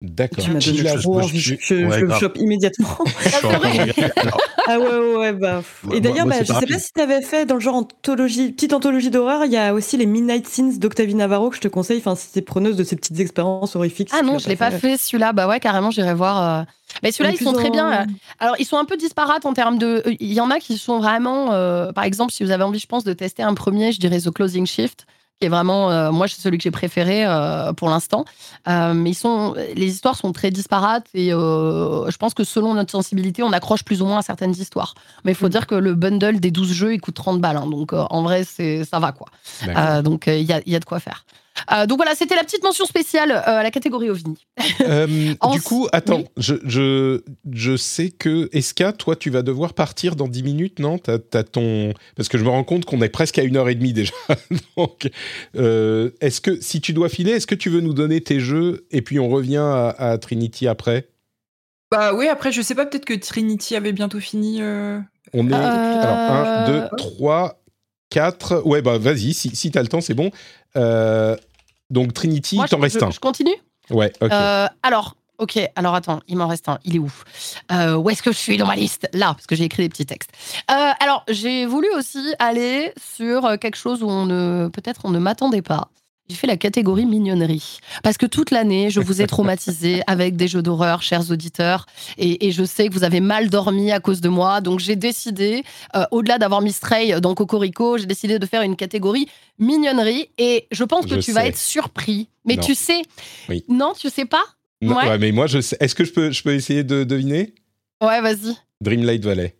Speaker 1: D'accord.
Speaker 3: Tu m'as donné trop envie. Je, je, le chope immédiatement. ah ouais, ouais, bah. Et d'ailleurs, bah, je sais pas si tu avais fait dans le genre anthologie, petite anthologie d'horreur, il y a aussi les Midnight Scenes d'Octavie Navarro que je te conseille. Enfin, si t'es preneuse de ces petites expériences horrifiques.
Speaker 5: Ah non, je l'ai pas fait, celui-là. Bah ouais, carrément, j'irai voir. Euh. Mais celui-là, ils sont très bien. Alors, ils sont un peu disparates en termes de. Il y en a qui sont vraiment. Euh, par exemple, si vous avez envie, je pense, de tester un premier, je dirais The Closing Shift qui est vraiment, euh, moi, c'est celui que j'ai préféré euh, pour l'instant. Euh, mais ils sont, les histoires sont très disparates et je pense que selon notre sensibilité, on accroche plus ou moins à certaines histoires. Mais il faut mm. dire que le bundle des 12 jeux, il coûte 30 balles. Hein. donc en vrai, c'est, ça va quoi. donc il y a, y, a, de quoi faire. Euh, donc voilà, c'était la petite mention spéciale euh, à la catégorie OVNI. <laughs>
Speaker 1: Euh, du coup, attends, je, je, je, sais que, Eska, toi, tu vas devoir partir dans 10 minutes, non as, ton... Parce que je me rends compte qu'on est presque à une heure et demie déjà. <laughs> donc, est-ce que, si tu dois filer, est-ce que tu veux nous donner tes jeux et puis on revient à, Trinity après?
Speaker 2: Bah oui, après, je sais pas, peut-être que Trinity avait bientôt fini.
Speaker 1: On est. Alors, 1, 2, 3, 4. Ouais, bah vas-y, si, si tu as le temps, c'est bon. Euh, donc Trinity, il t'en reste un.
Speaker 5: Je continue
Speaker 1: Ouais, ok.
Speaker 5: Euh, alors, ok, alors attends, il m'en reste un. Il est où? Euh, Où est-ce que je suis dans ma liste? Là, parce que j'ai écrit des petits textes. alors, j'ai voulu aussi aller sur quelque chose où on ne, peut-être on ne m'attendait pas. J'ai fait la catégorie mignonnerie. Parce que toute l'année, je vous ai traumatisé <laughs> avec des jeux d'horreur, chers auditeurs. Et, je sais que vous avez mal dormi à cause de moi. Donc j'ai décidé, euh, au-delà d'avoir mis Stray dans Cocorico, j'ai décidé de faire une catégorie mignonnerie. Et je pense que tu vas être surpris. Mais tu sais. Non, tu sais pas?
Speaker 1: Non, ouais. mais moi, je sais. Est-ce que je peux, je peux essayer de deviner?
Speaker 5: Ouais, vas-y.
Speaker 1: Dreamlight Valley.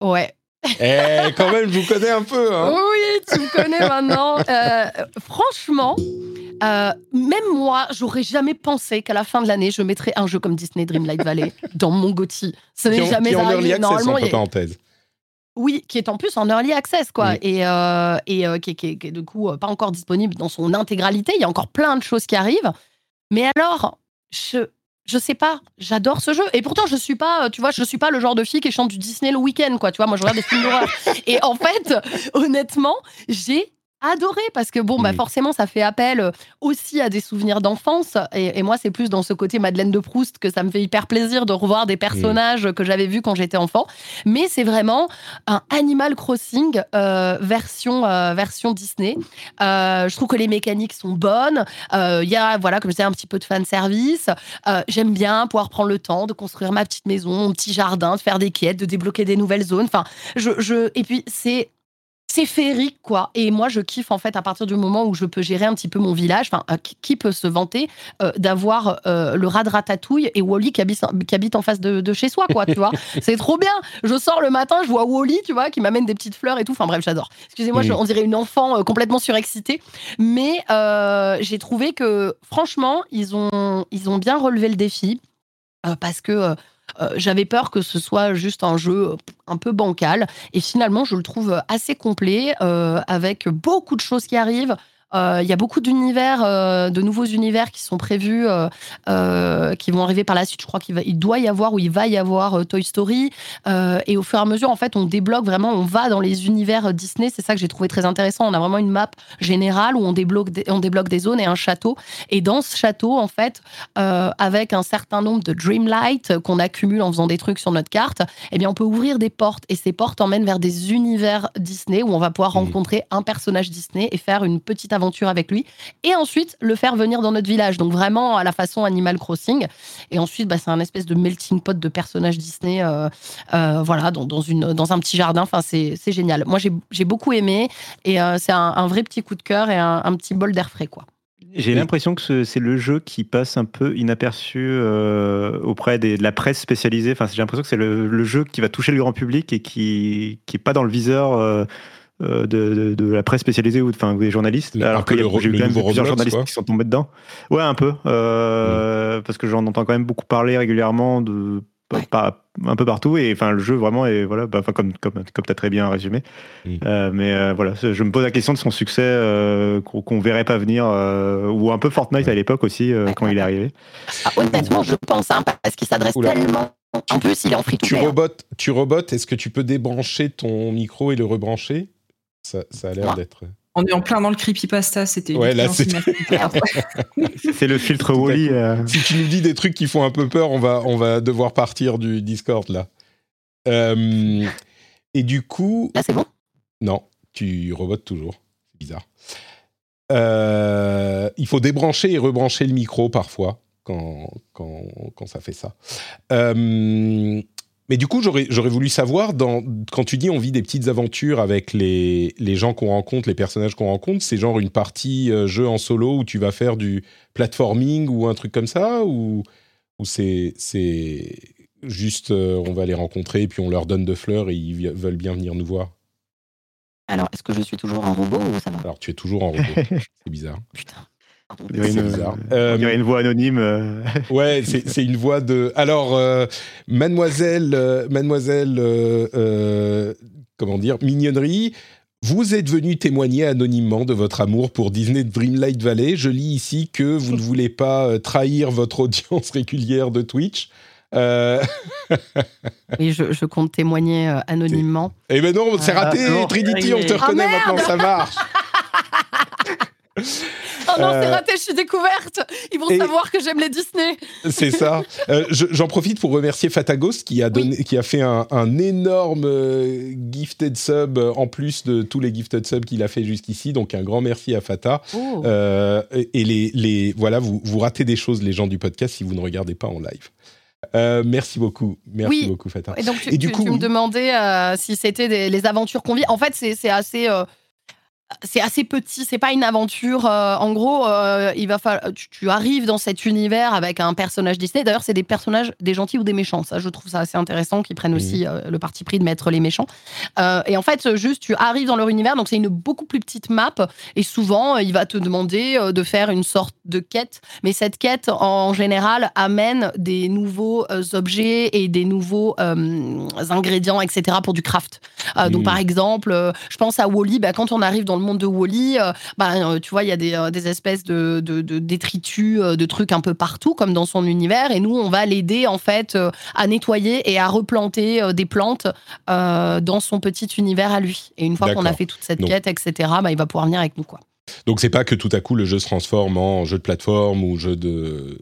Speaker 5: Ouais.
Speaker 1: Eh, quand même, je vous connais un peu. Hein.
Speaker 5: Oui, tu me connais maintenant. Euh, franchement, euh, même moi, j'aurais jamais pensé qu'à la fin de l'année, je mettrais un jeu comme Disney Dreamlight Valley dans mon GOTY.
Speaker 1: Ce n'est jamais arrivé. Normalement, entre parenthèses.
Speaker 5: Oui, qui est en plus en early access, quoi, et, euh, et qui, qui, qui, est du coup pas encore disponible dans son intégralité. Il y a encore plein de choses qui arrivent. Mais alors, je, je sais pas, j'adore ce jeu. Et pourtant, je suis pas, tu vois, je suis pas le genre de fille qui chante du Disney le week-end, quoi. Tu vois, moi, je regarde des films d'horreur. <laughs> Et en fait, honnêtement, j'ai adoré parce que bon, bah forcément, ça fait appel euh, aussi à des souvenirs d'enfance. Et, moi, c'est plus dans ce côté Madeleine de Proust que ça me fait hyper plaisir de revoir des personnages que j'avais vus quand j'étais enfant. Mais c'est vraiment un Animal Crossing euh, version, euh, version Disney. je trouve que les mécaniques sont bonnes. Il y a, voilà, comme je disais, un petit peu de fan service. J'aime bien pouvoir prendre le temps de construire ma petite maison, mon petit jardin, de faire des quêtes, de débloquer des nouvelles zones. Enfin, je, je... et puis c'est c'est féerique, quoi. Et moi, je kiffe, en fait, à partir du moment où je peux gérer un petit peu mon village. Enfin, euh, qui peut se vanter euh, d'avoir euh, le rat de ratatouille et Wally qui habite, qui habite en face de, chez soi, quoi, tu vois <laughs> C'est trop bien. Je sors le matin, je vois Wally, tu vois, qui m'amène des petites fleurs et tout. Enfin, bref, j'adore. Excusez-moi, on dirait une enfant complètement surexcitée. Mais j'ai trouvé que, franchement, ils ont, ils ont bien relevé le défi. parce que euh, j'avais peur que ce soit juste un jeu un peu bancal. Et finalement, je le trouve assez complet, euh, avec beaucoup de choses qui arrivent. Euh, il y a beaucoup d'univers, euh, de nouveaux univers qui sont prévus, euh, qui vont arriver par la suite. Je crois qu'il il doit y avoir ou il va y avoir Toy Story. et au fur et à mesure, en fait, on débloque vraiment, on va dans les univers Disney. C'est ça que j'ai trouvé très intéressant. On a vraiment une map générale où on débloque, des, on débloque des zones et un château. Et dans ce château, en fait, avec un certain nombre de Dreamlight qu'on accumule en faisant des trucs sur notre carte, eh bien, on peut ouvrir des portes. Et ces portes emmènent vers des univers Disney où on va pouvoir mmh. rencontrer un personnage Disney et faire une petite aventure aventure avec lui, et ensuite le faire venir dans notre village. Donc vraiment à la façon Animal Crossing. Et ensuite, bah, c'est un espèce de melting pot de personnages Disney, euh, euh, voilà, dans, dans, une, dans un petit jardin. Enfin, c'est génial. Moi, j'ai beaucoup aimé, et euh, c'est un, vrai petit coup de cœur et un, un petit bol d'air frais, quoi.
Speaker 4: J'ai l'impression que c'est le jeu qui passe un peu inaperçu auprès des, de la presse spécialisée. Enfin, j'ai l'impression que c'est le, le, jeu qui va toucher le grand public et qui n'est pas dans le viseur euh, de, de, la presse spécialisée ou enfin des journalistes. alors que j'ai eu quand même plusieurs journalistes qui sont tombés dedans. Ouais, un peu, euh, parce que j'en entends quand même beaucoup parler régulièrement de pas, un peu partout et enfin le jeu vraiment est voilà bah, comme comme comme t'as très bien résumé. Euh, mais voilà je me pose la question de son succès qu'on verrait pas venir ou un peu Fortnite à l'époque aussi quand il est arrivé.
Speaker 5: Ah, honnêtement je pense hein, parce qu'il s'adresse tellement en plus il est en free
Speaker 1: tu robotes tu robotes est-ce que tu peux débrancher ton micro et le rebrancher? Ça, a l'air d'être.
Speaker 2: On est en plein dans le creepypasta, c'était.
Speaker 1: Ouais, là, c'est. <laughs> <laughs>
Speaker 4: c'est le filtre Wally. Euh.
Speaker 1: Si tu nous dis des trucs qui font un peu peur, on va, on va devoir partir du Discord là. Euh, et du coup.
Speaker 5: Là, c'est bon?
Speaker 1: Non, tu rebotes toujours. C'est bizarre. Euh, il faut débrancher et rebrancher le micro parfois quand, quand, quand ça fait ça. Mais du coup, j'aurais, voulu savoir, dans, quand tu dis on vit des petites aventures avec les, les gens qu'on rencontre, les personnages qu'on rencontre, c'est genre une partie euh, jeu en solo où tu vas faire du platforming ou un truc comme ça Ou, ou c'est, juste euh, on va les rencontrer et puis on leur donne de fleurs et ils veulent bien venir nous voir?
Speaker 5: Alors, est-ce que je suis toujours en robot ou ça va?
Speaker 1: Alors, tu es toujours en robot. <laughs> c'est bizarre.
Speaker 5: Putain.
Speaker 4: Il y a une, une voix anonyme. Euh. <laughs>
Speaker 1: ouais, c'est une voix de. Alors, euh, mademoiselle, euh, mademoiselle, comment dire, mignonnerie. Vous êtes venu témoigner anonymement de votre amour pour Disney Dreamlight Valley. Je lis ici que vous ne voulez pas trahir votre audience <laughs> régulière de Twitch. <laughs>
Speaker 5: oui, je, compte témoigner anonymement.
Speaker 1: Eh ben non, c'est raté, Trinity, on te reconnaît ah, maintenant, ça marche.
Speaker 5: Oh non, c'est euh, raté, je suis découverte. Ils vont savoir que j'aime les Disney.
Speaker 1: C'est ça. <laughs> Euh, j'en profite pour remercier Fatagos qui a, donné, qui a fait un, énorme euh, gifted sub en plus de tous les gifted subs qu'il a fait jusqu'ici. Donc un grand merci à Fata. Oh. et les, les, voilà, vous, vous ratez des choses, les gens du podcast, si vous ne regardez pas en live. merci beaucoup, merci beaucoup Fata.
Speaker 5: Et donc tu, du coup, me demandais si c'était les aventures qu'on vit. En fait, c'est assez c'est assez petit, c'est pas une aventure. Euh, en gros, euh, il va falloir, tu, arrives dans cet univers avec un personnage Disney. D'ailleurs, c'est des personnages, des gentils ou des méchants. Ça, je trouve ça assez intéressant qu'ils prennent aussi euh, le parti pris de mettre les méchants. et en fait, juste, tu arrives dans leur univers, donc c'est une beaucoup plus petite map. Et souvent, il va te demander de faire une sorte de quête. Mais cette quête, en général, amène des nouveaux objets et des nouveaux ingrédients, etc. pour du craft. Donc, par exemple, je pense à Wally. Bah, quand on arrive dans le monde de Wally, euh, bah, euh, tu vois, il y a des, euh, espèces de, détritus, de trucs un peu partout, comme dans son univers. Et nous, on va l'aider en fait à nettoyer et à replanter des plantes dans son petit univers à lui. Et une fois qu'on a fait toute cette quête, etc., bah, il va pouvoir venir avec nous, quoi.
Speaker 1: Donc c'est pas que tout à coup le jeu se transforme en jeu de plateforme ou jeu de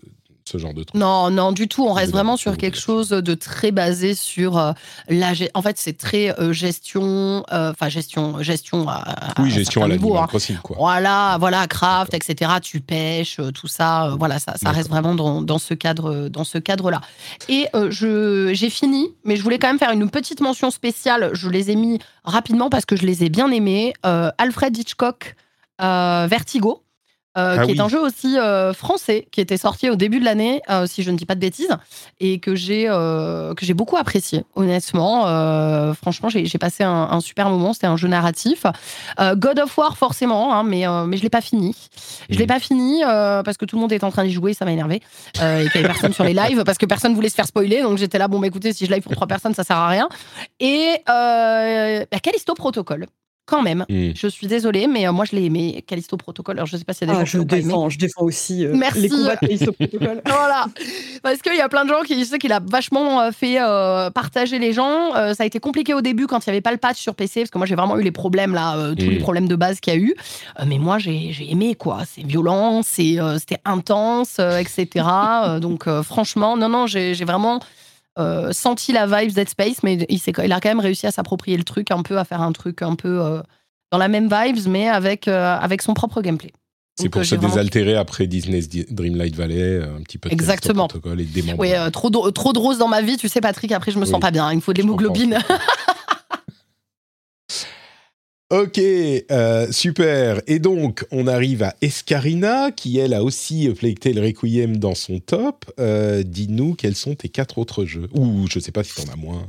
Speaker 1: genre de
Speaker 5: Non, non, du tout. On reste vraiment sur quelque chose de très basé sur euh, la. En fait, c'est très euh, gestion, euh, enfin gestion, gestion. À,
Speaker 1: oui, gestion à la niveau, hein. quoi.
Speaker 5: Voilà, voilà, craft, etc. Tu pêches, tout ça. voilà, ça, ça reste vraiment dans, dans, ce cadre, dans ce cadre-là. Et je, j'ai fini, mais je voulais quand même faire une petite mention spéciale. Je les ai mis rapidement parce que je les ai bien aimés. Alfred Hitchcock, Vertigo. Euh, ah qui est un jeu aussi euh, français, qui était sorti au début de l'année, euh, si je ne dis pas de bêtises, et que j'ai que j'ai beaucoup apprécié, honnêtement. franchement, j'ai passé un, super moment. C'était un jeu narratif. God of War, forcément, hein, mais mais je l'ai pas fini. Je l'ai mhm. pas fini parce que tout le monde est en train d'y jouer, ça m'a énervé, et qu'il y avait personne sur les lives parce que personne voulait se faire spoiler. Donc j'étais là, bon, bah, écoutez, si je live pour trois personnes, ça sert à rien. Et bah, Callisto Protocol quand même. Je suis désolée, mais euh, moi je l'ai aimé, Callisto Protocol. Alors je sais pas s'il y a des
Speaker 3: ah, gens je défends, je défends aussi euh, les combats de Callisto Protocol. <laughs>
Speaker 5: voilà, parce qu'il y a plein de gens qui disent qu'il a vachement euh, fait partager les gens. ça a été compliqué au début quand il n'y avait pas le patch sur PC, parce que moi j'ai vraiment eu les problèmes là, tous les problèmes de base qu'il y a eu. mais moi j'ai aimé quoi. C'est violent, c'était intense, etc. donc franchement, non non, j'ai vraiment euh, senti la vibe Dead Space, mais il, il, a quand même réussi à s'approprier le truc un peu, à faire un truc un peu euh, dans la même vibes, mais avec, euh, avec son propre gameplay.
Speaker 1: C'est pour se désaltérer après Disney's Dreamlight Valley, un petit peu de
Speaker 5: Exactement.
Speaker 1: protocole et
Speaker 5: Oui, trop, de, trop de roses dans ma vie, tu sais, Patrick, après je me sens pas bien, il me faut de l'hémoglobine. <laughs>
Speaker 1: Ok, euh, super. Et donc, on arrive à Escarina, qui elle a aussi Plague Tale Requiem dans son top. Euh, dis-nous quels sont tes quatre autres jeux? Ou je sais pas si t'en as moins.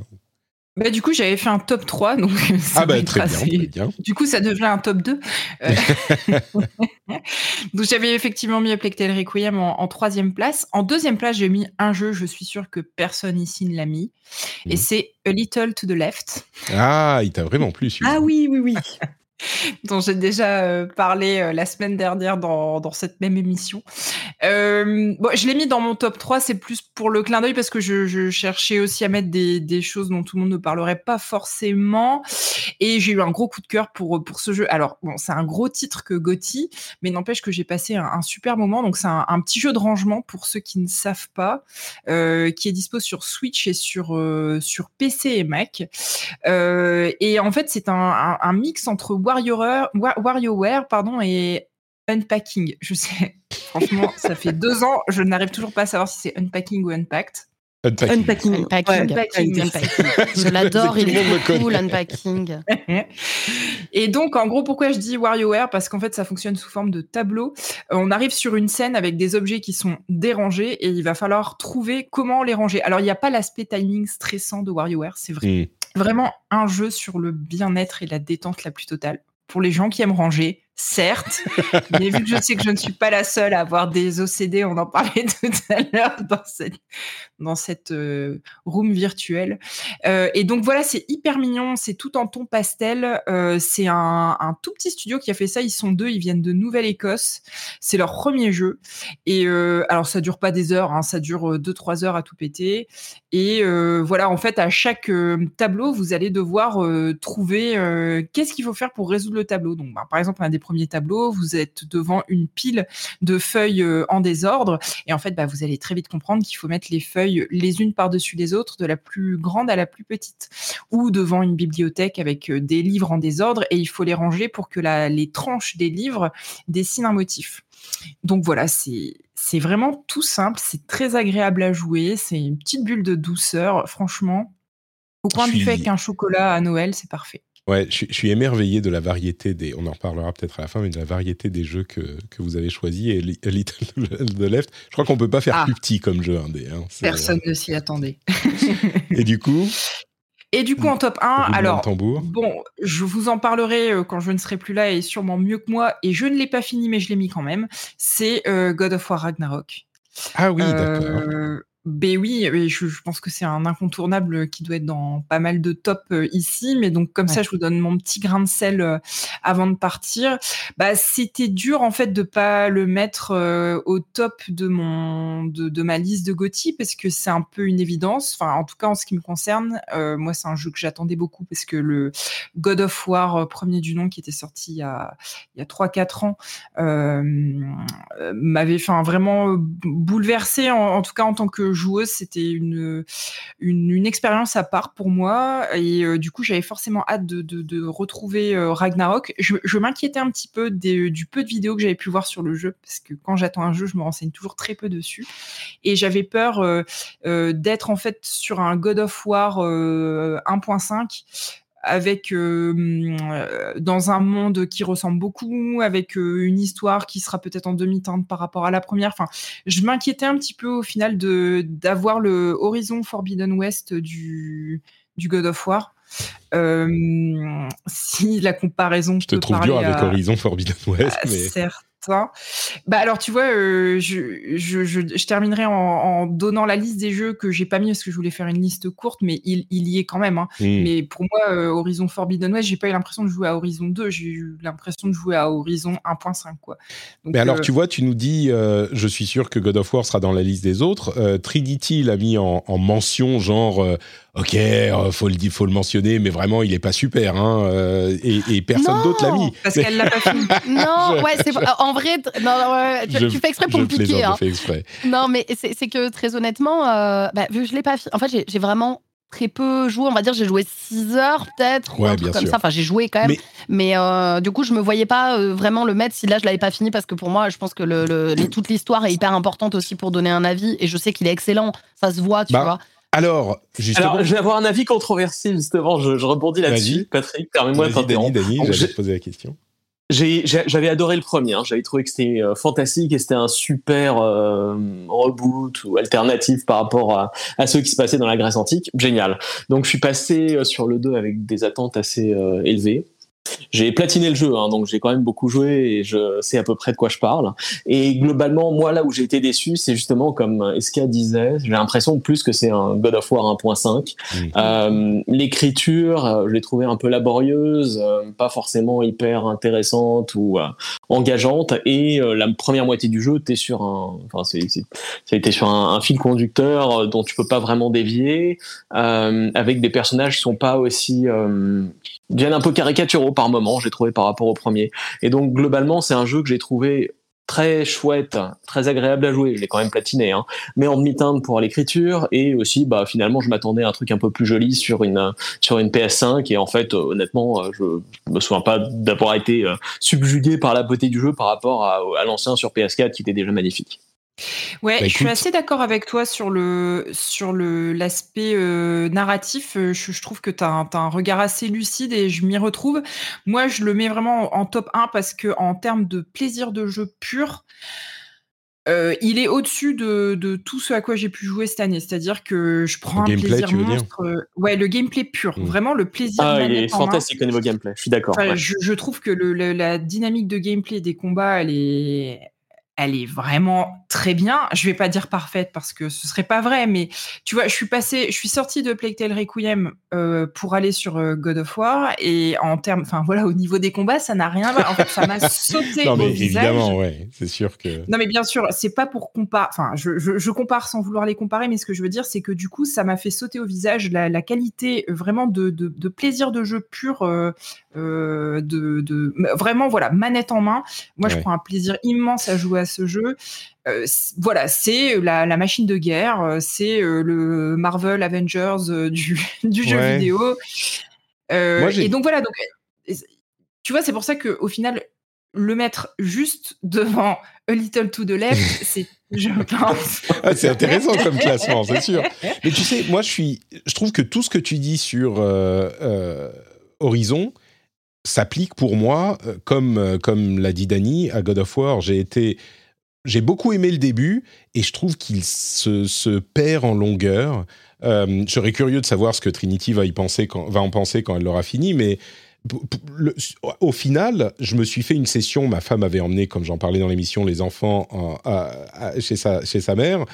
Speaker 2: Bah, du coup, j'avais fait un top 3, donc
Speaker 1: ah bah, très, bien,
Speaker 2: Du coup, ça devient un top 2. Euh, <laughs> donc j'avais effectivement mis Plectel Requiem en, troisième place. En deuxième place, j'ai mis un jeu, je suis sûr que personne ici ne l'a mis. Et c'est A Little to the Left.
Speaker 1: Ah, il t'a vraiment plu
Speaker 3: Ah oui, oui, oui. <laughs> <laughs>
Speaker 2: dont j'ai déjà euh, parlé euh, la semaine dernière dans, dans cette même émission. Euh, bon, je l'ai mis dans mon top 3, c'est plus pour le clin d'œil parce que je, cherchais aussi à mettre des, des, choses dont tout le monde ne parlerait pas forcément. Et j'ai eu un gros coup de cœur pour, pour ce jeu. Alors, bon, c'est un gros titre que Gotti, mais n'empêche que j'ai passé un, super moment. Donc, c'est un, petit jeu de rangement pour ceux qui ne savent pas, qui est dispo sur Switch et sur, sur PC et Mac. et en fait, c'est un, un mix entre WarioWare, pardon, et Unpacking. Je sais, franchement, <laughs> ça fait deux ans, je n'arrive toujours pas à savoir si c'est Unpacking ou Unpacked.
Speaker 1: Unpacking.
Speaker 5: Unpacking. Unpacking. <laughs> Je l'adore, il est cool, Unpacking. <laughs>
Speaker 2: Et donc, en gros, pourquoi je dis WarioWare Parce qu'en fait, ça fonctionne sous forme de tableau. Euh, on arrive sur une scène avec des objets qui sont dérangés et il va falloir trouver comment les ranger. Alors, il n'y a pas l'aspect timing stressant de WarioWare, c'est vrai. Hmm. Vraiment un jeu sur le bien-être et la détente la plus totale. Pour les gens qui aiment ranger, certes, <laughs> mais vu que je sais que je ne suis pas la seule à avoir des OCD, on en parlait <laughs> tout à l'heure dans cette, dans cette euh, room virtuelle. Euh, et donc voilà, c'est hyper mignon, c'est tout en ton pastel. Euh, c'est un, tout petit studio qui a fait ça, ils sont deux, ils viennent de Nouvelle-Écosse. C'est leur premier jeu. Et alors ça dure pas des heures, hein, ça dure 2-3 heures à tout péter. Et voilà, en fait, à chaque tableau, vous allez devoir trouver qu'est-ce qu'il faut faire pour résoudre le tableau. Donc, bah, par exemple, un des premiers tableaux, vous êtes devant une pile de feuilles en désordre. Et en fait, bah, vous allez très vite comprendre qu'il faut mettre les feuilles les unes par-dessus les autres, de la plus grande à la plus petite. Ou devant une bibliothèque avec euh, des livres en désordre et il faut les ranger pour que les tranches des livres dessinent un motif. Donc voilà, c'est c'est vraiment tout simple, c'est très agréable à jouer, c'est une petite bulle de douceur, franchement. Au point de vue avec un chocolat à Noël, c'est parfait.
Speaker 1: Ouais, je, suis émerveillé de la variété des. On en reparlera peut-être à la fin, mais de la variété des jeux que, que vous avez choisis. Et Little <laughs> the Left, je crois qu'on peut pas faire ah. plus petit comme jeu indé. Hein.
Speaker 2: Personne ne s'y attendait. <laughs>
Speaker 1: et du coup
Speaker 2: Et du coup, en top 1, alors, bon, je vous en parlerai euh, quand je ne serai plus là et sûrement mieux que moi. Et je ne l'ai pas fini, mais je l'ai mis quand même. C'est euh, God of War Ragnarok.
Speaker 1: Ah oui, d'accord.
Speaker 2: Ben oui, je, je pense que c'est un incontournable qui doit être dans pas mal de top euh, ici, mais donc comme ça, je vous donne mon petit grain de sel euh, avant de partir. Bah, c'était dur en fait de pas le mettre euh, au top de mon de, de ma liste de Gotti parce que c'est un peu une évidence. Enfin, en tout cas en ce qui me concerne, moi c'est un jeu que j'attendais beaucoup parce que le God of War premier du nom qui était sorti il y a il y a trois quatre ans m'avait fait vraiment bouleversé en, en tout cas en tant que joueuse, c'était une, expérience à part pour moi. Et euh, du coup, j'avais forcément hâte de, retrouver euh, Ragnarok. Je, m'inquiétais un petit peu du peu de vidéos que j'avais pu voir sur le jeu, parce que quand j'attends un jeu, je me renseigne toujours très peu dessus. Et j'avais peur euh, d'être en fait sur un God of War 1.5 avec euh, dans un monde qui ressemble beaucoup, avec euh, une histoire qui sera peut-être en demi-teinte par rapport à la première. Enfin, je m'inquiétais un petit peu au final de d'avoir le horizon Forbidden West du du God of War. Euh, si la comparaison,
Speaker 1: je te trouve dur avec Horizon Forbidden West, mais
Speaker 2: certes Bah alors tu vois, euh, je, je, je, terminerai en, donnant la liste des jeux que j'ai pas mis parce que je voulais faire une liste courte, mais il, il y est quand même. Hein. Mmh. Mais pour moi, euh, Horizon Forbidden West, j'ai pas eu l'impression de jouer à Horizon 2, j'ai eu l'impression de jouer à Horizon 1.5 quoi.
Speaker 1: mais alors tu vois, tu nous dis, je suis sûr que God of War sera dans la liste des autres. Trinity l'a mis en, en, mention genre ok, euh, faut le faut le mentionner, mais vraiment, il est pas super, hein, euh, et, personne d'autre l'a mis.
Speaker 2: Parce qu'elle l'a pas fait. <laughs>
Speaker 5: non, ouais, en vrai, non, tu, fais exprès pour me piquer. Hein. Non, mais c'est que très honnêtement, euh, bah, vu que je l'ai pas, en fait, j'ai vraiment très peu joué. On va dire, j'ai joué 6 heures peut-être,
Speaker 1: ouais,
Speaker 5: comme ça. Enfin, j'ai joué quand même. Mais, du coup, je me voyais pas vraiment le mettre si là je l'avais pas fini parce que pour moi, je pense que le, toute l'histoire est hyper importante aussi pour donner un avis. Et je sais qu'il est excellent. Ça se voit, tu bah, vois.
Speaker 1: Alors, justement.
Speaker 6: Alors, je vais avoir un avis controversé, justement. Je, je rebondis là-dessus. Patrick, permets-moi de t'interrompre.
Speaker 1: Dani, Dani, j'allais te poser la question.
Speaker 6: J'avais adoré le premier, hein. j'avais trouvé que c'était euh, fantastique et c'était un super euh, reboot ou alternative par rapport à, à, ceux qui se passaient dans la Grèce antique. Génial. Donc je suis passé euh, sur le 2 avec des attentes assez élevées. J'ai platiné le jeu, hein, donc j'ai quand même beaucoup joué et je sais à peu près de quoi je parle. Et globalement, moi, là où j'ai été déçu, c'est justement comme Eska disait, j'ai l'impression plus que c'est un God of War 1.5. Mmh. Euh, l'écriture, euh, je l'ai trouvée un peu laborieuse, euh, pas forcément hyper intéressante ou engageante. Et la première moitié du jeu, t'es sur un, enfin, c'est, ça a été sur un, un, fil conducteur dont tu peux pas vraiment dévier, avec des personnages qui sont pas aussi viennent un peu caricaturaux par moment, j'ai trouvé par rapport au premier. Et donc globalement, c'est un jeu que j'ai trouvé très chouette, très agréable à jouer. Je l'ai quand même platiné, hein. mais en demi-teinte pour l'écriture et aussi, bah finalement, je m'attendais à un truc un peu plus joli sur une sur une PS5 et en fait, honnêtement, je, me souviens pas d'avoir été euh, subjugué par la beauté du jeu par rapport à, à l'ancien sur PS4 qui était déjà magnifique.
Speaker 2: Ouais, bah, je suis assez d'accord avec toi sur le sur le l'aspect euh, narratif. Euh, je, je trouve que tu as, un regard assez lucide et je m'y retrouve. Moi, je le mets vraiment en top 1 parce que en termes de plaisir de jeu pur, euh, il est au-dessus de, de tout ce à quoi j'ai pu jouer cette année. C'est-à-dire que je prends un plaisir monstre. ouais, le gameplay pur, mmh. vraiment le plaisir.
Speaker 6: Ah, il est fantastique au niveau gameplay. Je suis d'accord.
Speaker 2: je, je, trouve que le, la dynamique de gameplay des combats, elle est elle est vraiment très bien. Je vais pas dire parfaite parce que ce serait pas vrai, mais tu vois, je suis passé, je suis sortie de Plague Tale Requiem euh, pour aller sur euh, God of War et en termes, enfin voilà, au niveau des combats, ça n'a rien à voir. En fait, ça m'a <laughs> sauté non, mais
Speaker 1: évidemment, ouais, c'est sûr que.
Speaker 2: Non, mais bien sûr, c'est pas pour comparer. Enfin, je, je, compare sans vouloir les comparer, mais ce que je veux dire, c'est que du coup, ça m'a fait sauter au visage la, la qualité euh, vraiment de, de, de, plaisir de jeu pur, euh, de, de, vraiment voilà, manette en main. Moi, je prends un plaisir immense à jouer à ce jeu. Euh, voilà, c'est la, machine de guerre, euh, c'est euh, le Marvel Avengers <laughs> du, jeu vidéo. et donc voilà, donc tu vois, c'est pour ça que au final, le mettre juste devant A Little to the Left, <laughs> c'est, je pense.
Speaker 1: Ah, c'est intéressant comme classement, c'est sûr. Mais tu sais, moi, je suis, je trouve que tout ce que tu dis sur Horizon s'applique pour moi, comme comme l'a dit Dany à God of War. J'ai été j'ai beaucoup aimé le début et je trouve qu'il se, perd en longueur. Euh, je serais curieux de savoir ce que Trinity va, y penser quand, va en penser quand elle l'aura fini, mais au final, je me suis fait une session. Ma femme avait emmené, comme j'en parlais dans l'émission, les enfants chez, sa, chez sa mère.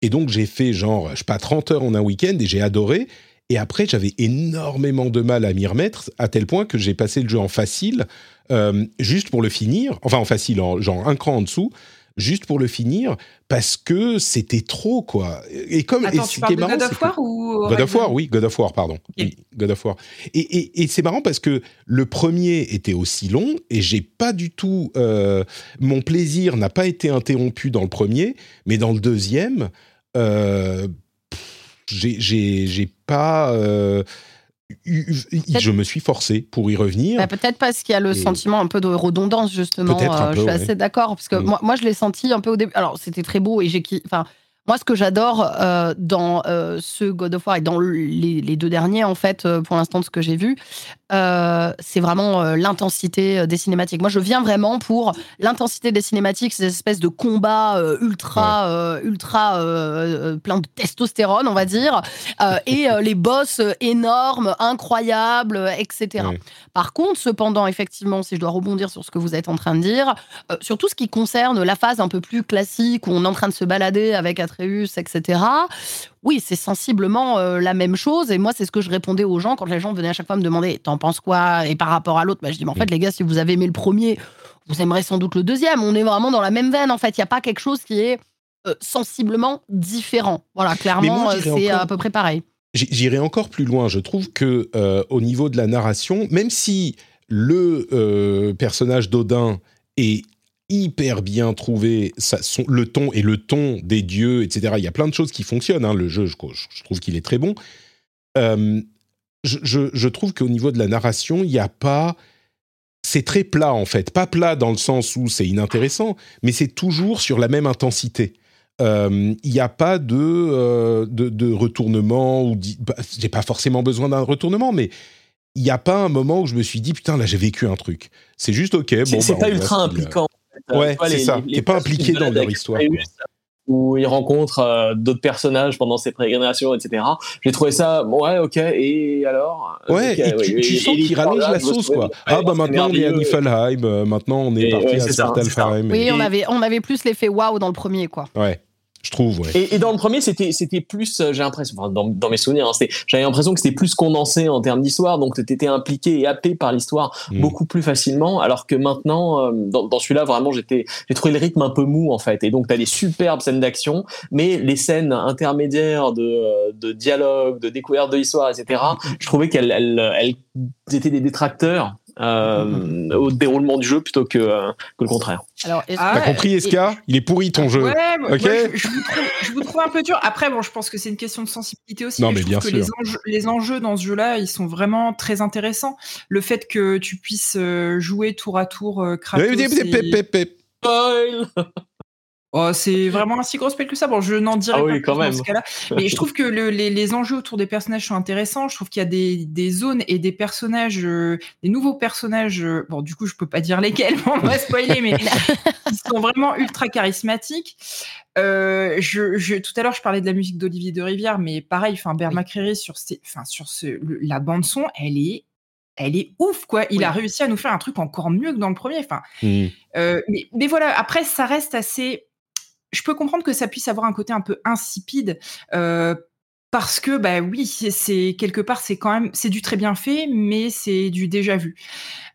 Speaker 1: Et donc, j'ai fait genre, je sais pas, 30 heures en un week-end et j'ai adoré. Et après, j'avais énormément de mal à m'y remettre, à tel point que j'ai passé le jeu en facile, euh, juste pour le finir. Enfin, en facile, en, genre un cran en dessous juste pour le finir parce que c'était trop quoi.
Speaker 2: Et comme Attends, tu parles de God of War ou
Speaker 1: God of War, oui, God of War, pardon, God of War. Et, et, c'est marrant parce que le premier était aussi long et j'ai pas du tout euh, mon plaisir n'a pas été interrompu dans le premier, mais dans le deuxième, euh, j'ai pas euh, je me suis forcé pour y revenir.
Speaker 5: Bah, peut-être parce qu'il y a le sentiment un peu de redondance, justement. Euh, je suis assez d'accord, parce que mm. moi, moi, je l'ai senti un peu au début. Alors, c'était très beau et j'ai. Enfin, moi, ce que j'adore euh, dans euh, ce God of War et dans les, deux derniers, en fait, pour l'instant, de ce que j'ai vu, euh, c'est vraiment euh, l'intensité euh, des cinématiques. Moi, je viens vraiment pour l'intensité des cinématiques, ces espèces de combats ultra, ultra plein de testostérone, on va dire, et les boss énormes, incroyables, etc. Par contre, cependant, effectivement, si je dois rebondir sur ce que vous êtes en train de dire, sur tout ce qui concerne la phase un peu plus classique où on est en train de se balader avec Atreus, etc oui, c'est sensiblement euh, la même chose. Et moi, c'est ce que je répondais aux gens quand les gens venaient à chaque fois me demander T'en penses quoi? Et par rapport à l'autre, bah, je dis Mais en fait, les gars, si vous avez aimé le premier, vous aimerez sans doute le deuxième. On est vraiment dans la même veine, en fait. Il n'y a pas quelque chose qui est euh, sensiblement différent. Voilà, clairement, euh, c'est à peu près pareil.
Speaker 1: J'irai encore plus loin. Je trouve que au niveau de la narration, même si le personnage d'Odin est hyper bien trouvé ça, son, le ton et le ton des dieux, etc. Il y a plein de choses qui fonctionnent. Hein, le jeu, je, trouve qu'il est très bon. Euh, je, je, trouve qu'au niveau de la narration, il n'y a pas. C'est très plat en fait. Pas plat dans le sens où c'est inintéressant, mais c'est toujours sur la même intensité. Euh, il n'y a pas de, euh, de, de, retournement, ou bah, j'ai pas forcément besoin d'un retournement, mais il n'y a pas un moment où je me suis dit putain là j'ai vécu un truc. C'est juste ok.
Speaker 6: Bon, c'est bah, pas ultra impliquant.
Speaker 1: Ouais, c'est ça. T'es pas impliqué dans leur histoire.
Speaker 6: Où il rencontre euh, d'autres personnages pendant ses prégrénations, etc. J'ai trouvé ça, ouais, ok, et alors
Speaker 1: Ouais, et tu, sens qu'il rallonge la sauce, quoi. ah, bah maintenant on est à Niflheim, euh, maintenant on est parti à Svartalfheim.
Speaker 5: Oui, on avait, on avait plus l'effet waouh dans le premier, quoi.
Speaker 1: Ouais je trouve. Ouais.
Speaker 6: Et, et, dans le premier, c'était c'était plus, euh, j'ai l'impression, enfin, dans, dans, mes souvenirs, hein, j'avais l'impression que c'était plus condensé en termes d'histoire, donc tu étais impliqué et happé par l'histoire mm. beaucoup plus facilement, alors que maintenant, euh, dans, dans celui-là, vraiment, j'étais, j'ai trouvé le rythme un peu mou en fait, et donc tu as des superbes scènes d'action, mais les scènes intermédiaires de, euh, de dialogue, de découverte de l'histoire, etc. Je trouvais qu'elles elles, elles étaient des détracteurs euh, au déroulement du jeu plutôt que, euh, que le contraire.
Speaker 1: Alors, T'as compris, Eska Il est pourri ton jeu.
Speaker 2: Ouais, je, vous trouve, un peu dur. Après, bon, je pense que c'est une question de sensibilité aussi.
Speaker 1: Non, mais, bien
Speaker 2: sûr.
Speaker 1: Que
Speaker 2: les, enjeux, les enjeux dans ce jeu-là, ils sont vraiment très intéressants. Le fait que tu puisses euh, jouer tour à tour Kratos. Et... <laughs> Oh, c'est vraiment un si gros spell que ça. Bon, je n'en dirai ah pas quand même. dans ce cas-là. Mais je trouve que les, enjeux autour des personnages sont intéressants. Je trouve qu'il y a des, zones et des personnages, euh, des nouveaux personnages. Euh, bon, du coup, je peux pas dire lesquels, <laughs> on va spoiler, mais <laughs> ils sont vraiment ultra charismatiques. Euh, je, tout à l'heure, je parlais de la musique d'Olivier de Rivière, mais pareil, enfin, Bert oui. sur, enfin, sur ce, la bande son, elle est elle est ouf quoi. Il a réussi à nous faire un truc encore mieux que dans le premier. Enfin, mmh. mais, mais, voilà. Après, ça reste assez je peux comprendre que ça puisse avoir un côté un peu insipide. Euh, parce que bah oui, c'est quelque part c'est quand même c'est du très bien fait, mais c'est du déjà vu.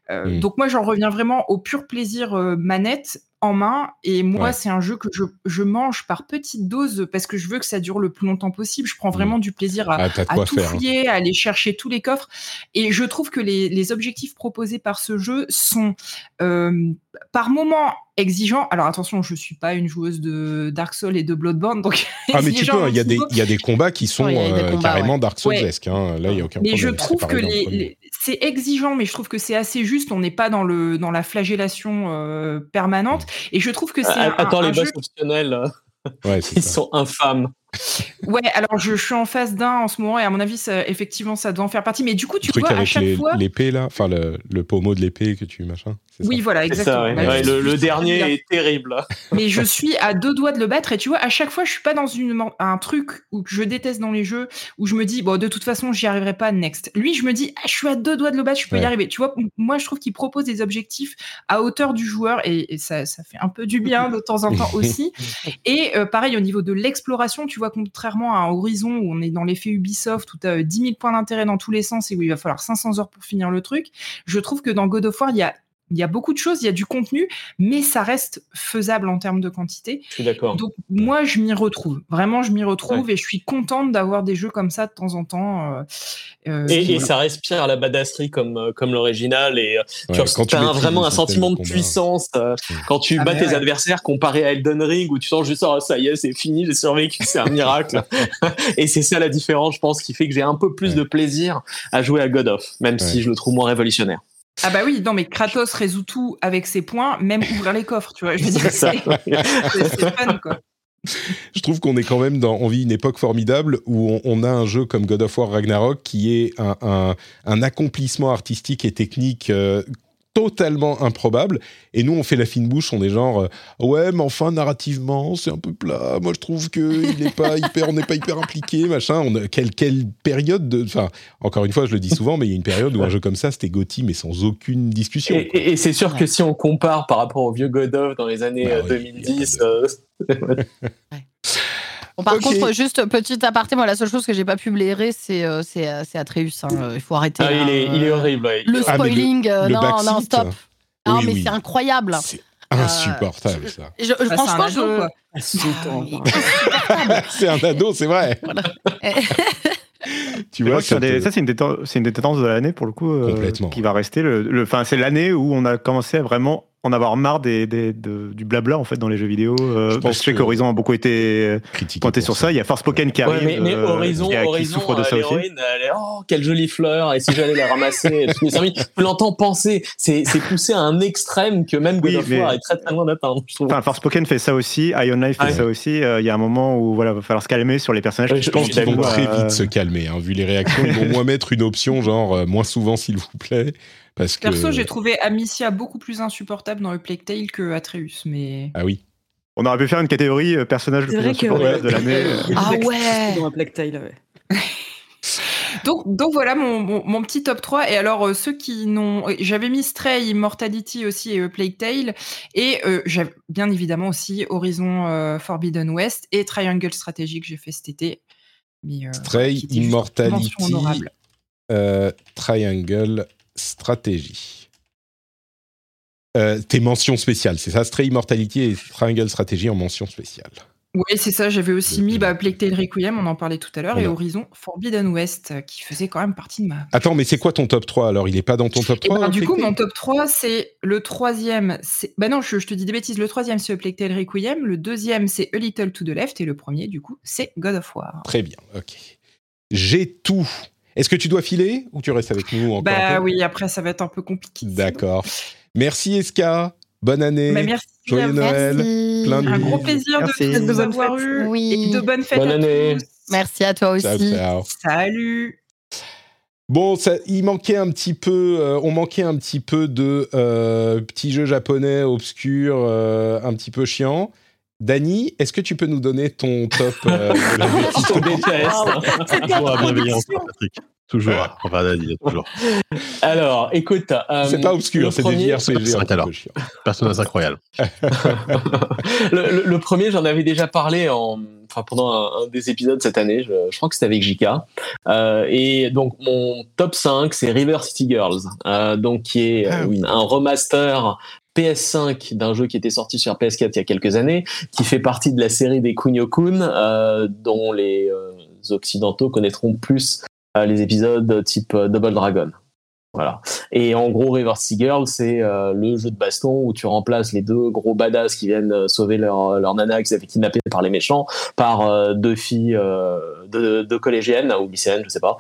Speaker 2: Euh, mmh. Donc moi j'en reviens vraiment au pur plaisir euh, manette en main. Et moi, c'est un jeu que je, mange par petites doses parce que je veux que ça dure le plus longtemps possible. Je prends vraiment mmh. du plaisir à, ah, tout hein. fouiller, à aller chercher tous les coffres. Et je trouve que les, objectifs proposés par ce jeu sont euh, par moments exigeants. Alors attention, je suis pas une joueuse de Dark Souls et de Bloodborne, donc <laughs>
Speaker 1: ah mais tu peux. Il y a des il y a des combats qui sont euh, carrément Dark Soulsesques. Hein. Là, il y a aucun
Speaker 2: mais
Speaker 1: problème.
Speaker 2: Mais je trouve que les, c'est exigeant, mais je trouve que c'est assez juste. On n'est pas dans le dans la flagellation euh, permanente. Et je trouve que c'est.
Speaker 6: Attends, les boss optionnels, <laughs> ils sont infâmes.
Speaker 2: Ouais, alors je, suis en phase d'un en ce moment et à mon avis, effectivement, ça doit en faire partie. Mais du coup, tu vois, à chaque fois.
Speaker 1: L'épée là, enfin le, le, pommeau de l'épée que tu machin.
Speaker 2: Oui, voilà, exactement.
Speaker 6: Bah, le, dernier est terrible. <laughs>
Speaker 2: Mais je suis à deux doigts de le battre et tu vois, à chaque fois, je suis pas dans une, un truc où je déteste dans les jeux où je me dis, bon, de toute façon, j'y arriverai pas next. Lui, je me dis, ah, je suis à deux doigts de le battre, je peux y arriver. Tu vois, moi, je trouve qu'il propose des objectifs à hauteur du joueur et, ça, ça, fait un peu du bien de temps en temps <laughs> aussi. Et euh, pareil, au niveau de l'exploration, tu vois, contrairement à un Horizon où on est dans l'effet Ubisoft, où tu as 10 000 points d'intérêt dans tous les sens et où il va falloir 500 heures pour finir le truc, je trouve que dans God of War, il y a il y a beaucoup de choses, il y a du contenu, mais ça reste faisable en termes de quantité.
Speaker 6: Je suis d'accord.
Speaker 2: Donc moi, je m'y retrouve. Vraiment, je m'y retrouve et je suis contente d'avoir des jeux comme ça de temps en temps. Euh,
Speaker 6: euh, et, ça respire à la badasserie comme euh, comme l'original et tu as vraiment un sentiment de puissance quand tu ah, bats tes adversaires comparé à Elden Ring où tu sens juste oh, ça y est, c'est fini, j'ai survécu, c'est un miracle. <laughs> et c'est ça la différence, je pense, qui fait que j'ai un peu plus de plaisir à jouer à God of, même si je le trouve moins révolutionnaire.
Speaker 2: Ah bah oui, non mais Kratos résout tout avec ses points, même ouvrir les coffres, tu vois. Je veux dire, <laughs> c'est fun quoi.
Speaker 1: je trouve qu'on est quand même dans, on vit une époque formidable où on, a un jeu comme God of War Ragnarok qui est un, accomplissement artistique et technique euh, totalement improbable. Et nous, on fait la fine bouche, on est genre, euh, ouais, mais enfin, narrativement, c'est un peu plat. Moi, je trouve que il pas <laughs> hyper, on n'est pas hyper impliqué, machin. On quelle, quelle période de. Enfin, encore une fois, je le dis souvent, mais il y a une période où un jeu comme ça, c'était Gotti, mais sans aucune discussion.
Speaker 6: Et, c'est sûr que si on compare par rapport au vieux God of dans les années 2010. <laughs>
Speaker 5: Par contre, juste petit aparté, moi, la seule chose que j'ai pas pu blairer, c'est euh, euh, Atreus. Hein. Il faut arrêter.
Speaker 6: Ah, il, est, il, est, horrible.
Speaker 5: Le ah, spoiling, euh, non, non, stop. non, mais c'est incroyable.
Speaker 1: C'est insupportable, ça.
Speaker 5: Je, bah, franchement, je. <laughs>
Speaker 1: C'est un ado, c'est vrai. <laughs>
Speaker 4: tu vois, ça, c'est une, une, des tendances de l'année pour le coup, qui va rester. Le, le c'est l'année où on a commencé à vraiment en avoir marre des, des du blabla en fait dans les jeux vidéo. Euh, je, pense sais qu'Horizon a beaucoup été pointé sur ça. Il y a Forspoken qui arrive,
Speaker 6: mais, mais euh, Horizon, qui, souffre de ça aussi. Elle oh quelle jolie fleur et si j'allais la ramasser tu l'entends penser. C'est poussé à un extrême que même God of War est très très loin d'atteindre.
Speaker 4: Enfin, Forspoken fait ça aussi, Ion Knife fait ça aussi. Euh, il y a un moment où voilà, va falloir se calmer sur les personnages.
Speaker 1: je pense qu'ils vont très vite se calmer, hein, vu les réactions. Ils vont moins mettre une option genre moins souvent s'il vous plaît.
Speaker 2: Perso, j'ai trouvé Amicia beaucoup plus insupportable dans le Plague Tale que Atreus, mais.
Speaker 1: Ah oui.
Speaker 4: On aurait pu faire une catégorie euh, personnage le plus insupportable de l'année. <laughs>
Speaker 3: ah ouais Dans un Plague Tale, ouais. <laughs>
Speaker 2: donc, donc voilà mon, mon, petit top 3. Et alors, euh, ceux qui n'ont. J'avais mis Stray, Immortality aussi et Plague Tale. Et euh, j'avais bien évidemment aussi Horizon Forbidden West et Triangle Strategy que j'ai fait cet été.
Speaker 1: Stray, Immortality, Triangle stratégie. Euh, tes mentions spéciales, c'est ça Stray Immortality et Triangle Strategy en mention spéciale.
Speaker 2: Oui, c'est ça. J'avais aussi mis bah, Plague Tale Requiem, on en parlait tout à l'heure, et Horizon Forbidden West, euh, qui faisait quand même partie de ma.
Speaker 1: Attends, mais c'est quoi ton top 3 alors? Il n'est pas dans ton top 3
Speaker 2: eh ben, Du coup, mon top 3, c'est le troisième. Bah non, je, te dis des bêtises. Le troisième, c'est Plague Tale Requiem. Le deuxième, c'est A Little to the Left. Et le premier, du coup, c'est God of War.
Speaker 1: Très bien, ok. J'ai tout est-ce que tu dois filer ou tu restes avec nous encore
Speaker 2: Bah oui, après ça va être un peu compliqué.
Speaker 1: D'accord. Merci Eska. Bonne année.
Speaker 2: Bah, merci.
Speaker 1: Joyeux Noël.
Speaker 2: Plein de un gros plaisir de, vous avoir eu. Oui. Et de bonnes fêtes
Speaker 6: Bonne année.
Speaker 5: Merci à toi aussi.
Speaker 2: Salut.
Speaker 1: Bon, ça, il manquait un petit peu, euh, on manquait un petit peu de euh, petits jeux japonais obscurs, euh, un petit peu chiants. Dany, est-ce que tu peux nous donner ton top euh, <laughs> de
Speaker 7: déteste. Toujours bienveillance, Patrick. Toujours. Enfin, Dany, toujours.
Speaker 6: Alors, écoute.
Speaker 1: Euh, c'est pas obscur, c'est des JRPG.
Speaker 7: Personnage incroyable. <laughs>
Speaker 6: le, le, premier, j'en avais déjà parlé en, enfin, pendant un, des épisodes cette année. Je, je crois que c'était avec Jika. Euh, et donc, mon top 5, c'est River City Girls. Euh, donc, qui est ah un remaster PS5 d'un jeu qui était sorti sur PS4 il y a quelques années, qui fait partie de la série des Kunio-kun, euh, dont les euh, occidentaux connaîtront plus euh, les épisodes type Double Dragon. Voilà. Et en gros, River Sea Girl, c'est le jeu de baston où tu remplaces les deux gros badass qui viennent sauver leur, leur nana qui s'est fait kidnapper par les méchants par deux filles, deux, deux, collégiennes ou lycéennes, je sais pas,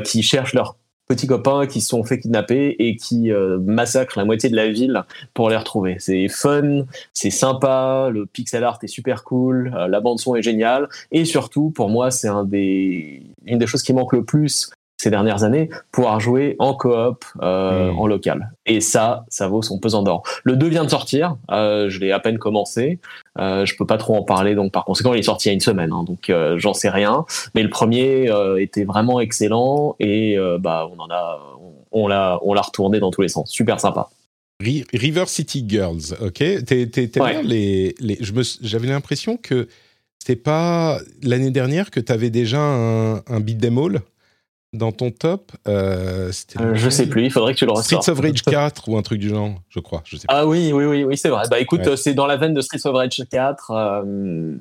Speaker 6: qui cherchent leur petits copains qui sont fait kidnapper et qui euh, massacrent la moitié de la ville pour les retrouver. C'est fun, c'est sympa, le pixel art est super cool, euh, la bande son est géniale et surtout pour moi c'est un des une des choses qui manque le plus ces dernières années, pouvoir jouer en coop euh, hmm. en local. Et ça, ça vaut son pesant d'or. Le 2 vient de sortir, euh, je l'ai à peine commencé, euh, je peux pas trop en parler, donc par conséquent, il est sorti il y a une semaine, hein, donc euh, j'en sais rien. Mais le premier était vraiment excellent et bah on en a, on, l'a, on l'a retourné dans tous les sens, super sympa.
Speaker 1: River City Girls, ok? T'es, ouais. les, les, j'avais l'impression que c'était pas l'année dernière que tu avais déjà un, un beat them all? Dans ton top, euh,
Speaker 6: euh, je sais plus, il faudrait que tu le ressortes.
Speaker 1: Streets of Rage 4 ou un truc du genre, je crois. Je sais
Speaker 6: Ah oui, oui, oui, oui c'est vrai. Bah écoute, c'est dans la veine de Streets of Rage 4, euh,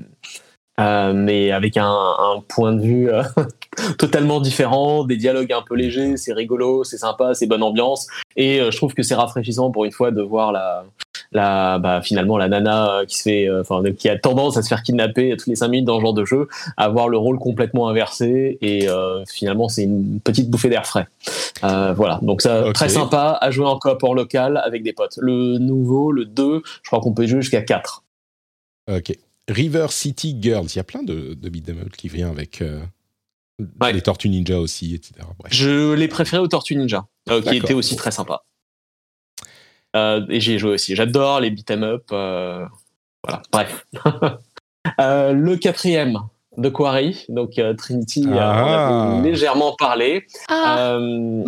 Speaker 6: euh, mais avec un, un, point de vue euh, <laughs> totalement différent, des dialogues un peu légers, c'est rigolo, c'est sympa, c'est bonne ambiance, et je trouve que c'est rafraîchissant pour une fois de voir la, la bah, finalement la nana qui se fait euh, enfin qui a tendance à se faire kidnapper toutes les 5 minutes dans ce genre de jeu avoir le rôle complètement inversé et euh, finalement c'est une petite bouffée d'air frais. Euh, voilà. Donc ça très sympa à jouer en coop hors local avec des potes. Le nouveau le 2 je crois qu'on peut jouer jusqu'à 4
Speaker 1: ok River City Girls. Il y a plein de, de beat'em up qui viennent avec les Tortues Ninja aussi, etc.
Speaker 6: Je l'ai préféré aux Tortues Ninja, qui était aussi très sympa. et j'y ai joué aussi. J'adore les beat'em up. voilà, bref. <laughs> le quatrième, de Quarry, donc euh, Trinity, euh, on a ah. légèrement parlé.
Speaker 5: Ah, euh, <laughs>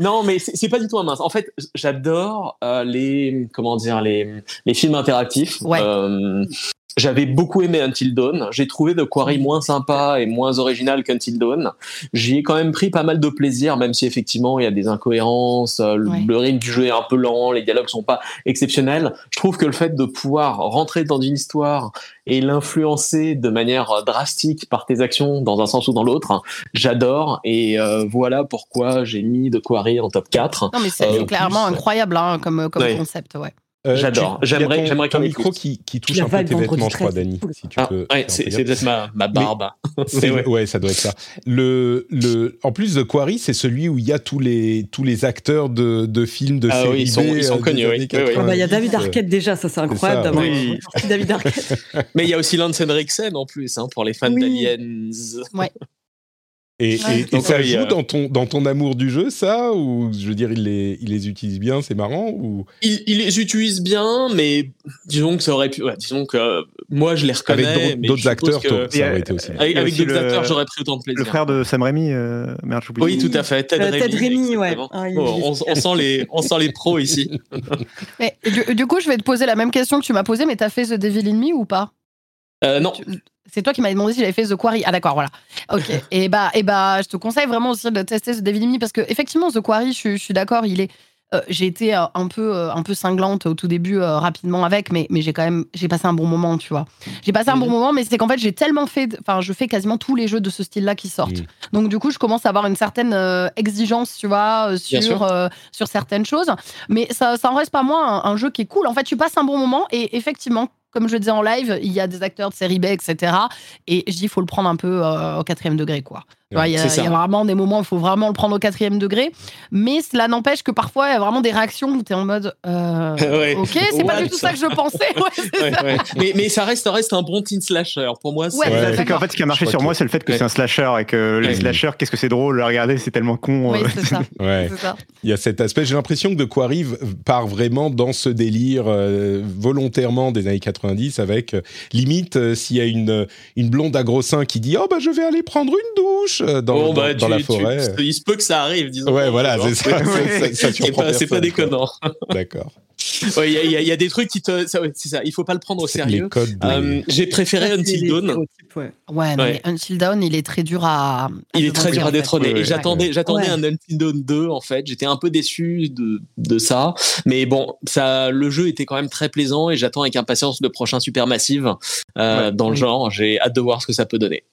Speaker 6: non, mais c'est pas du tout un mince. En fait, j'adore les comment dire les, les films interactifs.
Speaker 5: Ouais.
Speaker 6: J'avais beaucoup aimé Until Dawn. J'ai trouvé The Quarry moins sympa et moins original qu'Until Dawn. J'y ai quand même pris pas mal de plaisir, même si effectivement il y a des incohérences, euh, le rythme du jeu est un peu lent, les dialogues sont pas exceptionnels. Je trouve que le fait de pouvoir rentrer dans une histoire et l'influencer de manière euh, drastique par tes actions dans un sens ou dans l'autre, j'adore. Et euh, voilà pourquoi j'ai mis The Quarry en top 4.
Speaker 5: Non mais c'est clairement incroyable hein, comme, comme concept, ouais.
Speaker 6: Euh, J'adore. J'aimerais, j'aimerais
Speaker 1: ton micro qui, qui touche un peu tes vêtements, je crois, Dani. Si tu
Speaker 6: ah,
Speaker 1: peux.
Speaker 6: Ouais, c'est, peut-être ma, ma barbe. <laughs>
Speaker 1: ouais. ouais. ça doit être ça. Le, le, en plus, The Quarry, c'est celui où il y a tous les, tous les acteurs de, de films de ah, série
Speaker 6: oui, ils sont, ils sont euh, connus. Oui.
Speaker 3: Ah bah, il y a David Arquette déjà, ça c'est incroyable d'avoir oui. David Arquette. <laughs>
Speaker 6: Mais il y a aussi Lance Henriksen en plus, hein, pour les fans d'Aliens.
Speaker 5: Ouais.
Speaker 1: Et, ça joue dans ton, dans ton amour du jeu, ça Ou je veux dire, il les, il les utilise bien, c'est marrant ou...
Speaker 6: il, il, les utilise bien, mais disons que ça aurait pu. Ouais, disons que moi, je les reconnais.
Speaker 1: Avec d'autres acteurs, ça aurait été aussi.
Speaker 6: Avec, d'autres acteurs, j'aurais pris autant de plaisir.
Speaker 4: Le frère de Sam Raimi, euh, merde,
Speaker 6: Oui, tout à fait. Ted,
Speaker 3: euh, Raimi, ouais.
Speaker 6: Ah, on, on, sent les, on sent les pros ici. <laughs>
Speaker 5: mais, du, du, coup, je vais te poser la même question que tu m'as posée, mais t'as fait The Devil in Me ou pas?
Speaker 6: Euh, non.
Speaker 5: C'est toi qui m'avais demandé si j'avais fait The Quarry. Ah d'accord, voilà. Ok. <laughs> et bah, et bah, je te conseille vraiment aussi de tester ce Devil Me parce que effectivement, The Quarry, je, suis d'accord, il est. Euh, j'ai été euh, un peu euh, un peu cinglante au tout début rapidement avec mais mais j'ai quand même j'ai passé un bon moment tu vois j'ai passé un bon mhm. moment mais c'est qu'en fait j'ai tellement fait enfin je fais quasiment tous les jeux de ce style là qui sortent mhm. donc du coup je commence à avoir une certaine exigence tu vois sur sur certaines choses mais ça ça en reste pas moins un, jeu qui est cool en fait tu passes un bon moment et effectivement comme je le disais en live, il y a des acteurs de série B, etc. Et je dis, il faut le prendre un peu euh, au quatrième degré, quoi. Il y, a vraiment des moments où il faut vraiment le prendre au quatrième degré. Mais cela n'empêche que parfois, il y a vraiment des réactions où tu es en mode euh, <laughs> Ok, c'est pas du tout ça que je pensais. <laughs>
Speaker 6: mais, mais, ça reste, reste un bon teen slasher. Pour moi,
Speaker 4: c'est qu'en fait, ce qui a marché sur moi, c'est le fait que c'est un slasher et que les slashers, qu'est-ce que c'est drôle, regarder, c'est tellement con.
Speaker 5: Oui, <laughs> c'est ça.
Speaker 1: Il y a cet aspect. J'ai l'impression que De Quoi Arrive part vraiment dans ce délire euh, volontairement des années 90 avec euh, limite s'il y a une, une blonde à gros seins qui dit Oh, bah, je vais aller prendre une douche euh, dans, bah, dans, la forêt.
Speaker 6: il se peut que ça arrive, disons.
Speaker 1: Ouais, voilà, c'est ça.
Speaker 6: C'est <laughs> pas, déconnant. <laughs>
Speaker 1: D'accord.
Speaker 6: Il y, y, a des trucs qui te. C'est ça, il faut pas le prendre au sérieux. Euh, J'ai préféré Until Dawn.
Speaker 5: Ouais, ouais mais Until Dawn, il est très dur à.
Speaker 6: il est très dur à détrôner. Et j'attendais, j'attendais un Until Dawn 2, en fait. J'étais un peu déçu de, de ça. Mais bon, ça, le jeu était quand même très plaisant et j'attends avec impatience le prochain Supermassive euh, dans le genre. J'ai hâte de voir ce que ça peut donner.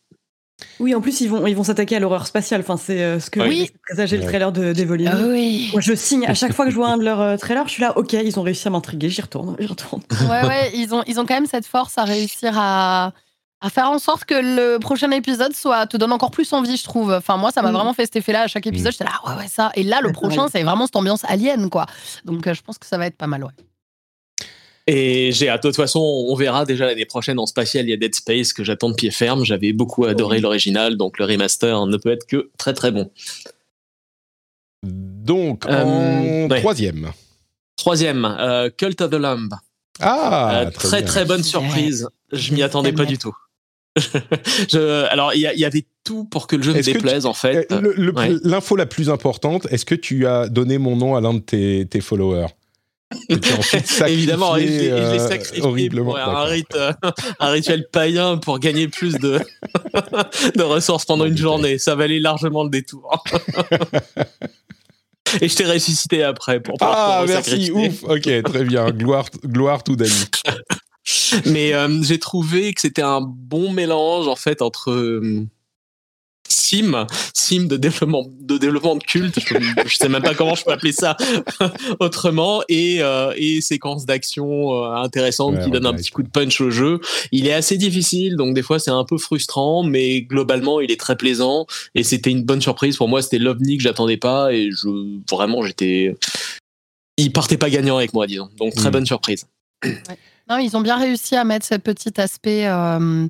Speaker 3: Oui, en plus, ils vont, ils vont s'attaquer à l'horreur spatiale. Enfin, c'est euh, ce que
Speaker 5: oui.
Speaker 3: j'ai le trailer de d'Evolution.
Speaker 5: Ah oui.
Speaker 3: Moi, je signe. À chaque fois que je vois un de leurs euh, trailers, je suis là, ok, ils ont réussi à m'intriguer, j'y retourne, j'y retourne.
Speaker 5: Ouais, ouais, <laughs> ils ont, ils ont quand même cette force à réussir à, à faire en sorte que le prochain épisode soit te donne encore plus envie, je trouve. Enfin, moi, ça m'a mm. vraiment fait cet effet-là. À chaque épisode, mm. j'étais là, ouais, ouais, ça. Et là, le prochain, c'est vraiment cette ambiance alien, quoi. Donc, euh, je pense que ça va être pas mal, ouais.
Speaker 6: Et j'ai hâte. De toute façon, on verra déjà l'année prochaine en spatial. Il y a Dead Space que j'attends de pied ferme. J'avais beaucoup adoré l'original, donc le remaster ne peut être que très très bon.
Speaker 1: Donc, euh, en troisième.
Speaker 6: Troisième, euh, Cult of the Lamb.
Speaker 1: Ah,
Speaker 6: euh, très très, bonne surprise. Je m'y attendais pas du tout. <laughs> je, alors, il y, avait tout pour que le jeu me déplaise, en fait.
Speaker 1: L'info la plus importante, est-ce que tu as donné mon nom à l'un de tes followers? <laughs>
Speaker 6: Évidemment, et je l'ai euh, sacrifié horriblement. Pour un, rite, euh, un rituel païen pour gagner plus de, <laughs> de ressources pendant une journée. Ça valait largement le détour. <laughs> et je t'ai ressuscité après pour
Speaker 1: Ah, merci, ouf. Ok, très bien. Gloire, gloire tout Dani.
Speaker 6: Mais euh, j'ai trouvé que c'était un bon mélange en fait entre sim, sim de développement de développement de culte. Je, sais même pas comment je peux appeler ça <laughs> autrement et euh, et séquences d'action euh, intéressantes qui donnent un petit coup de punch au jeu. Il est assez difficile, donc des fois c'est un peu frustrant, mais globalement il est très plaisant et c'était une bonne surprise pour moi. C'était l'ovni que j'attendais pas et je vraiment j'étais il partait pas gagnant avec moi disons. Donc très hmm. bonne surprise.
Speaker 5: Non, ils ont bien réussi à mettre ce petit aspect. Euh,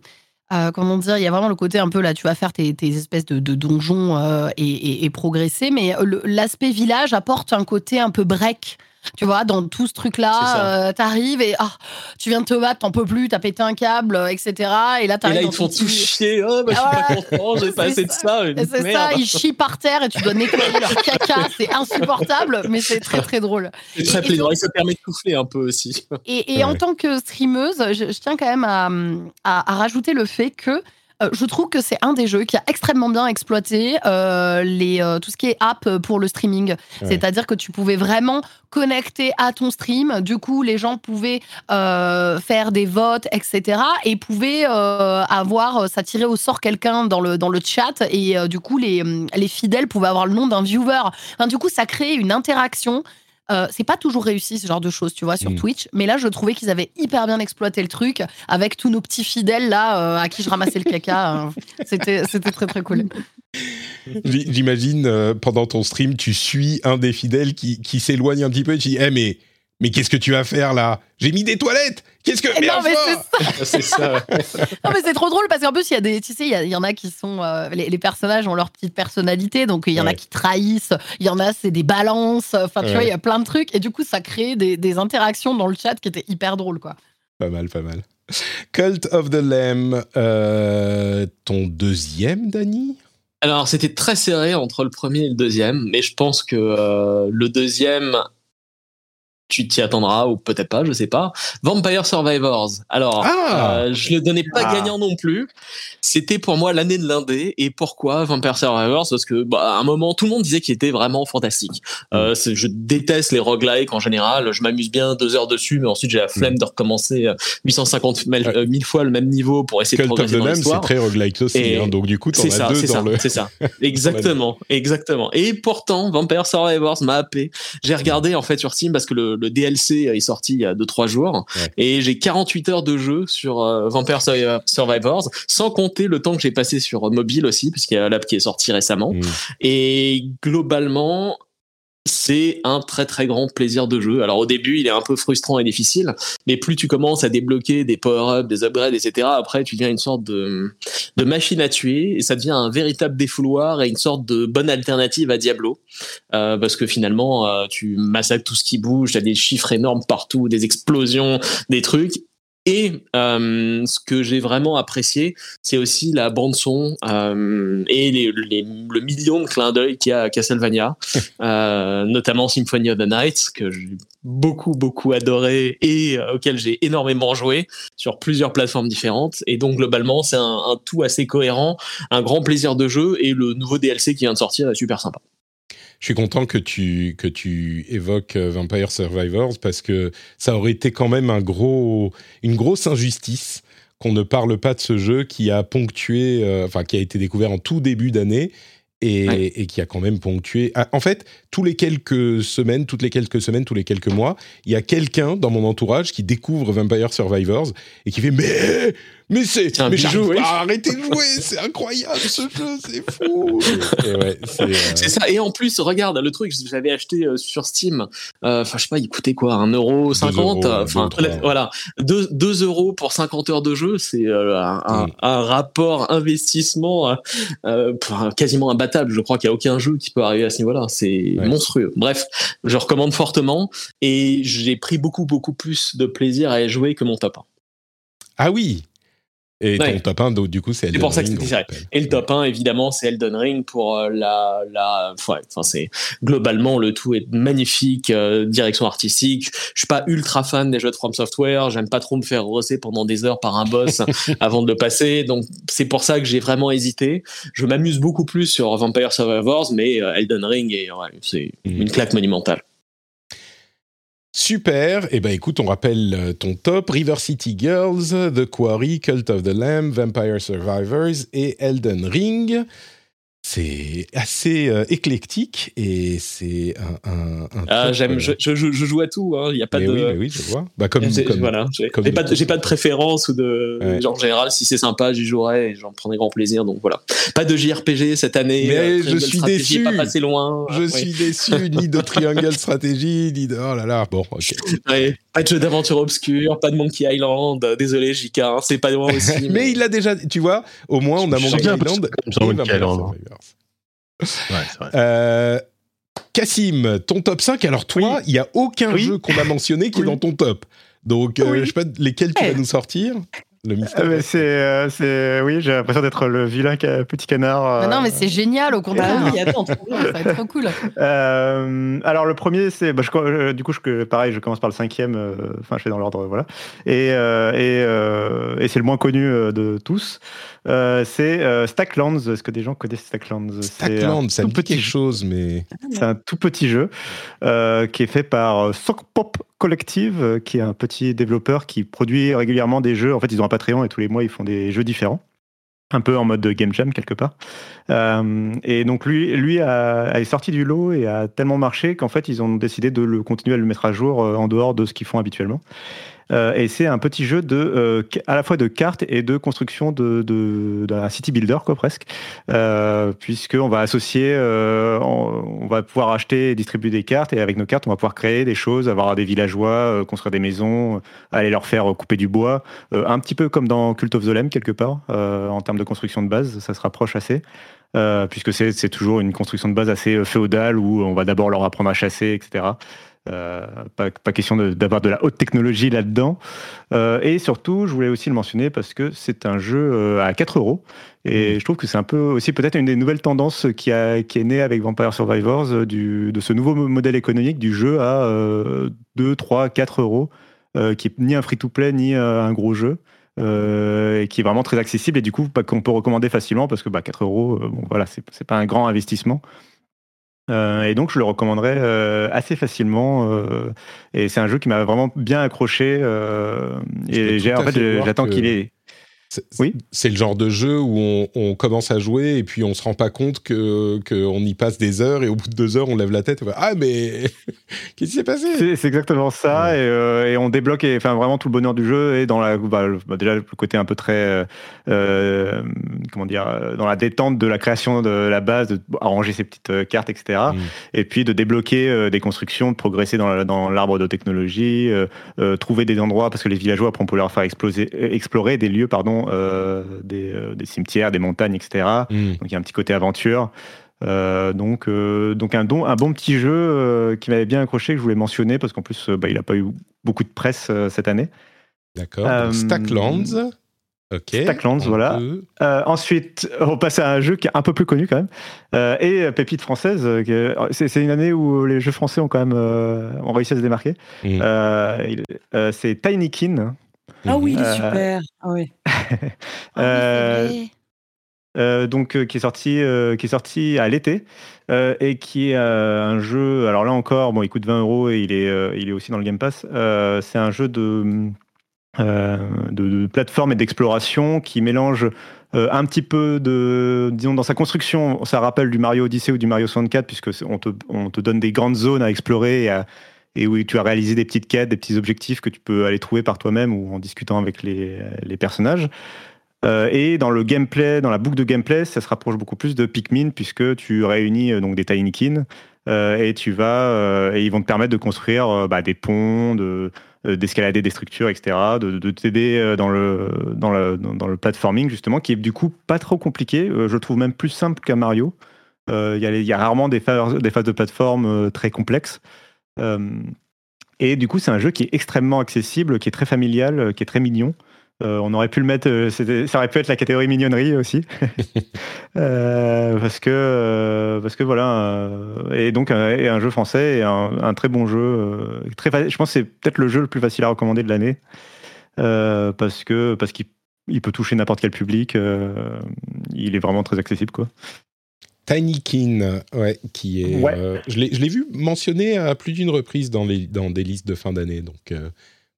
Speaker 5: euh, comment dire, il y a vraiment le côté un peu là, tu vas faire tes, espèces de, donjons euh, et, progresser, mais l'aspect village apporte un côté un peu break tu vois, dans tout ce truc-là, euh, t'arrives et ah, tu viens de te battre, t'en peux plus, t'as pété un câble, euh, etc.
Speaker 6: Et là, t'arrives. Et là, ils font tout chier. Oh, bah, je suis pas content, j'ai pas <laughs> assez de ça.
Speaker 5: C'est ça, ils chient par terre et tu dois nettoyer leur <laughs> caca. C'est insupportable, mais c'est très très drôle.
Speaker 6: C'est très plaisant et ça permet de souffler un peu aussi.
Speaker 5: Et, en tant que streameuse, je, tiens quand même à, à, rajouter le fait que euh, je trouve que c'est un des jeux qui a extrêmement bien exploité euh, les, euh, tout ce qui est app pour le streaming. C'est-à-dire que tu pouvais vraiment connecter à ton stream. Du coup, les gens pouvaient faire des votes, etc. Et pouvaient avoir, ça tirait au sort quelqu'un dans le, dans le chat. Et du coup, les, les fidèles pouvaient avoir le nom d'un viewer. Enfin, du coup, ça crée une interaction euh, c'est pas toujours réussi ce genre de choses, tu vois, sur mm. Twitch. Mais là, je trouvais qu'ils avaient hyper bien exploité le truc avec tous nos petits fidèles là euh, à qui je ramassais le caca. Euh. c'était, c'était très très cool. <laughs>
Speaker 1: J'imagine pendant ton stream, tu suis un des fidèles qui, qui s'éloigne un petit peu et tu dis, eh mais mais qu'est-ce que tu vas faire là? J'ai mis des toilettes Qu'est-ce que.
Speaker 5: non, mais c'est ça, <laughs> Non, mais c'est trop drôle parce qu'en plus, il y a des. Tu sais, il y, en a qui sont. Euh, les, personnages ont leur petite personnalité, donc il y en a qui trahissent, il y en a, c'est des balances. Enfin, tu vois, il y a plein de trucs. Et du coup, ça crée des, interactions dans le chat qui étaient hyper drôles, quoi.
Speaker 1: Pas mal, pas mal. Cult of the Lamb, euh, ton deuxième, Dany
Speaker 6: alors, c'était très serré entre le premier et le deuxième, mais je pense que euh, le deuxième tu t'y attendras ou peut-être pas, je sais pas. Vampire Survivors. Alors, ah euh, je le donnais pas ah. gagnant non plus. C'était pour moi l'année de l'indé. Et pourquoi Vampire Survivors? Parce que bah, à un moment, tout le monde disait qu'il était vraiment fantastique. Euh, mm. je déteste les roguelikes en général. Je m'amuse bien deux heures dessus, mais ensuite j'ai la flemme mm. de recommencer 850 euh, 1000 fois le même niveau pour essayer de progresser dans l'histoire.
Speaker 1: C'est très roguelike aussi. Hein, donc du coup, t'en as deux dans le.
Speaker 6: C'est ça. <laughs> Exactement, exactement. Et pourtant, Vampire Survivors m'a happé. J'ai regardé en fait sur Steam parce que le le DLC est sorti il y a 2-3 jours. Et j'ai 48 heures de jeu sur euh, Vampire Survivors, sans compter le temps que j'ai passé sur mobile aussi, puisqu'il y a l'app qui est sortie récemment. Mm. Et globalement, c'est un très très grand plaisir de jeu. Alors au début, il est un peu frustrant et difficile, mais plus tu commences à débloquer des power-ups, des upgrades, etc., après tu deviens une sorte de, machine à tuer et ça devient un véritable défouloir et une sorte de bonne alternative à Diablo. Euh, parce que finalement, euh, tu massacres tout ce qui bouge, tu as des chiffres énormes partout, des explosions, des trucs, et euh, ce que j'ai vraiment apprécié, c'est aussi la bande son euh, et les, le million de clins d'œil qu'il y a à Castlevania, <laughs> euh, notamment Symphony of the Night, que j'ai beaucoup beaucoup adoré et auquel j'ai énormément joué sur plusieurs plateformes différentes. Et donc globalement, c'est un, un tout assez cohérent, un grand plaisir de jeu et le nouveau DLC qui vient de sortir est super sympa
Speaker 1: je suis content que tu, que tu évoques euh, Vampire Survivors parce que ça aurait été quand même un gros, une grosse injustice qu'on ne parle pas de ce jeu qui a ponctué, euh, enfin qui a été découvert en tout début d'année et, et, qui a quand même ponctué. Ah, en fait, tous les quelques semaines, toutes les quelques semaines, tous les quelques mois, il y a quelqu'un dans mon entourage qui découvre Vampire Survivors et qui fait mais mais c'est mais jouer. arrêtez de jouer, c'est incroyable ce jeu, c'est fou.
Speaker 6: Euh, <laughs> c'est ça. Et en plus, regarde le truc, j'avais acheté euh, sur Steam. Euh, enfin, je sais pas, il coûtait quoi, 1,50€. Enfin, voilà, 2, 2 euros pour 50 heures de jeu, c'est un, mm. un, rapport investissement quasiment imbattable. Je crois qu'il y a aucun jeu qui peut arriver à ce niveau-là. C'est monstrueux. Bref, je recommande fortement et j'ai pris beaucoup beaucoup plus de plaisir à y jouer que mon top 1.
Speaker 1: Ah oui, et ton top 1, du coup, c'est Elden Ring. C'est pour ça que
Speaker 6: c'était Et le top 1, évidemment, c'est Elden Ring pour euh, la, la, ouais, enfin, c'est, globalement, le tout est magnifique, euh, direction artistique. Je suis pas ultra fan des jeux de From Software. J'aime pas trop me faire rosser pendant des heures par un boss <laughs> avant de le passer. Donc, c'est pour ça que j'ai vraiment hésité. Je m'amuse beaucoup plus sur Vampire Survivors, mais euh, Elden Ring, est, ouais, c'est mm. une claque monumentale.
Speaker 1: Super. Et eh ben écoute, on rappelle euh, ton top River City Girls, The Quarry, Cult of the Lamb, Vampire Survivors et Elden Ring. C'est assez euh, éclectique et c'est un, un, un
Speaker 6: ah, j'aime, je, je, je, joue à tout. Hein. Il y a pas de.
Speaker 1: Oui, oui, je vois. Bah, comme, comme,
Speaker 6: voilà, j'ai, pas, de, j'ai pas de préférence ou de. Genre, en général, si c'est sympa, j'y jouerai et j'en prendrai grand plaisir. Donc voilà. Pas de JRPG cette année.
Speaker 1: Mais euh, je suis déçu.
Speaker 6: Pas passé loin.
Speaker 1: Je suis déçu. Ni de Triangle Stratégie, ni de. Oh là là. Bon, ok. <laughs>
Speaker 6: pas de jeu d'aventure obscur, pas de Monkey Island. Désolé, JK, hein, c'est pas loin <laughs> aussi.
Speaker 1: mais, il a déjà. Tu vois, au moins, on a Monkey Island.
Speaker 7: Monkey Island.
Speaker 1: Euh, Cassim, ton top 5, alors toi, il n'y a aucun jeu qu'on a mentionné qui est dans ton top. Donc, euh, je sais pas lesquels tu vas nous sortir. Le
Speaker 4: euh, c'est, c'est, oui, j'ai l'impression d'être le vilain petit canard.
Speaker 5: non, mais c'est génial, au contraire.
Speaker 3: Ah attends, ça va être trop cool.
Speaker 4: alors, le premier, c'est, bah, du coup, je, pareil, je commence par le cinquième. Enfin, je fais dans l'ordre, voilà. Et, et, et c'est le moins connu de tous. Euh, c'est euh, Stacklands. Est-ce que des gens connaissent Stacklands?
Speaker 1: Stacklands, c'est un petit chose, mais.
Speaker 4: C'est un tout petit jeu euh, qui est fait par Sockpop Collective, qui est un petit développeur qui produit régulièrement des jeux. En fait, ils ont un Patreon et tous les mois, ils font des jeux différents un peu en mode game jam quelque part. et donc lui, lui a, est sorti du lot et a tellement marché qu'en fait ils ont décidé de le continuer à le mettre à jour en dehors de ce qu'ils font habituellement. Euh, et c'est un petit jeu de, euh, à la fois de cartes et de construction de, d'un city builder, quoi, presque. Euh, Puisqu'on va associer, euh, on, va pouvoir acheter et distribuer des cartes, et avec nos cartes, on va pouvoir créer des choses, avoir des villageois, construire des maisons, aller leur faire couper du bois, un petit peu comme dans Cult of the Lamb, quelque part, en termes de construction de base, ça se rapproche assez. puisque c'est toujours une construction de base assez féodale où on va d'abord leur apprendre à chasser, etc. Euh, pas, pas, question d'avoir de, la haute technologie là-dedans. Euh, et surtout, je voulais aussi le mentionner parce que c'est un jeu euh, à 4 euros. Et mmh. je trouve que c'est un peu aussi peut-être une des nouvelles tendances qui, a, qui est née avec Vampire Survivors, du, de ce nouveau modèle économique du jeu à 2, 3, 4 euros, qui est ni un free-to-play ni un gros jeu. et qui est vraiment très accessible et du coup qu'on peut recommander facilement parce que bah, 4 euros, bon voilà, c'est pas un grand investissement. Euh, et donc je le recommanderais euh, assez facilement. Euh, et c'est un jeu qui m'a vraiment bien accroché. et j'ai en fait j'attends qu'il ait
Speaker 1: oui. C'est le genre de jeu où on, commence à jouer et puis on se rend pas compte que qu'on y passe des heures et au bout de deux heures on lève la tête et on va ah mais <laughs> qu'est-ce qui s'est passé?
Speaker 4: C'est exactement ça euh, et, on débloque enfin vraiment tout le bonheur du jeu et dans la bah, bah, déjà le côté un peu très euh, euh, comment dire dans la détente de la création de la base, de arranger ses petites cartes etc. Mm. Et puis de débloquer des constructions, de progresser dans, dans l'arbre de technologie, trouver des endroits parce que les villageois après on peut leur faire exploser, explorer des lieux pardon euh, euh, des, cimetières, des montagnes, etc. Hmm. Donc il y a un petit côté aventure. Euh, donc, donc un, don, un bon petit jeu qui m'avait bien accroché, que je voulais mentionner, parce qu'en plus, bah, il n'a pas eu beaucoup de presse cette année.
Speaker 1: D'accord. Stacklands.
Speaker 4: Ok. Stacklands, voilà. ensuite, on passe à un jeu qui est un peu plus connu quand même. et Pépite française. c'est, une année où les jeux français ont quand même ont réussi à se démarquer. Hmm. c'est Tinykin.
Speaker 3: Ah oui, il est euh, super. <laughs> Ah oui.
Speaker 4: Ah euh, euh, donc qui est sorti qui est sorti à l'été et qui est un jeu alors là encore bon il coûte 20 euros et il est il est aussi dans le Game Pass c'est un jeu de de, plateforme et d'exploration qui mélange un petit peu de disons dans sa construction ça rappelle du Mario Odyssey ou du Mario 64 puisque on te, on te donne des grandes zones à explorer et à, et où tu as réalisé des petites quêtes, des petits objectifs que tu peux aller trouver par toi-même ou en discutant avec les, personnages. Euh, et dans le gameplay, dans la boucle de gameplay, ça se rapproche beaucoup plus de Pikmin puisque tu réunis euh, donc des Tinykin euh, et tu vas et ils vont te permettre de construire bah, des ponts, de d'escalader des structures, etc., de, de t'aider dans le, dans, le, dans le platforming, justement, qui est du coup pas trop compliqué. je le trouve même plus simple qu'un Mario. Il y, a rarement des phases de plateforme très complexes. Euh, et du coup, c'est un jeu qui est extrêmement accessible, qui est très familial, euh, qui est très mignon. Euh, on aurait pu le mettre, ça aurait pu être la catégorie mignonnerie aussi, <laughs> parce que parce que voilà, et donc un, jeu français et un, très bon jeu, très, je pense que c'est peut-être le jeu le plus facile à recommander de l'année, parce que parce qu'il peut toucher n'importe quel public, il est vraiment très accessible quoi.
Speaker 1: Tinykin, ouais, qui est. Euh, je l'ai vu mentionné à plus d'une reprise dans, les, dans des listes de fin d'année, donc euh,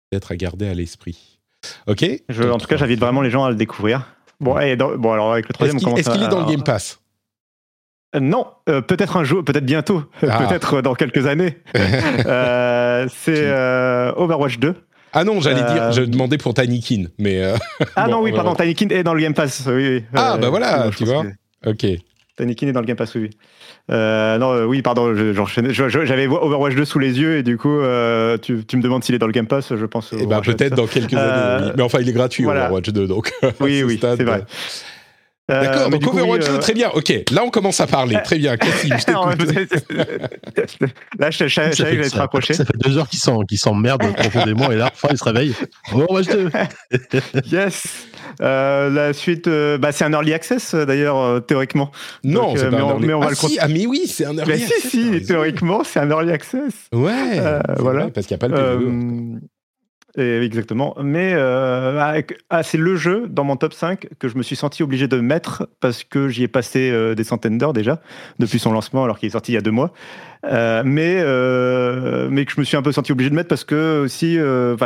Speaker 1: peut-être à garder à l'esprit. Ok?
Speaker 4: en tout cas, j'invite vraiment les gens à le découvrir. Bon, et bon alors avec le troisième,
Speaker 1: Est-ce qu'il est, dans le Game Pass?
Speaker 4: Non, peut-être un jour, peut-être bientôt, <laughs> ah. peut-être dans quelques années. <laughs> c'est Overwatch 2.
Speaker 1: Ah non, j'allais dire, je demandais pour Tinykin, mais.
Speaker 4: ah <laughs> non, oui, pardon, Tinykin est dans le Game Pass, oui.
Speaker 1: Ah bah voilà, tu vois. Ok.
Speaker 4: Tinykin est dans le Game Pass, oui. Euh, non, euh, oui, pardon, j'avais Overwatch 2 sous les yeux et du coup, euh, tu, me demandes s'il est dans le Game Pass, je pense.
Speaker 1: Eh ben, peut-être dans quelques années. Mais enfin, il est gratuit Overwatch 2, donc. <laughs>
Speaker 4: Oui, oui, c'est vrai.
Speaker 1: D'accord, donc Overwatch 2, très bien. Ok, là on commence à parler. Très bien, Cassim, je <laughs>
Speaker 4: Là, je savais que j'allais te rapprocher.
Speaker 7: Ça fait deux heures qu'ils s'emmerdent profondément et là, enfin, ils se réveillent. Overwatch 2 <laughs>
Speaker 4: Yes euh, la suite, euh, bah, c'est un early access euh, d'ailleurs théoriquement.
Speaker 1: Non, c'est pas
Speaker 4: mais,
Speaker 1: un early...
Speaker 4: mais on va
Speaker 1: ah,
Speaker 4: le
Speaker 1: si, ah mais oui, c'est un early
Speaker 4: mais
Speaker 1: access.
Speaker 4: Si, si, théoriquement, c'est un early access.
Speaker 1: Ouais. voilà. Vrai, parce qu'il n'y a pas le PVE.
Speaker 4: Exactement. Mais ah, c'est le jeu dans mon top 5 que je me suis senti obligé de mettre parce que j'y ai passé des centaines d'heures déjà depuis son lancement alors qu'il est sorti il y a deux mois. mais, mais que je me suis un peu senti obligé de mettre parce que aussi,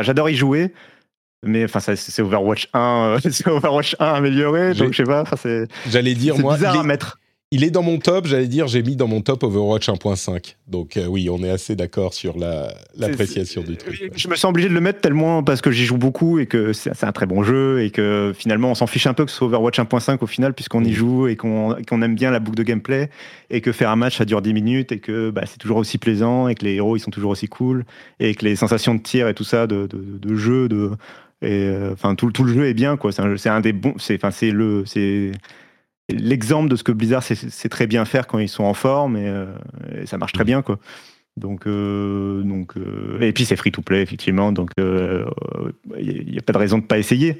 Speaker 4: j'adore y jouer mais enfin c'est Overwatch 1 euh, <laughs> c'est Overwatch 1 amélioré donc je sais pas c'est
Speaker 1: j'allais dire moi
Speaker 4: bizarre à mettre
Speaker 1: il est dans mon top, j'allais dire, j'ai mis dans mon top Overwatch 1.5. Donc euh, oui, on est assez d'accord sur l'appréciation du truc.
Speaker 4: Je me sens obligé de le mettre tellement parce que j'y joue beaucoup et que c'est un très bon jeu et que finalement on s'en fiche un peu que ce soit Overwatch 1.5 au final puisqu'on y mm. joue et qu'on aime bien la boucle de gameplay et que faire un match ça dure 10 minutes et que bah, c'est toujours aussi plaisant et que les héros ils sont toujours aussi cool et que les sensations de tir et tout ça, de, de jeu, de, et euh, enfin, tout, tout, le jeu est bien, quoi. C'est un, des bons. C'est, enfin, c'est le, c'est l'exemple de ce que Blizzard sait, très bien faire quand ils sont en forme et, euh, ça marche très bien, quoi. Donc, euh, donc et puis c'est free to play effectivement, donc il n'y a, pas de raison de pas essayer.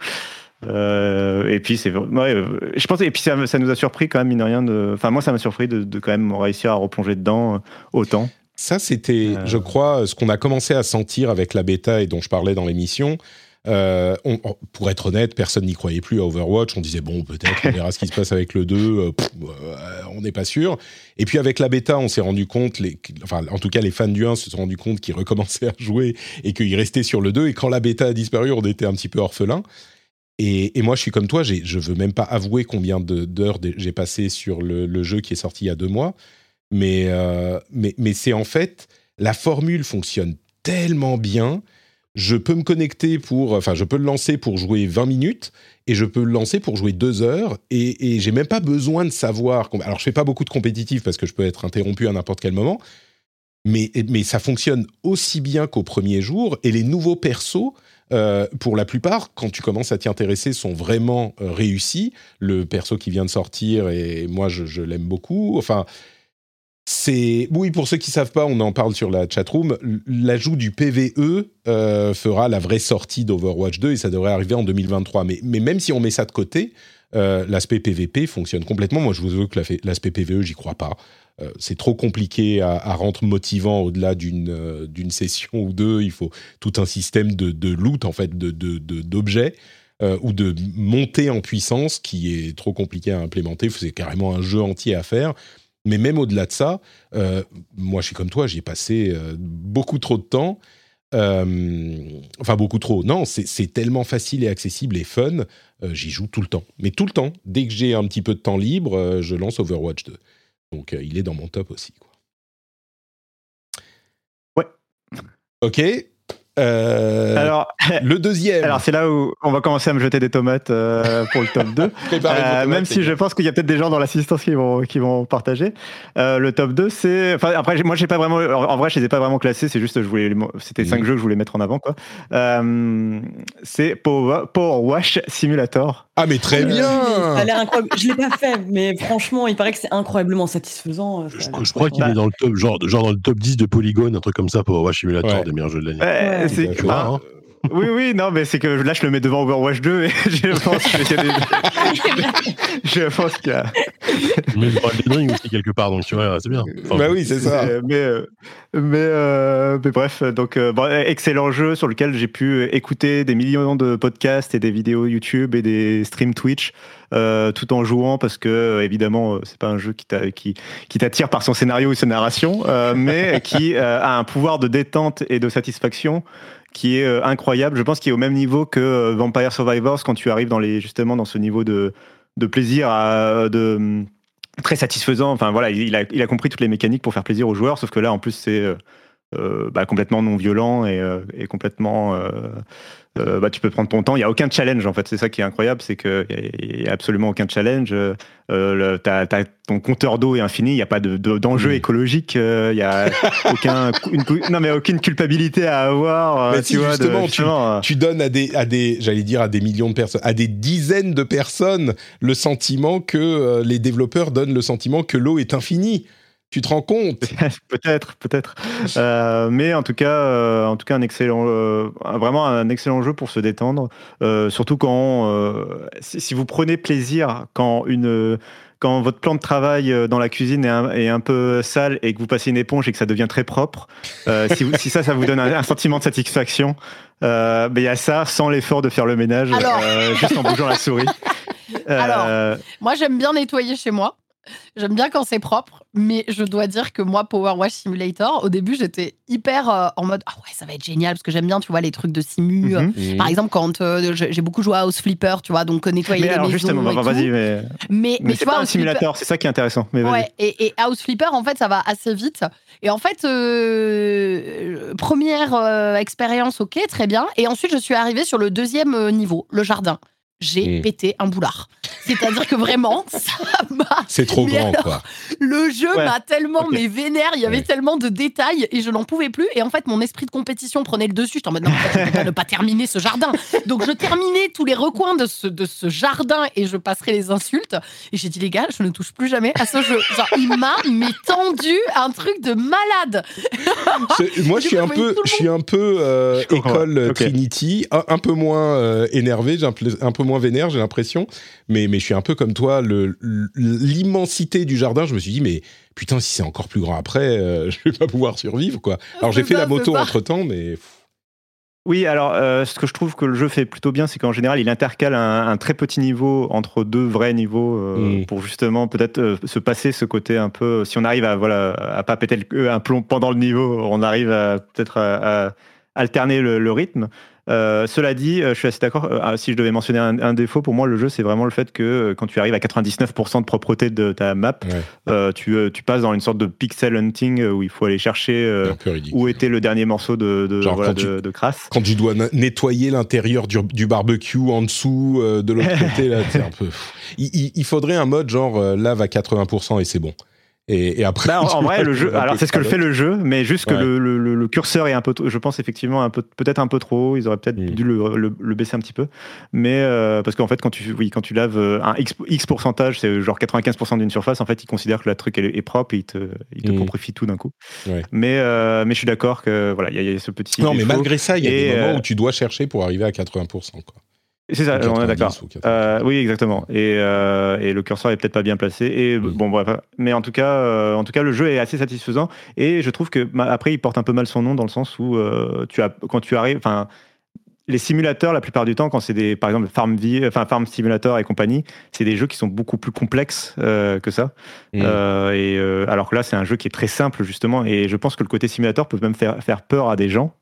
Speaker 4: et puis c'est, je pense, et puis ça, ça, nous a surpris quand même mine de rien. De, enfin moi ça m'a surpris de, de, quand même réussir à replonger dedans autant.
Speaker 1: Ça c'était, je crois, ce qu'on a commencé à sentir avec la bêta et dont je parlais dans l'émission. Euh, on, pour être honnête, personne n'y croyait plus à Overwatch. On disait bon, peut-être on verra ce qui se passe avec le 2. Euh, euh, on n'est pas sûr. Et puis avec la bêta, on s'est rendu compte, enfin en tout cas les fans du 1 se sont rendus compte qu'ils recommençaient à jouer et qu'ils restaient sur le 2. Et quand la bêta a disparu, on était un petit peu orphelin. Et, moi, je suis comme toi, je veux même pas avouer combien d'heures j'ai passé sur le, jeu qui est sorti il y a deux mois. Mais c'est en fait, la formule fonctionne tellement bien je peux me connecter pour, enfin, je peux le lancer pour jouer 20 minutes et je peux le lancer pour jouer 2 heures et, j'ai même pas besoin de savoir. Alors, je fais pas beaucoup de compétitif parce que je peux être interrompu à n'importe quel moment, mais, mais ça fonctionne aussi bien qu'au premier jour et les nouveaux persos. Euh, pour la plupart, quand tu commences à t'y intéresser, sont vraiment euh, réussis. Le perso qui vient de sortir, et moi je, je l'aime beaucoup. Enfin, c'est oui pour ceux qui savent pas, on en parle sur la chatroom. L'ajout du PVE euh, fera la vraie sortie d'Overwatch 2 et ça devrait arriver en 2023. Mais, même si on met ça de côté, euh, l'aspect PVP fonctionne complètement. Moi, je vous avoue que l'aspect PVE, j'y crois pas. Euh, c'est trop compliqué à, rendre motivant au-delà d'une d'une session ou deux. Il faut tout un système de, de loot en fait, de d'objets. ou de montée en puissance qui est trop compliqué à implémenter. C'est carrément un jeu entier à faire. Mais même au-delà de ça, euh, moi je suis comme toi, j'y ai passé euh, beaucoup trop de temps. Euh, enfin, beaucoup trop. Non, c'est tellement facile et accessible et fun. J'y joue tout le temps. Mais tout le temps. Dès que j'ai un petit peu de temps libre, je lance Overwatch 2. Donc il est dans mon top aussi. Quoi.
Speaker 4: Ouais.
Speaker 1: Ok. Euh, alors, <laughs> le deuxième.
Speaker 4: Alors, c'est là où on va commencer à me jeter des tomates euh, pour le top 2. <laughs> euh, même si je pense qu'il y a peut-être des gens dans l'assistance qui vont, qui vont partager. Euh, le top 2, c'est. Enfin, après, moi, j'ai pas vraiment. En vrai, je les ai pas vraiment classés. C'est juste, je voulais. C'était cinq mm. jeux que je voulais mettre en avant, quoi. Euh, c'est Power, Power Wash Simulator.
Speaker 1: Ah, mais très bien
Speaker 3: Ça a l'air incroyable. Je l'ai pas fait, mais franchement, il paraît que c'est incroyablement satisfaisant.
Speaker 7: Je, crois qu'il est dans le top, genre, genre dans le top 10 de Polygone, un truc comme ça, Power Wash Simulator, des meilleurs jeux de l'année
Speaker 4: c'est hein. Oui, oui, non, mais c'est que là, je le mets devant Overwatch 2 et <laughs> je pense qu'il y a des... <laughs> je pense qu'il y a.
Speaker 7: Mais le Ring aussi quelque part, donc tu vois, c'est bien.
Speaker 1: bah oui, c'est ça.
Speaker 4: Mais, euh, mais, euh, mais, bref, donc euh, excellent jeu sur lequel j'ai pu écouter des millions de podcasts et des vidéos YouTube et des streams Twitch. tout en jouant parce que évidemment c'est pas un jeu qui t'attire qui, qui par son scénario ou sa narration mais <laughs> qui a un pouvoir de détente et de satisfaction qui est euh, incroyable. Je pense qu'il est au même niveau que euh, Vampire Survivors quand tu arrives dans les justement dans ce niveau de, de plaisir à, de très satisfaisant. Enfin voilà, il a, il a compris toutes les mécaniques pour faire plaisir aux joueurs, sauf que là, en plus, c'est bah, complètement non violent et, et complètement euh, bah, tu peux prendre ton temps. Il n'y a aucun challenge, en fait. C'est ça qui est incroyable, c'est qu'il n'y a, absolument aucun challenge. Euh, le, ton compteur d'eau est infini, il n'y a pas d'enjeu de, écologique, euh, il n'y a <laughs> aucun, non, mais aucune culpabilité à avoir.
Speaker 1: tu vois, justement, tu, donnes à des, à des j'allais dire à des millions de personnes, à des dizaines de personnes le sentiment que les développeurs donnent le sentiment que l'eau est infinie. Tu te rends compte? <laughs>
Speaker 4: Peut-être, peut-être. Euh, mais en tout cas, euh, en tout cas, un excellent, euh, vraiment un excellent jeu pour se détendre. surtout quand, si, vous prenez plaisir quand une quand votre plan de travail dans la cuisine est un, peu sale et que vous passez une éponge et que ça devient très propre, si, si, ça, ça vous donne un, sentiment de satisfaction, ben, il y a ça sans l'effort de faire le ménage, juste en bougeant la souris. <laughs>
Speaker 5: Alors, moi j'aime bien nettoyer chez moi. J'aime bien quand c'est propre, mais je dois dire que moi, Power Wash Simulator, au début, j'étais hyper euh, en mode Ah ouais, ça va être génial, parce que j'aime bien, tu vois, les trucs de simu. Mhm. Euh, par exemple, quand euh, j'ai beaucoup joué à House Flipper, tu vois, donc nettoyer mais les alors, maisons justement,
Speaker 4: vas-y, mais.
Speaker 5: Mais,
Speaker 4: mais, c'est pas un simulator, c'est ça qui est intéressant. Mais
Speaker 5: ouais, et, et, House Flipper, en fait, ça va assez vite. Et en fait, première expérience, ok, très bien. Et ensuite, je suis arrivée sur le deuxième niveau, le jardin j'ai pété un boulard. C'est-à-dire que vraiment, <laughs> ça m'a.
Speaker 1: C'est trop grand, quoi.
Speaker 5: Le jeu m'a tellement mais vénère, il y avait tellement de détails et je n'en pouvais plus. Et en fait, mon esprit de compétition prenait le dessus. Je en mode non, je ne pas ne pas terminer ce jardin. Donc, je terminais tous les recoins de ce, de ce jardin et je passerai les insultes. Et j'ai dit, les gars, je ne touche plus jamais à ce jeu. Genre, il m'a mais tendu un truc de malade.
Speaker 1: Moi, je suis, un peu, je suis un peu euh, école Trinity, un, peu moins euh, énervé, j'ai un peu moins vénère, j'ai l'impression. Mais, mais je suis un peu comme toi, l'immensité du jardin, je me suis dit, mais putain, si c'est encore plus grand après, euh, <laughs> je vais pas pouvoir survivre, quoi. Alors j'ai fait la moto entre temps, mais.
Speaker 4: Oui, alors euh, ce que je trouve que le jeu fait plutôt bien, c'est qu'en général, il intercale un, très petit niveau entre deux vrais niveaux euh, mm. pour justement peut-être se passer ce côté un peu. Si on arrive à voilà à pas péter un plomb pendant le niveau, on arrive peut-être à, alterner le rythme. Euh, cela dit, euh, je suis assez d'accord. Euh, ah, si je devais mentionner un, défaut, pour moi, le jeu, c'est vraiment le fait que quand tu arrives à 99% de propreté de ta map, tu, tu, passes dans une sorte de pixel hunting où il faut aller chercher où était le dernier morceau de, de, de, crasse.
Speaker 1: Quand tu dois nettoyer l'intérieur du, du, barbecue en dessous, de l'autre <laughs> côté, là, c'est un peu. Il, il, faudrait un mode genre lave à 80% et c'est bon. Et, après,
Speaker 4: bah, en, <laughs> vrai, le jeu, alors c'est ce que le fait le jeu, mais juste que le, le, curseur est un peu, je pense effectivement un peu, peut-être un peu trop. Ils auraient peut-être mm. dû le, baisser un petit peu, mais euh, parce qu'en fait, quand tu, oui, quand tu laves euh, un X, X pourcentage, c'est genre 95% d'une surface, en fait, ils considèrent que la truc est, propre et ils te, ils te mm. tout d'un coup. Mais, euh, mais je suis d'accord que voilà, il y, a ce petit.
Speaker 1: Non, mais malgré ça, il y a des moments où tu dois chercher pour arriver à 80%. Quoi.
Speaker 4: C'est ça, on est d'accord. Euh, oui, exactement. Et, euh, et, le curseur est peut-être pas bien placé. Et bon, bref. Mais en tout cas, euh, en tout cas, le jeu est assez satisfaisant. Et je trouve que après, il porte un peu mal son nom dans le sens où tu as, quand tu arrives, enfin, les simulateurs, la plupart du temps, quand c'est des, par exemple, Farm enfin Farm Simulator et compagnie, c'est des jeux qui sont beaucoup plus complexes que ça. Mm. et alors que là, c'est un jeu qui est très simple justement. Et je pense que le côté simulateur peut même faire, faire peur à des gens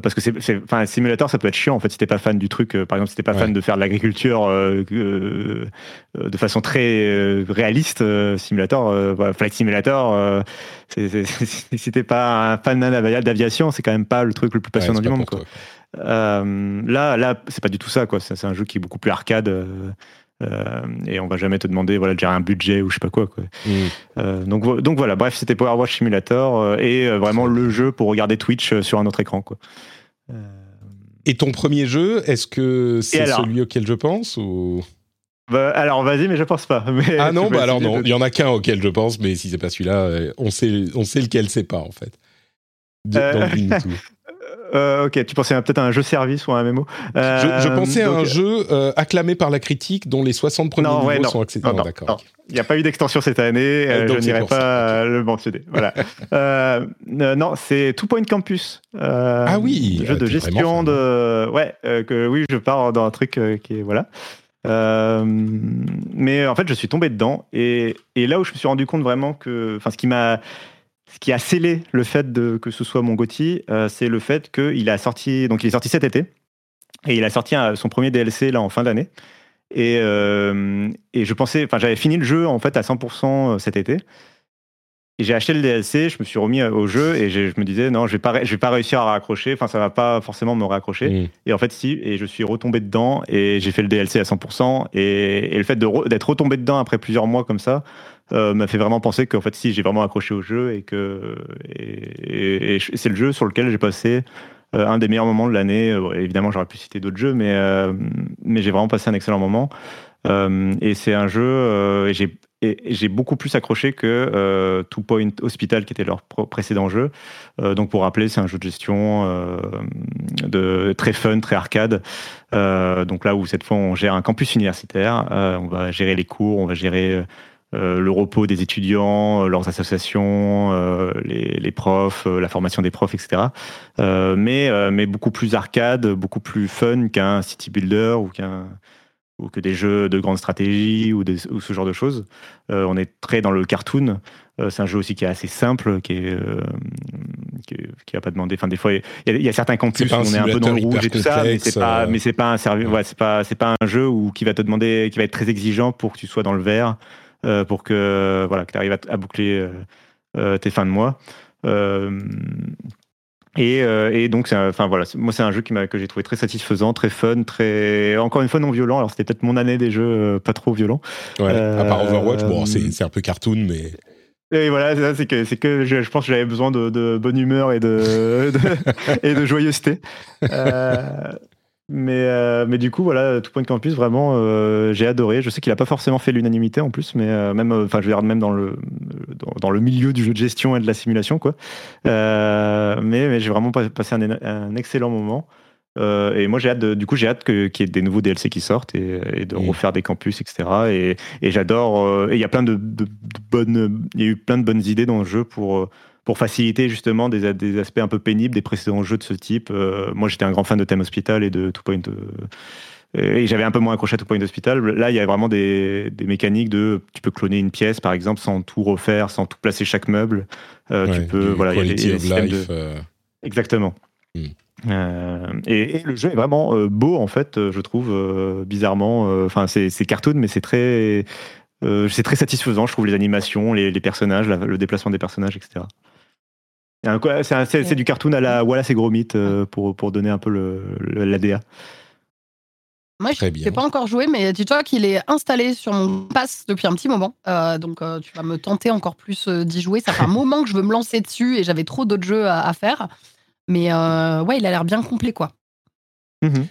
Speaker 4: parce que c'est, enfin, un simulateur, ça peut être chiant en fait si t'es pas fan du truc. Euh, par exemple, si t'es pas fan de faire de l'agriculture euh, de façon très réaliste, simulator, flight simulator, <laughs> si t'es pas un fan d'aviation, c'est quand même pas le truc le plus passionnant du monde. Quoi. là, là, c'est pas du tout ça. Quoi. C'est, un jeu qui est beaucoup plus arcade. Euh, et on va jamais te demander voilà, de gérer un budget ou je sais pas quoi. quoi. Mm. Euh, donc, donc voilà, bref, c'était Power Watch Simulator euh, et vraiment le jeu pour regarder Twitch sur un autre écran. Quoi.
Speaker 1: Et ton premier jeu, est-ce que c'est celui auquel je pense ou?
Speaker 4: Bah, alors vas-y, mais je pense pas. <laughs> Mais
Speaker 1: ah non, bah alors non, il y en a qu'un auquel je pense, mais si c'est pas celui-là, on sait, on sait lequel c'est pas en fait. Dans
Speaker 4: Euh, <laughs> ok, tu pensais peut-être à un jeu service ou à un MMO
Speaker 1: euh, je, pensais à un jeu euh, acclamé par la critique dont les 60 premiers niveaux sont accessibles.
Speaker 4: Non, d'accord. Il n'y a pas eu d'extension cette année, je n'irai pas le mentionner. Voilà. <laughs> non, c'est Two Point Campus.
Speaker 1: ah oui
Speaker 4: Jeu de gestion de... Ouais, que oui, je pars dans un truc qui est... Voilà. mais en fait, je suis tombé dedans et, et, là où je me suis rendu compte vraiment que, enfin, ce qui m'a ce qui a scellé le fait de, que ce soit mon Gotti, euh, c'est le fait qu'il a sorti, donc il est sorti cet été, et il a sorti son premier DLC là en fin d'année. Et, et je pensais, enfin, j'avais fini le jeu en fait à 100% cet été. Et j'ai acheté le DLC, je me suis remis au jeu et je me disais non, je vais pas, je vais pas réussir à raccrocher. Enfin, ça va pas forcément me raccrocher. Mm. Et en fait, si. Et je suis retombé dedans et j'ai fait le DLC à 100%. Et, et le fait d'être retombé dedans après plusieurs mois comme ça euh, m'a fait vraiment penser qu'en fait, si j'ai vraiment accroché au jeu et que et, c'est le jeu sur lequel j'ai passé euh, un des meilleurs moments de l'année. Euh, évidemment, j'aurais pu citer d'autres jeux, mais mais j'ai vraiment passé un excellent moment. et c'est un jeu. j'ai j'ai beaucoup plus accroché que euh, Two Point Hospital, qui était leur précédent jeu. Donc, pour rappeler, c'est un jeu de gestion de, très fun, très arcade. donc là où cette fois, on gère un campus universitaire, on va gérer les cours, on va gérer le repos des étudiants, leurs associations, les, les, profs, la formation des profs, etc. mais, mais beaucoup plus arcade, beaucoup plus fun qu'un city builder ou qu'un ou que des jeux de grande stratégie ou, ce genre de choses. Euh, on est très dans le cartoon. Euh, c'est un jeu aussi qui est assez simple, qui est euh, qui, a pas demandé. Enfin, des fois, il y, a certains campus où on est un peu dans le rouge et tout ça, mais c'est pas, mais c'est pas un service. Ouais, c'est pas, c'est pas un jeu où qui va te demander, qui va être très exigeant pour que tu sois dans le vert, pour que voilà, que tu arrives à, à boucler tes fins de mois. Euh, et, donc, enfin voilà, moi c'est un jeu qui que j'ai trouvé très satisfaisant, très fun, très encore une fois non violent. Alors c'était peut-être mon année des jeux euh, pas trop violents.
Speaker 1: Ouais, à part Overwatch, bon euh, c'est un peu cartoon, mais.
Speaker 4: Et voilà, c'est que, que je, pense que j'avais besoin de, bonne humeur et de, <laughs> et de joyeuseté. Mais, euh, mais du coup, voilà, Tout Point Campus, vraiment, euh, j'ai adoré. Je sais qu'il n'a pas forcément fait l'unanimité en plus, mais euh, même, enfin, je veux dire, même dans le, dans, le milieu du jeu de gestion et de la simulation, quoi. mais, mais j'ai vraiment passé un, excellent moment. et moi, j'ai hâte, du coup, j'ai hâte qu'il y ait des nouveaux DLC qui sortent et, de refaire des campus, etc. Et, et j'adore. et il y a plein de, de, bonnes, il y a eu plein de bonnes idées dans le jeu pour pour faciliter justement des, des, aspects un peu pénibles des précédents jeux de ce type. Euh, moi, j'étais un grand fan de Theme Hospital et de Two Point. Euh, et j'avais un peu moins accroché à Two Point Hospital. Là, il y a vraiment des, des, mécaniques de tu peux cloner une pièce, par exemple, sans tout refaire, sans tout placer chaque meuble. Euh, tu peux, voilà, il y a des, systèmes de... Exactement. Hmm. et, le jeu est vraiment beau en fait, je trouve bizarrement. Enfin, c'est cartoon, mais c'est très, c'est très satisfaisant. Je trouve les animations, les, les personnages, le déplacement des personnages, etc. C'est du cartoon à la Wallace et Gromit euh, pour, pour donner un peu l'ADA.
Speaker 5: Moi, je n'ai pas encore joué, mais dis-toi qu'il est installé sur mon pass depuis un petit moment. Euh, donc, euh, tu vas me tenter encore plus d'y jouer. Ça fait un <laughs> moment que je veux me lancer dessus et j'avais trop d'autres jeux à, faire. Mais ouais, il a l'air bien complet, quoi.
Speaker 6: Mhm.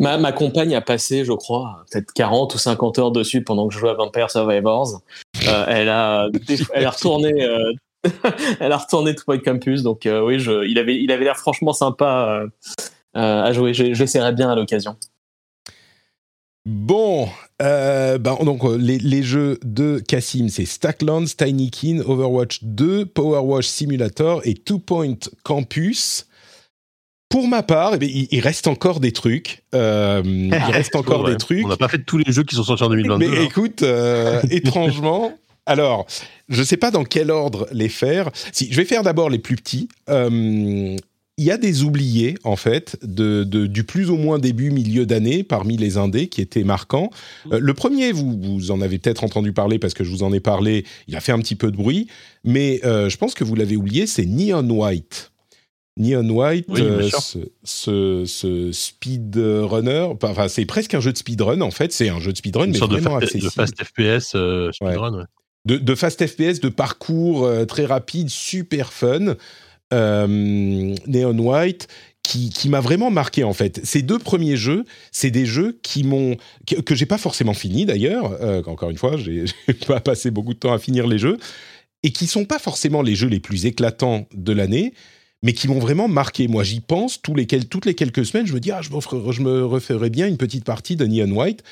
Speaker 6: Ma, ma, compagne a passé, je crois, peut-être 40 ou 50 heures dessus pendant que je jouais à Vampire Survivors. elle, a, elle a retourné <laughs> elle a retourné Two Point Campus, donc euh, oui, je, il avait, il avait l'air franchement sympa euh, euh, à jouer. J'essaierai bien à l'occasion.
Speaker 1: Bon, ben, donc les, les, jeux de Cassim, c'est Stacklands, Tiny Kin, Overwatch 2, Power Wash Simulator et Two Point Campus. Pour ma part, eh il, reste encore des trucs. il <laughs> reste encore des trucs.
Speaker 7: On n'a pas fait tous les jeux qui sont sortis en 2022.
Speaker 1: Mais hein. écoute, <laughs> étrangement, alors, je ne sais pas dans quel ordre les faire. Si, je vais faire d'abord les plus petits. Euh, il y a des oubliés, en fait, de, du plus ou moins début, milieu d'année, parmi les indés, qui étaient marquants. Euh, le premier, vous, vous en avez peut-être entendu parler parce que je vous en ai parlé, il a fait un petit peu de bruit, mais euh, je pense que vous l'avez oublié, c'est Neon White. Neon White, ce, ce, speedrunner, enfin c'est presque un jeu de speedrun en fait, c'est un jeu de speedrun mais vraiment
Speaker 7: de accessible. De fast FPS speedrun,
Speaker 1: de, fast FPS, de parcours euh, très rapide, super fun. Euh, Neon White, qui, qui m'a vraiment marqué en fait. Ces deux premiers jeux, c'est des jeux qui m'ont que, que j'ai pas forcément fini d'ailleurs. Euh, encore une fois, j'ai <laughs> pas passé beaucoup de temps à finir les jeux et qui sont pas forcément les jeux les plus éclatants de l'année, mais qui m'ont vraiment marqué. Moi, j'y pense toutes les quelques semaines. Je me dis ah, je, je me referais bien une petite partie de Neon White.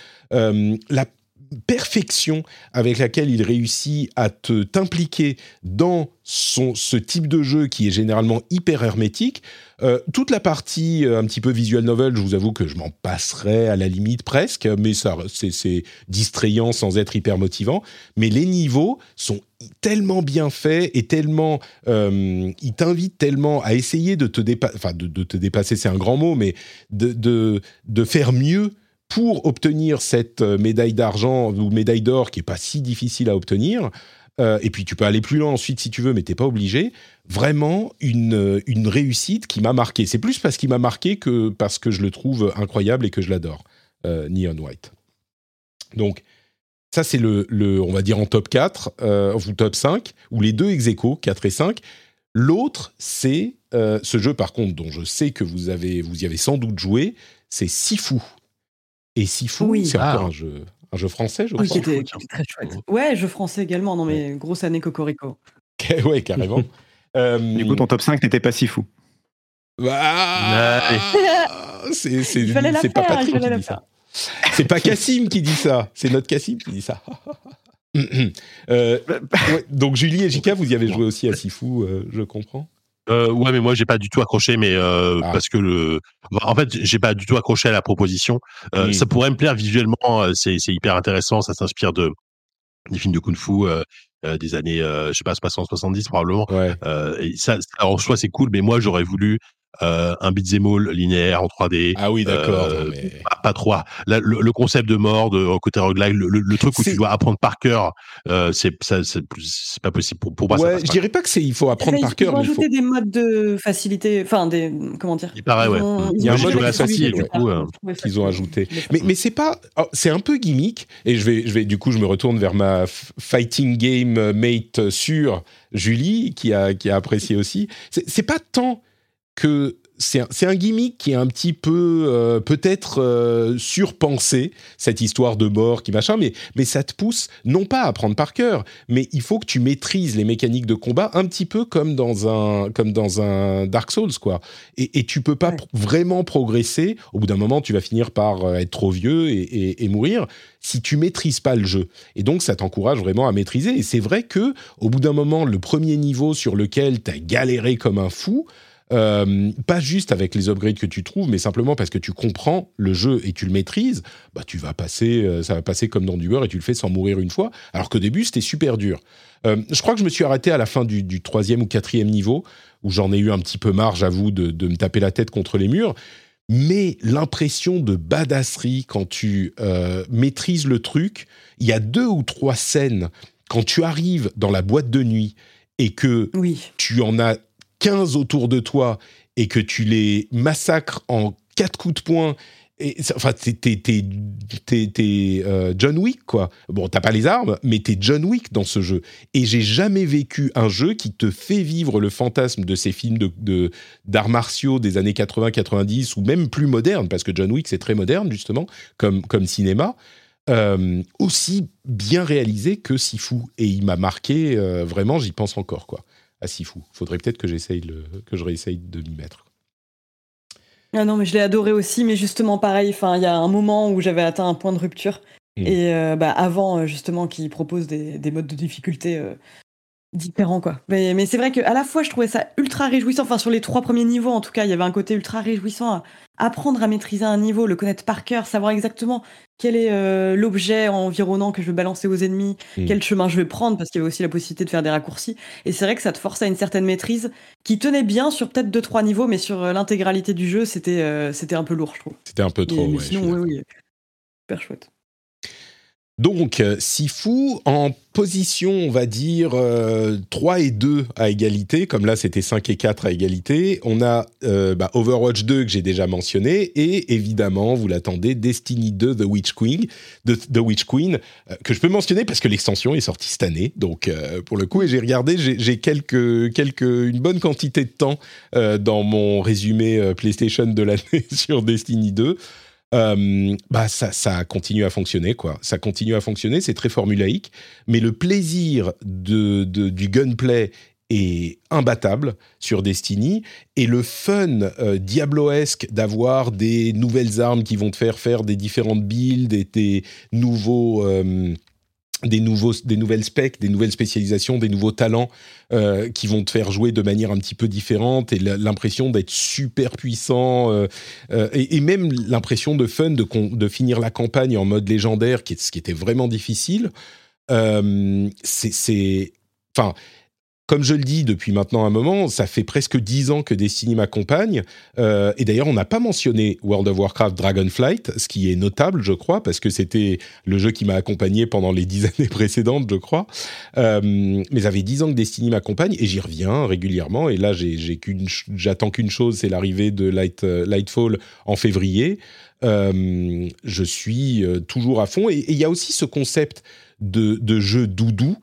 Speaker 1: Perfection avec laquelle il réussit à te t'impliquer dans son, ce type de jeu qui est généralement hyper hermétique. Euh, toute la partie euh, un petit peu visual novel, je vous avoue que je m'en passerai à la limite presque, mais ça c'est distrayant sans être hyper motivant. Mais les niveaux sont tellement bien faits et tellement euh, ils t'invitent tellement à essayer de te dépasser, enfin de, te dépasser, c'est un grand mot, mais de, de, de faire mieux pour obtenir cette médaille d'argent ou médaille d'or qui est pas si difficile à obtenir, et puis tu peux aller plus loin ensuite si tu veux, mais t'es pas obligé. Vraiment une, une réussite qui m'a marqué. C'est plus parce qu'il m'a marqué que parce que je le trouve incroyable et que je l'adore, Neon White. Donc ça, c'est le, le, on va dire en top 4, euh, ou top 5, ou les deux ex 4 et 5. L'autre, c'est euh, ce jeu, par contre, dont je sais que vous, avez, vous y avez sans doute joué, c'est Sifu. Et Sifu, c'est encore ah. un jeu, un jeu français, je crois.
Speaker 3: Oui, qui était, très <laughs> chouette. Ouais, jeu français également. Non, mais grosse année Cocorico. <laughs>
Speaker 1: ouais, carrément. <laughs>
Speaker 4: euh, du coup, ton top 5 n'était pas Sifu.
Speaker 1: Bah, c'est pas Patrick qui dit ça. C'est pas Cassim qui dit ça, c'est notre Cassim qui dit ça. Euh, donc Julie et Jika, vous y avez joué aussi à Sifu, euh, je comprends.
Speaker 7: Euh, ouais, mais moi j'ai pas du tout accroché, mais euh, ah. parce que le, en fait, j'ai pas du tout accroché à la proposition. Ça pourrait me plaire visuellement, c'est hyper intéressant, ça s'inspire de des films de kung-fu des années, je sais pas, 60, 70 probablement. et ça, en soi c'est cool, mais moi j'aurais voulu euh, un beat'em all linéaire en 3D.
Speaker 1: Ah oui, d'accord. Euh,
Speaker 7: pas, trop. Le, concept de mort, de côté roguelike, le, le, truc où tu dois apprendre par cœur, euh, c'est pas possible pour, pour moi.
Speaker 1: Ouais, je dirais pas que c'est il faut apprendre par cœur.
Speaker 3: Ils vont ajouter des modes de facilité, enfin des comment dire?
Speaker 7: Il paraît, ouais.
Speaker 1: il y a un mode de du coup qu'ils ont ajouté. Mais mais c'est pas, oh, c'est un peu gimmick. Et je vais je vais du coup je me retourne vers ma fighting game mate sur Julie qui a qui a apprécié aussi. C'est pas tant que c'est un, gimmick qui est un petit peu euh, peut-être euh, surpensé, cette histoire de mort qui machin, mais, mais ça te pousse non pas à apprendre par cœur, mais il faut que tu maîtrises les mécaniques de combat un petit peu comme dans un, comme dans un Dark Souls, quoi. Et, et tu peux pas vraiment progresser. Au bout d'un moment, tu vas finir par euh, être trop vieux et, et, mourir si tu maîtrises pas le jeu. Et donc, ça t'encourage vraiment à maîtriser. Et c'est vrai que au bout d'un moment, le premier niveau sur lequel tu as galéré comme un fou, euh, pas juste avec les upgrades que tu trouves, mais simplement parce que tu comprends le jeu et tu le maîtrises, bah tu vas passer, euh, ça va passer comme dans du beurre et tu le fais sans mourir une fois. Alors qu'au début c'était super dur. Euh, je crois que je me suis arrêté à la fin du, troisième ou quatrième niveau où j'en ai eu un petit peu marre, j'avoue, de, de, me taper la tête contre les murs. Mais l'impression de badasserie quand tu maîtrises le truc, il y a deux ou trois scènes quand tu arrives dans la boîte de nuit et que tu en as 15 autour de toi et que tu les massacres en quatre coups de poing, et, enfin, t'es, euh, John Wick, quoi. Bon, t'as pas les armes, mais t'es John Wick dans ce jeu. Et j'ai jamais vécu un jeu qui te fait vivre le fantasme de ces films de, d'arts martiaux des années 80-90 ou même plus modernes, parce que John Wick, c'est très moderne, justement, comme, comme cinéma. Euh, aussi bien réalisé que Sifu. Et il m'a marqué, euh, vraiment, j'y pense encore, quoi à Sifu. Faudrait peut-être que j'essaye le, que je réessaye de m'y mettre.
Speaker 3: Ah non, mais je l'ai adoré aussi, mais justement pareil. Enfin, il y a un moment où j'avais atteint un point de rupture. Hmm. Et euh, bah, avant, euh, justement, qu'il propose des, des, modes de difficulté euh, différents, quoi. Mais, mais c'est vrai qu'à la fois, je trouvais ça ultra réjouissant. Enfin, sur les trois premiers niveaux, en tout cas, il y avait un côté ultra réjouissant à apprendre à maîtriser un niveau, le connaître par cœur, savoir exactement quel est euh, l'objet environnant que je veux balancer aux ennemis, mm. quel chemin je vais prendre, parce qu'il y avait aussi la possibilité de faire des raccourcis. Et c'est vrai que ça te force à une certaine maîtrise qui tenait bien sur peut-être deux trois niveaux, mais sur euh, l'intégralité du jeu, c'était euh, c'était un peu lourd, je trouve.
Speaker 1: C'était un peu trop. ouais,
Speaker 3: sinon, oui, oui, super chouette.
Speaker 1: Donc, euh, Sifu en position, on va dire, 3 euh, et 2 à égalité, comme là c'était 5 et 4 à égalité. On a euh, bah, Overwatch 2 que j'ai déjà mentionné, et évidemment, vous l'attendez, Destiny 2 The Witch Queen, The, Witch Queen que je peux mentionner parce que l'extension est sortie cette année. Donc, pour le coup, et j'ai regardé, j'ai quelques, quelques, une bonne quantité de temps dans mon résumé PlayStation de l'année <laughs> sur Destiny 2. Euh, bah ça, ça continue à fonctionner quoi. Ça continue à fonctionner, c'est très formulaïque, mais le plaisir de, du gunplay est imbattable sur Destiny et le fun euh, diabloesque d'avoir des nouvelles armes qui vont te faire faire des différentes builds et des nouveaux euh, des, nouveaux, des nouvelles specs, des nouvelles spécialisations, des nouveaux talents euh, qui vont te faire jouer de manière un petit peu différente et l'impression d'être super puissant euh, euh, et, même l'impression de fun de, finir la campagne en mode légendaire, ce qui était vraiment difficile. c'est, enfin, comme je le dis depuis maintenant un moment, ça fait presque dix ans que Destiny m'accompagne. Euh, et d'ailleurs, on n'a pas mentionné World of Warcraft Dragonflight, ce qui est notable, je crois, parce que c'était le jeu qui m'a accompagné pendant les dix <laughs> années précédentes, je crois. Euh, mais ça fait dix ans que Destiny m'accompagne et j'y reviens régulièrement. Et là, j'attends qu'une chose, c'est l'arrivée de euh, Lightfall en février. Je suis toujours à fond. Et il y a aussi ce concept de jeu doudou.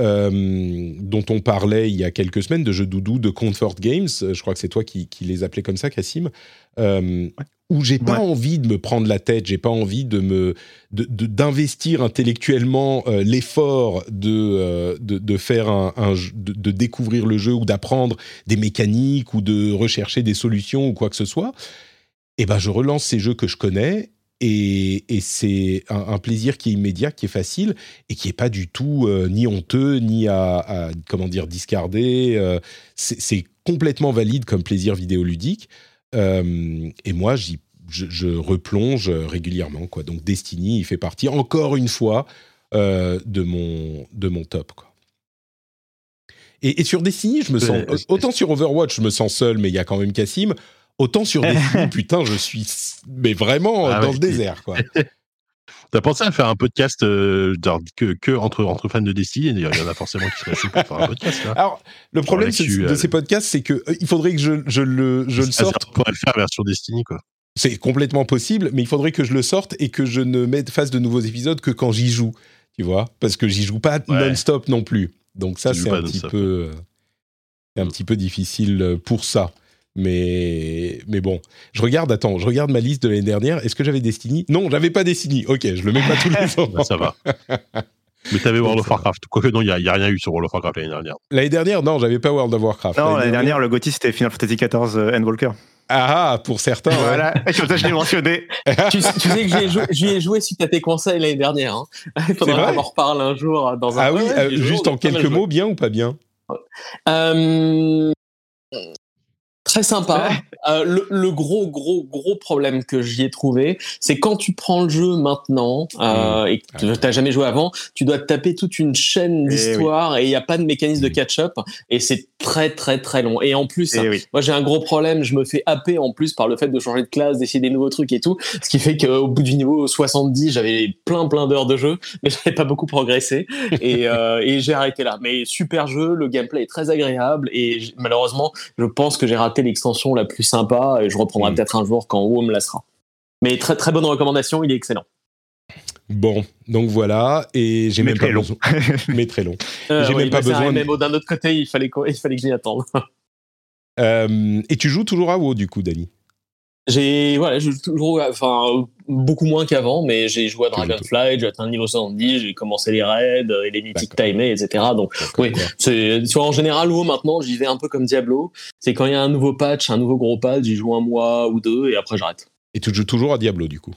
Speaker 1: Euh, dont on parlait il y a quelques semaines, de jeux doudou de Comfort Games, je crois que c'est toi qui, les appelais comme ça, Cassim, euh, où j'ai pas envie de me prendre la tête, j'ai pas envie de me d'investir intellectuellement l'effort de, de, faire un, de, de, découvrir le jeu ou d'apprendre des mécaniques ou de rechercher des solutions ou quoi que ce soit. Eh ben, je relance ces jeux que je connais et, c'est un, plaisir qui est immédiat, qui est facile et qui est pas du tout euh, ni honteux ni à, comment dire discarder. Euh, c'est complètement valide comme plaisir vidéoludique. Euh, et moi, j'y, je, replonge régulièrement. Quoi. Donc Destiny, il fait partie encore une fois de mon de mon top. Quoi. Et, et, sur Destiny, je me sens autant sur Overwatch, je me sens seul, mais il y a quand même Cassim. Autant sur des <laughs> putain, je suis mais vraiment ah dans le désert, quoi. <laughs>
Speaker 7: T'as pensé à faire un podcast euh, que, que, entre, entre fans de Destiny? Il y en a forcément qui seraient chauds pour faire un podcast. Là.
Speaker 1: Alors, le problème de euh, ces podcasts, c'est que euh, il faudrait que je, je le, je le sorte.
Speaker 7: On pourrait le faire version Destiny, quoi.
Speaker 1: C'est complètement possible, mais il faudrait que je le sorte et que je ne mette face de nouveaux épisodes que quand j'y joue, tu vois, parce que j'y joue pas non-stop non plus. Donc ça, c'est un petit peu, un petit peu difficile pour ça. Mais, mais bon, je regarde, attends, je regarde ma liste de l'année dernière. Est-ce que j'avais Destiny? Non, j'avais pas Destiny. Ok, je le mets pas tous les <laughs> ans.
Speaker 7: Bah, ça va. Mais t'avais World of Warcraft. Quoique non, il n'y a, rien eu sur World of Warcraft l'année dernière.
Speaker 1: L'année dernière, non, j'avais pas World of Warcraft.
Speaker 4: Non, l'année dernière, le GOTY c'était Final Fantasy XIV euh, Endwalker.
Speaker 1: Ah, pour certains.
Speaker 4: Voilà, comme ça je l'ai mentionné. <laughs>
Speaker 6: tu, sais que j'y ai, joué suite à tes conseils l'année dernière. Hein. Il faudra qu'on en reparle un jour dans un.
Speaker 1: Ah oui, euh, juste en quelques mots, bien ou pas bien?
Speaker 6: Euh, Très sympa. Euh, le, gros, gros, gros problème que j'y ai trouvé, c'est quand tu prends le jeu maintenant euh, mmh. et que tu n'as jamais joué avant, tu dois te taper toute une chaîne eh d'histoire et il n'y a pas de mécanisme de mmh. catch-up et c'est très, très, très long. Et en plus, eh moi j'ai un gros problème, je me fais happer en plus par le fait de changer de classe, d'essayer des nouveaux trucs et tout, ce qui fait qu'au bout du niveau 70, j'avais plein, plein d'heures de jeu, mais <laughs> j'avais pas beaucoup progressé et, euh, et j'ai arrêté là. Mais super jeu, le gameplay est très agréable et malheureusement, je pense que j'ai raté l'extension la plus sympa et je reprendrai mm. peut-être un jour quand WoW me laissera. Mais très très bonne recommandation, il est excellent.
Speaker 1: Bon, donc voilà, et j'ai même pas long. besoin. <laughs> mais très long.
Speaker 6: Euh, j'ai même pas besoin. Mais d'un autre côté, il fallait, <laughs> il fallait que j'y attende.
Speaker 1: Euh, et tu joues toujours à WoW du coup, Dani?
Speaker 6: J'ai voilà, je toujours, enfin beaucoup moins qu'avant, mais j'ai joué à Dragonfly, j'ai atteint le niveau 70, j'ai commencé les raids et les mythiques timés, etc. Donc oui, c'est tu vois en général WoW maintenant, j'y vais un peu comme Diablo. C'est quand il y a un nouveau patch, un nouveau gros patch, j'y joue un mois ou deux et après j'arrête.
Speaker 1: Et tu joues toujours à Diablo du coup?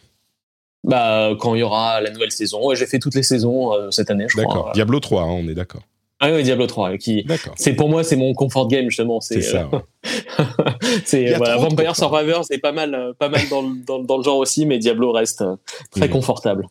Speaker 6: Bah quand il y aura la nouvelle saison, et j'ai fait toutes les saisons euh, cette année, je crois.
Speaker 1: D'accord. Diablo 3, hein, on est d'accord.
Speaker 6: Ah oui, Diablo 3, qui c'est pour moi c'est mon comfort game justement. C'est ça. Euh, <laughs> c'est voilà, Vampire Survivor, c'est pas mal, euh, pas mal dans, dans, dans, le genre aussi, mais Diablo reste euh, très mm. confortable.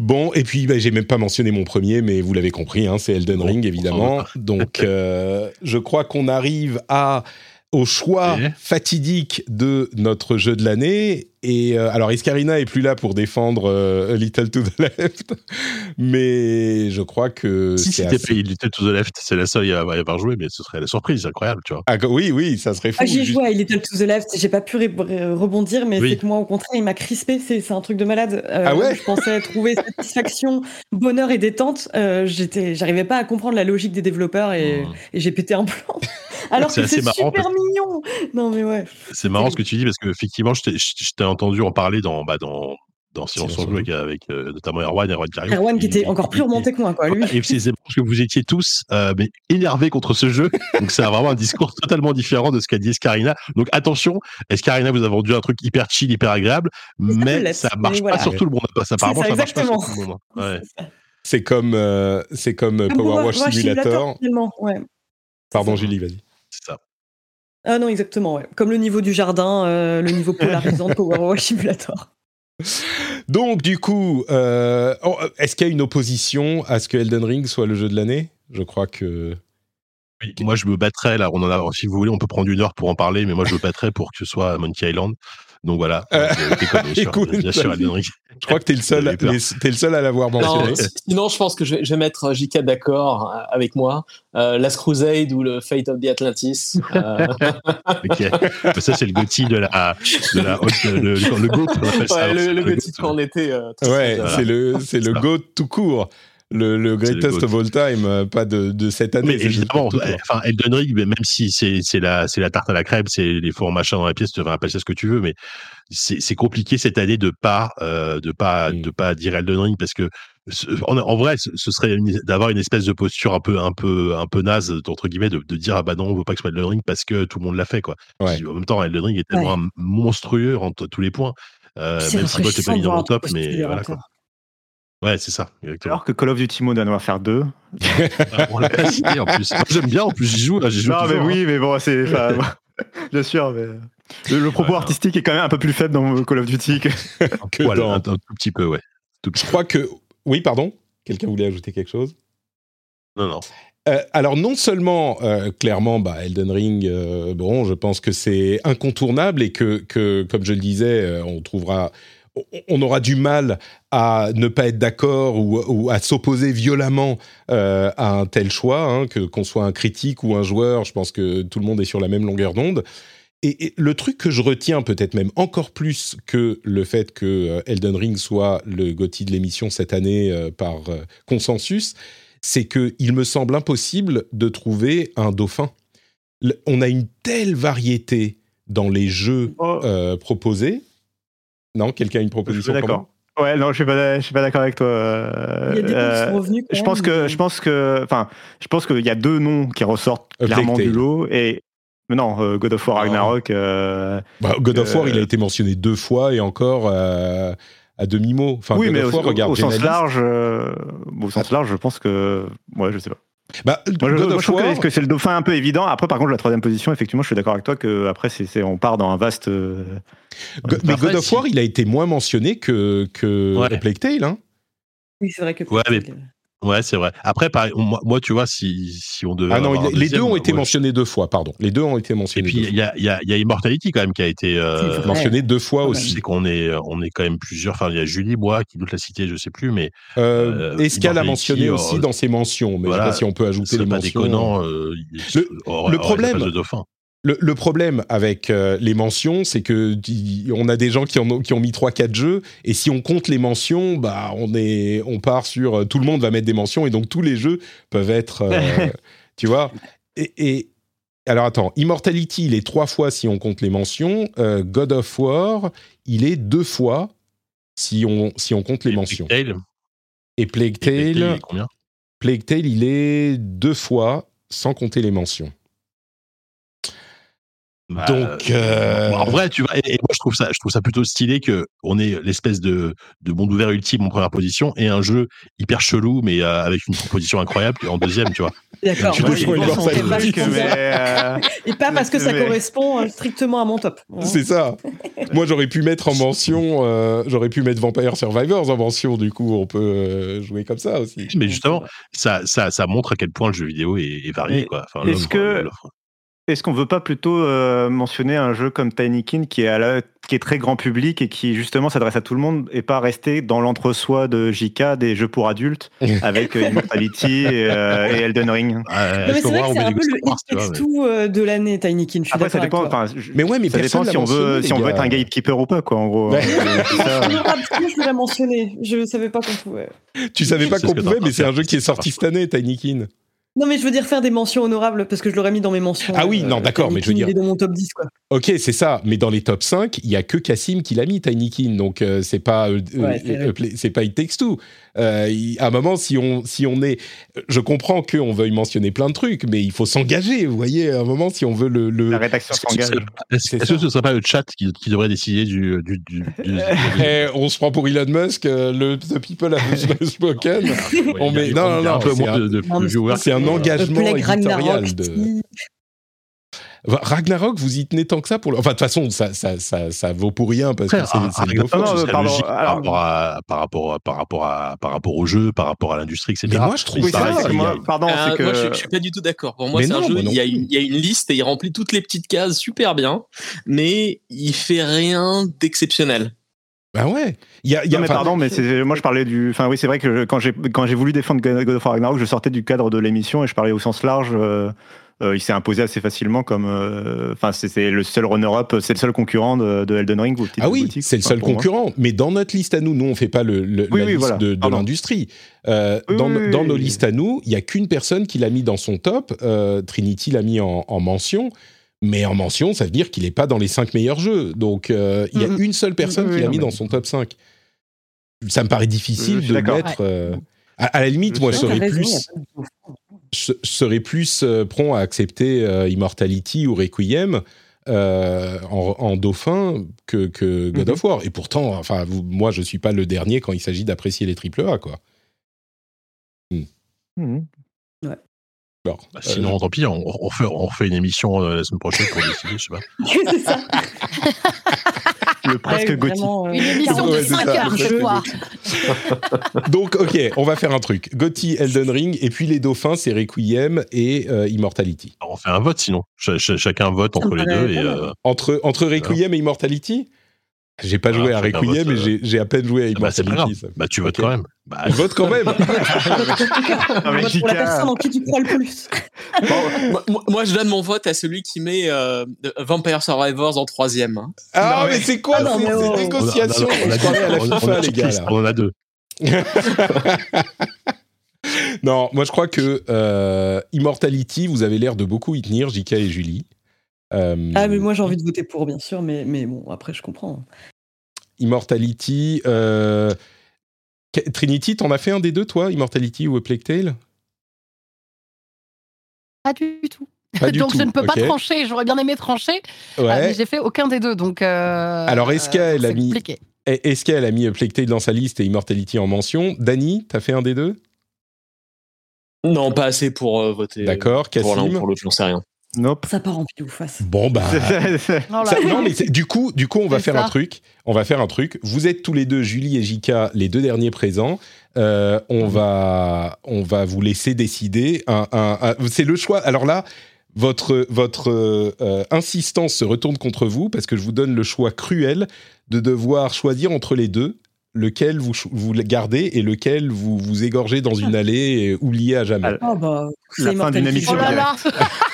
Speaker 1: Bon, et puis bah, j'ai même pas mentionné mon premier, mais vous l'avez compris, hein, c'est Elden Ring évidemment. <laughs> Donc je crois qu'on arrive à au choix fatidique de notre jeu de l'année et euh, alors, Iscarina est plus là pour défendre euh, A Little to the Left, <laughs> mais je crois que.
Speaker 7: Si c'était assez... payé Little to the Left, c'est la seule à avoir joué, mais ce serait la surprise, incroyable, tu vois.
Speaker 1: Ah, oui, oui, ça serait fou.
Speaker 3: Ah, j'ai joué à Little to the Left, j'ai pas pu rebondir, mais c'est que moi, au contraire, il m'a crispé, c'est un truc de malade.
Speaker 1: Euh, ah ouais
Speaker 3: Je pensais trouver satisfaction, bonheur et détente. j'étais, J'arrivais pas à comprendre la logique des développeurs et, hmm. et j'ai pété un plan. <laughs> Alors que c'est super mignon. Non, mais ouais.
Speaker 7: C'est marrant ce que tu dis parce qu'effectivement, je t'ai entendu en parler dans, bah, dans, dans Silence en avec, avec euh, notamment Erwan, Erwan
Speaker 3: qui Erwan qui était encore plus remonté que moi, quoi, lui.
Speaker 7: Et c'est parce que vous étiez tous euh, mais énervés contre ce jeu. Donc, c'est vraiment un discours totalement différent de ce qu'a dit Escarina. Donc, attention, Escarina vous a vendu un truc hyper chill, hyper agréable, mais ça marche pas sur tout le monde. Apparemment, ça, marche pas sur tout le monde. Ouais.
Speaker 1: C'est comme, euh, c'est comme, Power Wash Simulator.
Speaker 3: ouais.
Speaker 1: Pardon, Julie, vas-y.
Speaker 7: C'est ça.
Speaker 3: Ah non, exactement, ouais. Comme le niveau du jardin, euh, le niveau polarisant de Power Wash Simulator.
Speaker 1: Donc, du coup, euh, oh, est-ce qu'il y a une opposition à ce que Elden Ring soit le jeu de l'année? Je crois que
Speaker 7: moi, je me battrais là. On en a, si vous voulez, on peut prendre une heure pour en parler, mais moi, je me battrais pour que ce soit Monkey Island. Donc voilà.
Speaker 1: Euh, <laughs> écoute, bien sûr, je crois que tu es, es, le seul à l'avoir mentionné.
Speaker 6: sinon, je pense que je vais, je vais mettre JK d'accord euh, avec moi. Euh, Last Crusade ou le Fate of the Atlantis.
Speaker 7: Euh... <laughs> Ça, c'est le Gotti de la. De la le, le, le GOAT,
Speaker 6: ouais, le, le Gotti quand on était.
Speaker 1: ouais, c'est le, c'est le GOAT tout court le, le greatest of all time, euh, pas de, de cette année.
Speaker 7: Mais évidemment, enfin, Elden Ring, même si c'est la, la tarte à la crème, c'est les fours machins dans la pièce, tu devrais appeler ça ce que tu veux, mais c'est compliqué cette année de pas, euh, de pas, mm. de pas dire Elden Ring parce que en, en vrai, ce serait d'avoir une espèce de posture un peu, un peu, un peu naze entre guillemets, de, de, dire ah bah non, on veut pas que ce soit Elden Ring parce que tout le monde l'a fait quoi. Ouais. En même temps, Elden Ring est tellement monstrueux entre tous les points. Euh, même si moi t'es pas mis dans mon top, mais voilà quoi. Ouais, c'est ça.
Speaker 4: Exactement. Alors que Call of Duty Modern Warfare 2.
Speaker 7: on l'a pas cité en plus. J'aime bien, en plus, j'y joue. Là, joue
Speaker 4: non, mais oui, hein. mais bon, c'est. <laughs> bien sûr, mais. Le, propos artistique est quand même un peu plus faible dans Call of Duty que, <laughs>
Speaker 7: que voilà, dans... un, tout petit peu, ouais.
Speaker 1: Tout je crois que. Oui, pardon? Quelqu'un voulait ajouter quelque chose?
Speaker 7: Non, non.
Speaker 1: Euh, alors non seulement euh, clairement bah, Elden Ring euh, bon je pense que c'est incontournable et que, que comme je le disais on trouvera on aura du mal à ne pas être d'accord ou, à s'opposer violemment euh, à un tel choix, hein, que qu'on soit un critique ou un joueur. Je pense que tout le monde est sur la même longueur d'onde. Et, le truc que je retiens peut-être même encore plus que le fait que euh, Elden Ring soit le GOTY de l'émission cette année euh, par consensus, c'est que il me semble impossible de trouver un dauphin. on a une telle variété dans les jeux oh. proposés non, quelqu'un a une proposition
Speaker 4: D'accord. Ouais, non, je suis pas, je suis pas d'accord avec toi.
Speaker 3: il y a des euh, qui sont revenus.
Speaker 4: je pense que, je pense que, enfin, je pense qu'il y a deux noms qui ressortent clairement du lot et mais non, euh, God of War Ragnarok. Euh,
Speaker 1: bah, God of War, il a été mentionné deux fois et encore à demi mot. Enfin,
Speaker 4: oui, mais au, au, sens large, au sens large, je pense que, ouais, je sais pas.
Speaker 1: Bah,
Speaker 4: moi, je, trouve que, c'est le dauphin un peu évident. Après, par contre, la troisième position, effectivement, je suis d'accord avec toi que après, c'est, on part dans un vaste. Euh,
Speaker 1: mais God of War, il a été moins mentionné que, que Plague Tale. Hein
Speaker 3: oui, c'est vrai que.
Speaker 7: Ouais, mais Ouais, c'est vrai. Après, moi, tu vois, si, si on devait.
Speaker 1: Ah non, les deux ont été mentionnés deux fois, pardon. Les deux ont été mentionnés.
Speaker 7: Et puis, il y a, y, a, y a, Immortality quand même qui a été
Speaker 1: euh, mentionné deux fois aussi.
Speaker 7: C'est qu'on est, on est quand même plusieurs. Enfin, il y a Julie Bois qui doute la cité, je sais plus, mais.
Speaker 1: Euh, Escal a mentionné aussi dans ses mentions, mais je sais pas si on peut ajouter les mentions.
Speaker 7: pas déconnant. Euh,
Speaker 1: le, le problème. De dauphin. Le, problème avec euh, les mentions, c'est que on a des gens qui, ont, qui ont mis 3-4 jeux, et si on compte les mentions, bah on est, on part sur euh, tout le monde va mettre des mentions, et donc tous les jeux peuvent être, euh, <laughs> tu vois. Et, alors attends, Immortality, il est trois fois si on compte les mentions. God of War, il est deux fois si on si on compte les mentions. Et Plague Tale, Plague Tale, il est deux fois sans compter les mentions. Bah, Donc, euh,
Speaker 7: en vrai, tu vois, et, moi je trouve ça, je trouve ça plutôt stylé que on ait l'espèce de, de monde ouvert ultime en première position et un jeu hyper chelou mais euh, avec une proposition incroyable en deuxième, tu vois. <laughs>
Speaker 3: D'accord. Euh, <laughs> et pas parce que ça correspond strictement à mon top. <laughs>
Speaker 1: C'est ça. moi j'aurais pu mettre en mention, j'aurais pu mettre Vampire Survivors en mention. Du coup, on peut jouer comme ça aussi.
Speaker 7: Mais justement, ça, ça, ça montre à quel point le jeu vidéo est, varié, quoi.
Speaker 4: Est-ce que est-ce qu'on veut pas plutôt euh, mentionner un jeu comme Tinykin qui est, à la, qui est très grand public et qui justement s'adresse à tout le monde et pas rester dans l'entre-soi de JK des jeux pour adultes <laughs> avec euh, Immortality euh, et, Elden Ring?
Speaker 3: Mais c'est vrai que c'est un peu le tout de l'année Tinykin.
Speaker 4: Après, ça dépend.
Speaker 1: mais ouais, mais
Speaker 4: ça dépend si on veut si on veut être un gatekeeper ou pas quoi. En gros. <laughs>
Speaker 3: je l'ai mentionné. Je savais pas qu'on pouvait.
Speaker 1: Tu savais pas qu'on pouvait, mais c'est un jeu qui est sorti cette année, Tinykin.
Speaker 3: Non, mais je veux dire faire des mentions honorables parce que je l'aurais mis dans mes mentions.
Speaker 1: Ah oui, non, euh, d'accord, mais je veux dire.
Speaker 3: Il est dans mon top 10, quoi.
Speaker 1: Ok, c'est ça. Mais dans les top 5, il y a que Cassim qui l'a mis, Tinykin. Donc, euh, c'est pas, euh, c'est pas It Takes Two. À un moment, si on, si on est. Je comprends qu'on veuille mentionner plein de trucs, mais il faut s'engager. Vous voyez, à un moment, si on veut le.
Speaker 4: La rédaction s'engage.
Speaker 7: Est-ce que ce ne serait pas le chat qui, qui devrait décider du. du, du, <laughs>
Speaker 1: eh, on se prend pour Elon Musk, le The People have <laughs> spoken. on met. Non, non, non. C'est un, un engagement éditorial de. Ragnarok, vous y tenez tant que ça pour le... Enfin, de toute façon, ça, ça, ça, ça vaut pour rien parce que c'est
Speaker 7: par, rapport à, par, rapport, par, rapport à, par rapport au jeu, par rapport à l'industrie, etc.
Speaker 1: Mais moi, je trouve ça...
Speaker 6: pardon, euh, que... moi, je, je, suis pas du tout d'accord. Pour moi, c'est un jeu, il y, a une, il y, a une liste et il remplit toutes les petites cases super bien, mais il fait rien d'exceptionnel.
Speaker 1: Ben ouais.
Speaker 4: Il y a, y a, mais pardon, mais moi je parlais du. Enfin oui, c'est vrai que quand j'ai quand j'ai voulu défendre God of War Ragnarok, je sortais du cadre de l'émission et je parlais au sens large. Euh, il s'est imposé assez facilement comme. Euh, enfin, c'est le seul runner-up, c'est le seul concurrent de, Elden Ring.
Speaker 1: Ah oui, c'est le seul concurrent. Mais dans notre liste à nous, nous on fait pas le, la liste de, de l'industrie. dans, dans nos listes à nous, il y a qu'une personne qui l'a mis dans son top. Trinity l'a mis en, en mention. Mais en mention, ça veut dire qu'il n'est pas dans les 5 meilleurs jeux. Donc, il y a une seule personne qui l'a mis dans son top 5. Ça me paraît difficile de mettre. à, la limite, moi, je serais plus, je serais plus prompt à accepter Immortality ou Requiem en, dauphin que, que God of War. Et pourtant, enfin, moi, je suis pas le dernier quand il s'agit d'apprécier les triple A, quoi.
Speaker 7: Ouais. Bah, sinon, tant pis, on, on, fait, on fait une émission euh, la semaine prochaine pour décider, je sais pas. <laughs>
Speaker 3: c'est ça. <laughs>
Speaker 4: Le presque ouais, gothique.
Speaker 5: Euh, une émission de 5 heures ce soir. <laughs>
Speaker 1: Donc, ok, on va faire un truc. Gotti, Elden Ring, et puis les dauphins, c'est Requiem et euh, Immortality.
Speaker 7: Alors, on fait un vote sinon. Ch ch chacun vote entre les deux. Et, euh...
Speaker 1: entre, entre Requiem et Immortality? J'ai pas joué à Requiem, mais euh, j'ai à peine joué à Immortality.
Speaker 7: Bah, bah, tu votes quand même. Bah,
Speaker 1: je vote quand même. non, <laughs>
Speaker 3: mais pour la personne en qui tu crois le plus. <laughs>
Speaker 6: moi, moi, je donne mon vote à celui qui met euh, Vampire Survivors en troisième. Hein.
Speaker 1: Ah, mais, c'est quoi ah, ces négociations
Speaker 7: On, a, on, a, à la FIFA, les gars. On en a deux. <laughs>
Speaker 1: non, moi je crois que euh, Immortality, vous avez l'air de beaucoup y tenir, JK et Julie.
Speaker 3: Euh, ah, mais moi j'ai envie de voter pour, bien sûr, mais, mais bon, après je comprends.
Speaker 1: Immortality. Euh... Trinity, t'en as fait un des deux, toi Immortality ou A Plague Tale?
Speaker 5: Pas du tout. <laughs> donc je ne peux pas trancher. J'aurais bien aimé trancher, euh, mais j'ai fait aucun des deux. Donc euh,
Speaker 1: alors est-ce qu'elle a mis est-ce qu'elle a mis A Plague Tale dans sa liste et Immortality en mention? Dany, t'as fait un des deux?
Speaker 6: Non, pas assez pour voter.
Speaker 1: D'accord.
Speaker 6: Pour l'un ou pour l'autre, j'en sais rien.
Speaker 3: Nope. Ça part en vidéo face.
Speaker 1: Bon bah. Oh non mais du coup, du coup, on va faire un truc. On va faire un truc. Vous êtes tous les deux, Julie et Jika, les deux derniers présents. Euh, on va, on va vous laisser décider. Un, c'est le choix. Alors là, votre votre euh, insistance se retourne contre vous parce que je vous donne le choix cruel de devoir choisir entre les deux lequel vous, vous gardez et lequel vous vous égorgez dans une allée et oubliez à jamais.
Speaker 3: Oh bah,
Speaker 4: la fin d'une émission. Oh <laughs>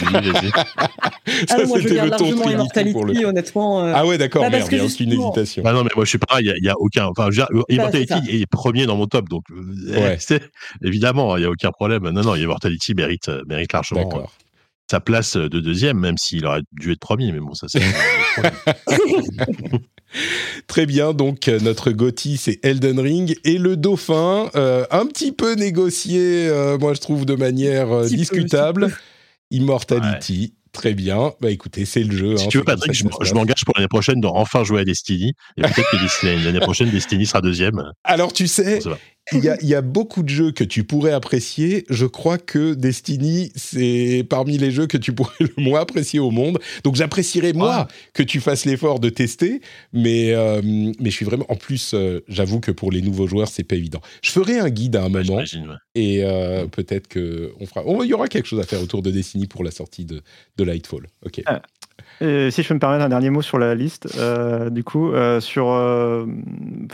Speaker 4: <laughs>
Speaker 3: ah moi je garde largement Immortality, honnêtement.
Speaker 1: Euh... Ah ouais, d'accord, bah, merde, il y a aucune hésitation.
Speaker 7: Bah non, mais moi je suis pareil, il n'y a, a, aucun. Enfin, Immortality est, est, premier dans mon top, donc euh, ouais. <laughs> évidemment, il n'y a aucun problème. Non, non, Immortality mérite, euh, mérite largement euh, sa place de deuxième, même s'il aurait dû être premier, mais bon, ça c'est. <laughs>
Speaker 1: Très bien, donc notre Gotti c'est Elden Ring et le Dauphin, euh, un petit peu négocié, euh, moi je trouve de manière euh, discutable. Peu, Immortality. Très bien. Bah écoutez, c'est le jeu.
Speaker 7: Si
Speaker 1: hein,
Speaker 7: tu veux, Patrick, je m'engage pour l'année prochaine de enfin jouer à Destiny. Et peut-être que l'année prochaine, Destiny sera deuxième.
Speaker 1: Alors, tu sais, il y, a, il y, a, beaucoup de jeux que tu pourrais apprécier. Je crois que Destiny, c'est parmi les jeux que tu pourrais <laughs> le moins apprécier au monde. Donc j'apprécierais, moi, ah. que tu fasses l'effort de tester. Mais, euh, mais je suis vraiment. En plus, euh, j'avoue que pour les nouveaux joueurs, c'est pas évident. Je ferai un guide à un moment. Ouais, et euh, peut-être qu'on fera. Il y aura quelque chose à faire autour de Destiny pour la sortie de, de Lightfall. Ok.
Speaker 4: Ah. Et si je peux me permettre un dernier mot sur la liste, euh, du coup, euh, sur, euh,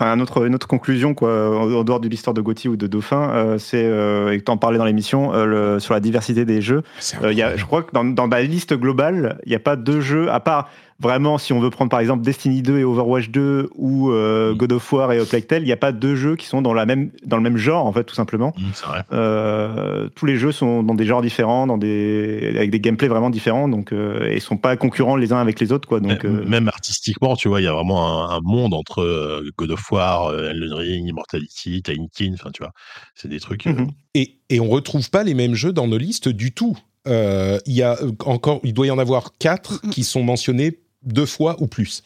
Speaker 4: un autre, une autre conclusion quoi, en, dehors de l'histoire de Gauthier ou de Dauphin, c'est, et tu en parlais dans l'émission, sur la diversité des jeux. Y a, je crois que dans, dans ma liste globale, il n'y a pas deux jeux, à part vraiment, si on veut prendre par exemple Destiny 2 et Overwatch 2 ou euh. God of War et Plague Tale, il n'y a pas deux jeux qui sont dans, la même, dans le même genre, en fait, tout simplement.
Speaker 7: Mm, vrai.
Speaker 4: Euh, tous les jeux sont dans des genres différents, dans des, avec des gameplays vraiment différents, donc, euh, et sont pas concurrents les uns avec les autres. Quoi, donc,
Speaker 7: même,
Speaker 4: euh...
Speaker 7: même artistiquement, tu vois, il y a vraiment un, un, monde entre euh, God of War, euh, Elden Ring, Immortality, Tiny King, enfin, tu vois, c'est des trucs.
Speaker 1: -hmm. et, et on retrouve pas les mêmes jeux dans nos listes du tout. il y a encore, il doit y en avoir quatre qui sont mentionnés deux fois ou plus.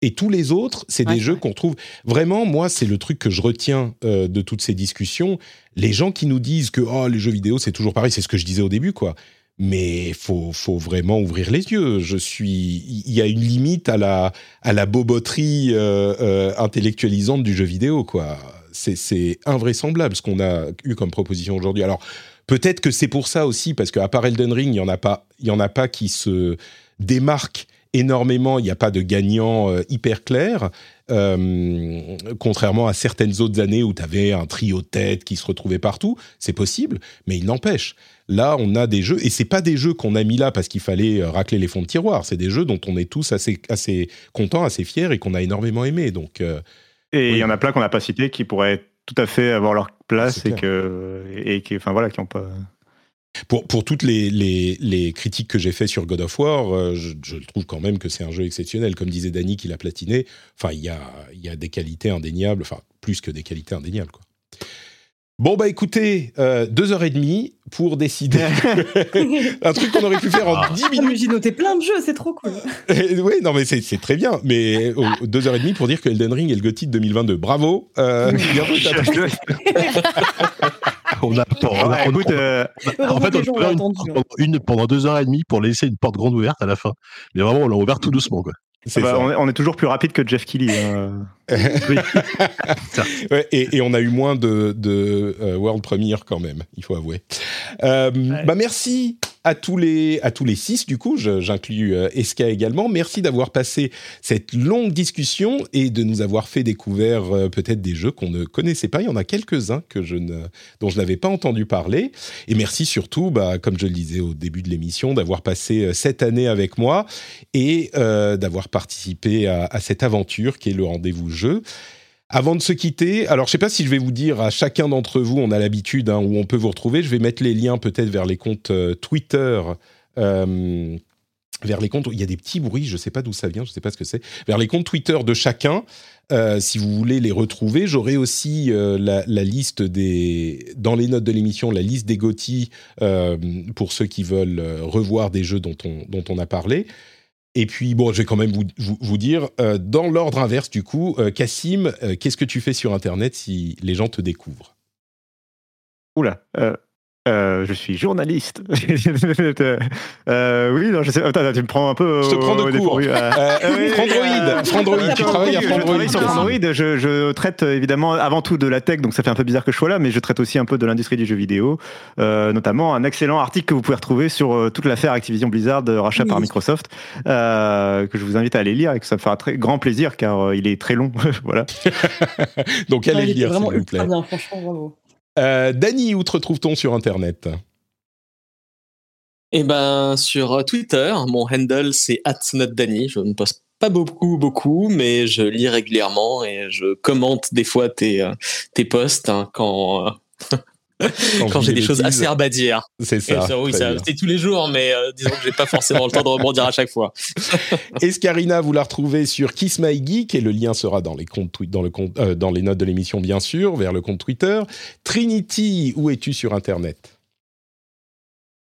Speaker 1: Et tous les autres, c'est ouais, des jeux qu'on trouve vraiment. Moi, c'est le truc que je retiens euh, de toutes ces discussions. Les gens qui nous disent que oh, les jeux vidéo, c'est toujours pareil, c'est ce que je disais au début, quoi. mais faut faut vraiment ouvrir les yeux. Je suis, il y a une limite à la à la boboterie euh, euh, intellectualisante du jeu vidéo, quoi. C'est invraisemblable ce qu'on a eu comme proposition aujourd'hui. Alors peut-être que c'est pour ça aussi, parce qu'à part Elden Ring, il y en a pas, il y en a pas qui se démarquent énormément. Il n'y a pas de gagnant euh, hyper clair. Euh, contrairement à certaines autres années où tu avais un trio de tête qui se retrouvait partout, c'est possible, mais il n'empêche. Là, on a des jeux, et c'est pas des jeux qu'on a mis là parce qu'il fallait euh, racler les fonds de tiroir, c'est des jeux dont on est tous assez, assez contents, assez fiers et qu'on a énormément aimé. Donc, euh,
Speaker 4: et il y en a plein qu'on n'a pas cités qui pourraient tout à fait avoir leur place et que, et qui, enfin voilà, qui ont pas.
Speaker 1: Pour, toutes les, critiques que j'ai fait sur God of War, euh, je, trouve quand même que c'est un jeu exceptionnel. Comme disait Danny qui l'a platiné, il y a, des qualités indéniables, enfin, plus que des qualités indéniables. Bon, bah écoutez, euh, deux heures et demie pour décider <laughs> un truc qu'on aurait pu faire en ah. dix minutes.
Speaker 3: J'ai noté plein de jeux, c'est trop cool. <laughs>
Speaker 1: oui, non, mais c'est très bien. Mais deux heures et demie pour dire que Elden Ring est le GOTY de 2022. Bravo. Euh, <laughs>
Speaker 7: on a, on a, écoute, euh, en fait, on a une, une, pendant deux heures et demie pour laisser une porte grande ouverte à la fin. Mais vraiment, on l'a ouvert tout doucement, quoi.
Speaker 4: Ah bah, on, est, on, est, toujours plus rapide que Jeff Kelly. Hein. <laughs> <laughs>
Speaker 1: ouais, et, et, on a eu moins de, de uh, World Premiere quand même, il faut avouer. Euh, ouais. Bah merci à tous les à tous les six du coup, j'inclus euh, Eska également. Merci d'avoir passé cette longue discussion et de nous avoir fait découvrir euh, peut-être des jeux qu'on ne connaissait pas. Il y en a quelques-uns que je ne dont je n'avais pas entendu parler. Et merci surtout, bah, comme je le disais au début de l'émission, d'avoir passé euh, cette année avec moi et d'avoir participé à cette aventure qui est le rendez-vous jeu. Avant de se quitter, alors je sais pas si je vais vous dire à chacun d'entre vous, on a l'habitude hein, où on peut vous retrouver. Je vais mettre les liens peut-être vers les comptes euh, Twitter. Euh, vers les comptes, il y a des petits bruits, je ne sais pas d'où ça vient, je ne sais pas ce que c'est, vers les comptes Twitter de chacun, euh, si vous voulez les retrouver. J'aurai aussi la, liste des, dans les notes de l'émission, la liste des GOTY pour ceux qui veulent revoir des jeux dont on, dont on a parlé. Et puis, bon, je vais quand même vous, dire, euh, dans l'ordre inverse, du coup, euh, Cassim, euh, qu'est-ce que tu fais sur Internet si les gens te découvrent?
Speaker 4: Oula, euh, je suis journaliste. <laughs> euh, oui, non, je sais. Attends, tu me prends un peu.
Speaker 1: Je te prends de court. Euh, Frandroid. Frandroid. Tu travailles à Frandroid.
Speaker 4: Je sur Frandroid. Je, je, traite évidemment avant tout de la tech, donc ça fait un peu bizarre que je sois là, mais je traite aussi un peu de l'industrie du jeu vidéo, euh, notamment un excellent article que vous pouvez retrouver sur euh, toute l'affaire Activision Blizzard rachat oui. par Microsoft, euh, que je vous invite à aller lire et que ça me fera très grand plaisir car il est très long. <laughs> voilà. <laughs>
Speaker 1: donc allez lire, s'il vous plaît.
Speaker 3: Bien, franchement, bravo.
Speaker 1: Euh, où te retrouve-t-on sur Internet?
Speaker 6: Eh ben, sur Twitter, mon handle c'est @notdany. Je ne poste pas beaucoup, beaucoup, mais je lis régulièrement et je commente des fois tes, euh, tes posts hein, quand. Quand, quand j'ai des choses acerbes à dire.
Speaker 1: C'est ça.
Speaker 6: ça oui, c'est tous les jours, mais euh, disons que j'ai pas forcément le temps de rebondir à chaque fois. <laughs>
Speaker 1: Escarina, vous la retrouvez sur Kiss My Geek et le lien sera dans les comptes dans le compte, euh, dans les notes de l'émission bien sûr, vers le compte Twitter. Trinity, où es-tu sur Internet?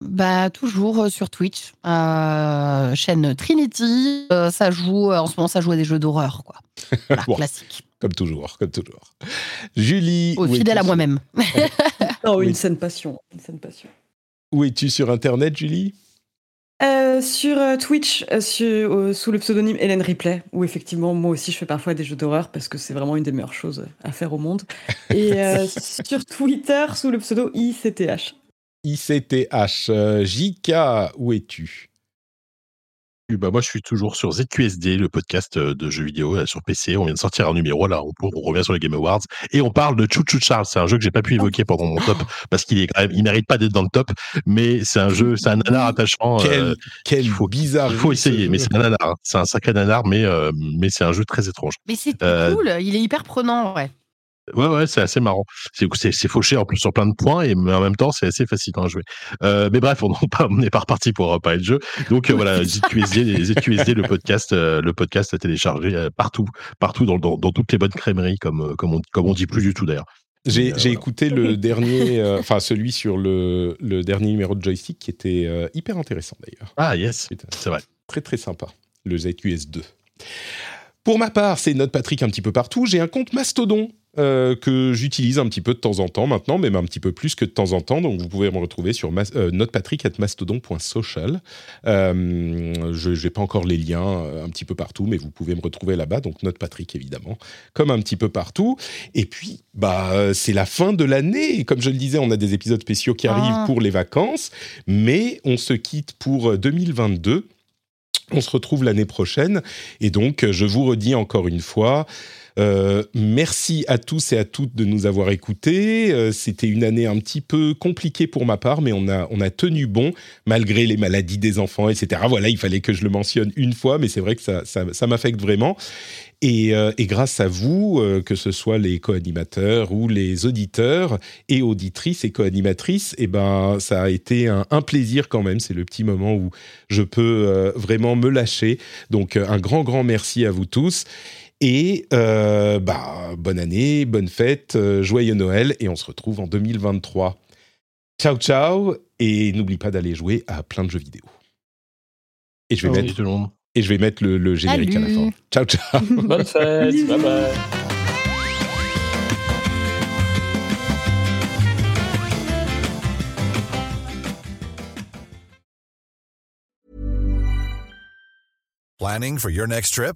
Speaker 5: Bah toujours sur Twitch, euh, chaîne Trinity. Euh, ça joue en ce moment, ça joue à des jeux d'horreur, quoi. Voilà, <laughs> bon, classique.
Speaker 1: Comme toujours, comme toujours. Julie,
Speaker 5: oh, fidèle à moi-même. <laughs>
Speaker 3: oh, oui. une saine passion, une saine passion.
Speaker 1: Où es-tu sur Internet, Julie?
Speaker 3: Euh, sur Twitch, sur, sous le pseudonyme Hélène Ripley, où effectivement, moi aussi, je fais parfois des jeux d'horreur parce que c'est vraiment une des meilleures choses à faire au monde. Et <laughs> sur Twitter, sous le pseudo ICTH.
Speaker 1: ICTH. JK, où es-tu?
Speaker 7: Bah moi, je suis toujours sur ZQSD, le podcast de jeux vidéo sur PC. On vient de sortir un numéro là, on, on revient sur les Game Awards et on parle de Chou Chou Charles. C'est un jeu que j'ai pas pu évoquer pendant mon top <laughs> parce qu'il est quand même, il mérite pas d'être dans le top, mais c'est un jeu, c'est un nanar attachant.
Speaker 1: Quel, euh, quel il faut, bizarre.
Speaker 7: Il faut essayer, mais c'est un nanar. C'est un sacré nanar, mais euh, mais c'est un jeu très étrange.
Speaker 5: Mais c'est euh, cool. Il est hyper prenant, ouais.
Speaker 7: Ouais, ouais, c'est assez marrant. C'est fauché en plus sur plein de points, et mais en même temps, c'est assez facile à jouer. Euh, mais bref, on n'est pas reparti pour parler de jeu. Donc euh, voilà, <laughs> ZQSD, ZQSD, le podcast, euh, le podcast à télécharger euh, partout, partout dans, dans, dans, toutes les bonnes crèmeries, comme, comme, on, comme on dit plus du tout d'ailleurs.
Speaker 1: J'ai euh, écouté le <laughs> dernier, enfin celui sur le, le dernier numéro de joystick qui était hyper intéressant d'ailleurs.
Speaker 7: Ah yes, c'est vrai.
Speaker 1: Très très sympa, le ZQS2. Pour ma part, c'est Note Patrick un petit peu partout. J'ai un compte Mastodon euh, que j'utilise un petit peu de temps en temps maintenant, même un petit peu plus que de temps en temps. Donc vous pouvez me retrouver sur euh, notepatrick.mastodon.social. Euh, je n'ai pas encore les liens euh, un petit peu partout, mais vous pouvez me retrouver là-bas. Donc notepatrick évidemment, comme un petit peu partout. Et puis, bah, c'est la fin de l'année. Comme je le disais, on a des épisodes spéciaux qui arrivent ah. pour les vacances, mais on se quitte pour 2022. On se retrouve l'année prochaine. Et donc, je vous redis encore une fois, euh, merci à tous et à toutes de nous avoir écoutés. Euh, c'était une année un petit peu compliquée pour ma part, mais on a, on a tenu bon malgré les maladies des enfants, etc. Voilà, il fallait que je le mentionne une fois, mais c'est vrai que ça, ça, m'affecte vraiment. Et, euh, et, grâce à vous, que ce soit les co-animateurs ou les auditeurs et auditrices et co-animatrices, eh ben, ça a été un, un plaisir quand même. C'est le petit moment où je peux vraiment me lâcher. Donc, un grand, grand merci à vous tous. Et euh, bah, bonne année, bonne fête, euh, joyeux Noël, et on se retrouve en 2023. Ciao, ciao, et n'oublie pas d'aller jouer à plein de jeux vidéo. Et je vais, mettre, tout le monde. Et je vais mettre le, générique à la fin. Ciao, ciao. <laughs>
Speaker 6: bonne fête, bye bye.
Speaker 8: Planning for your next trip?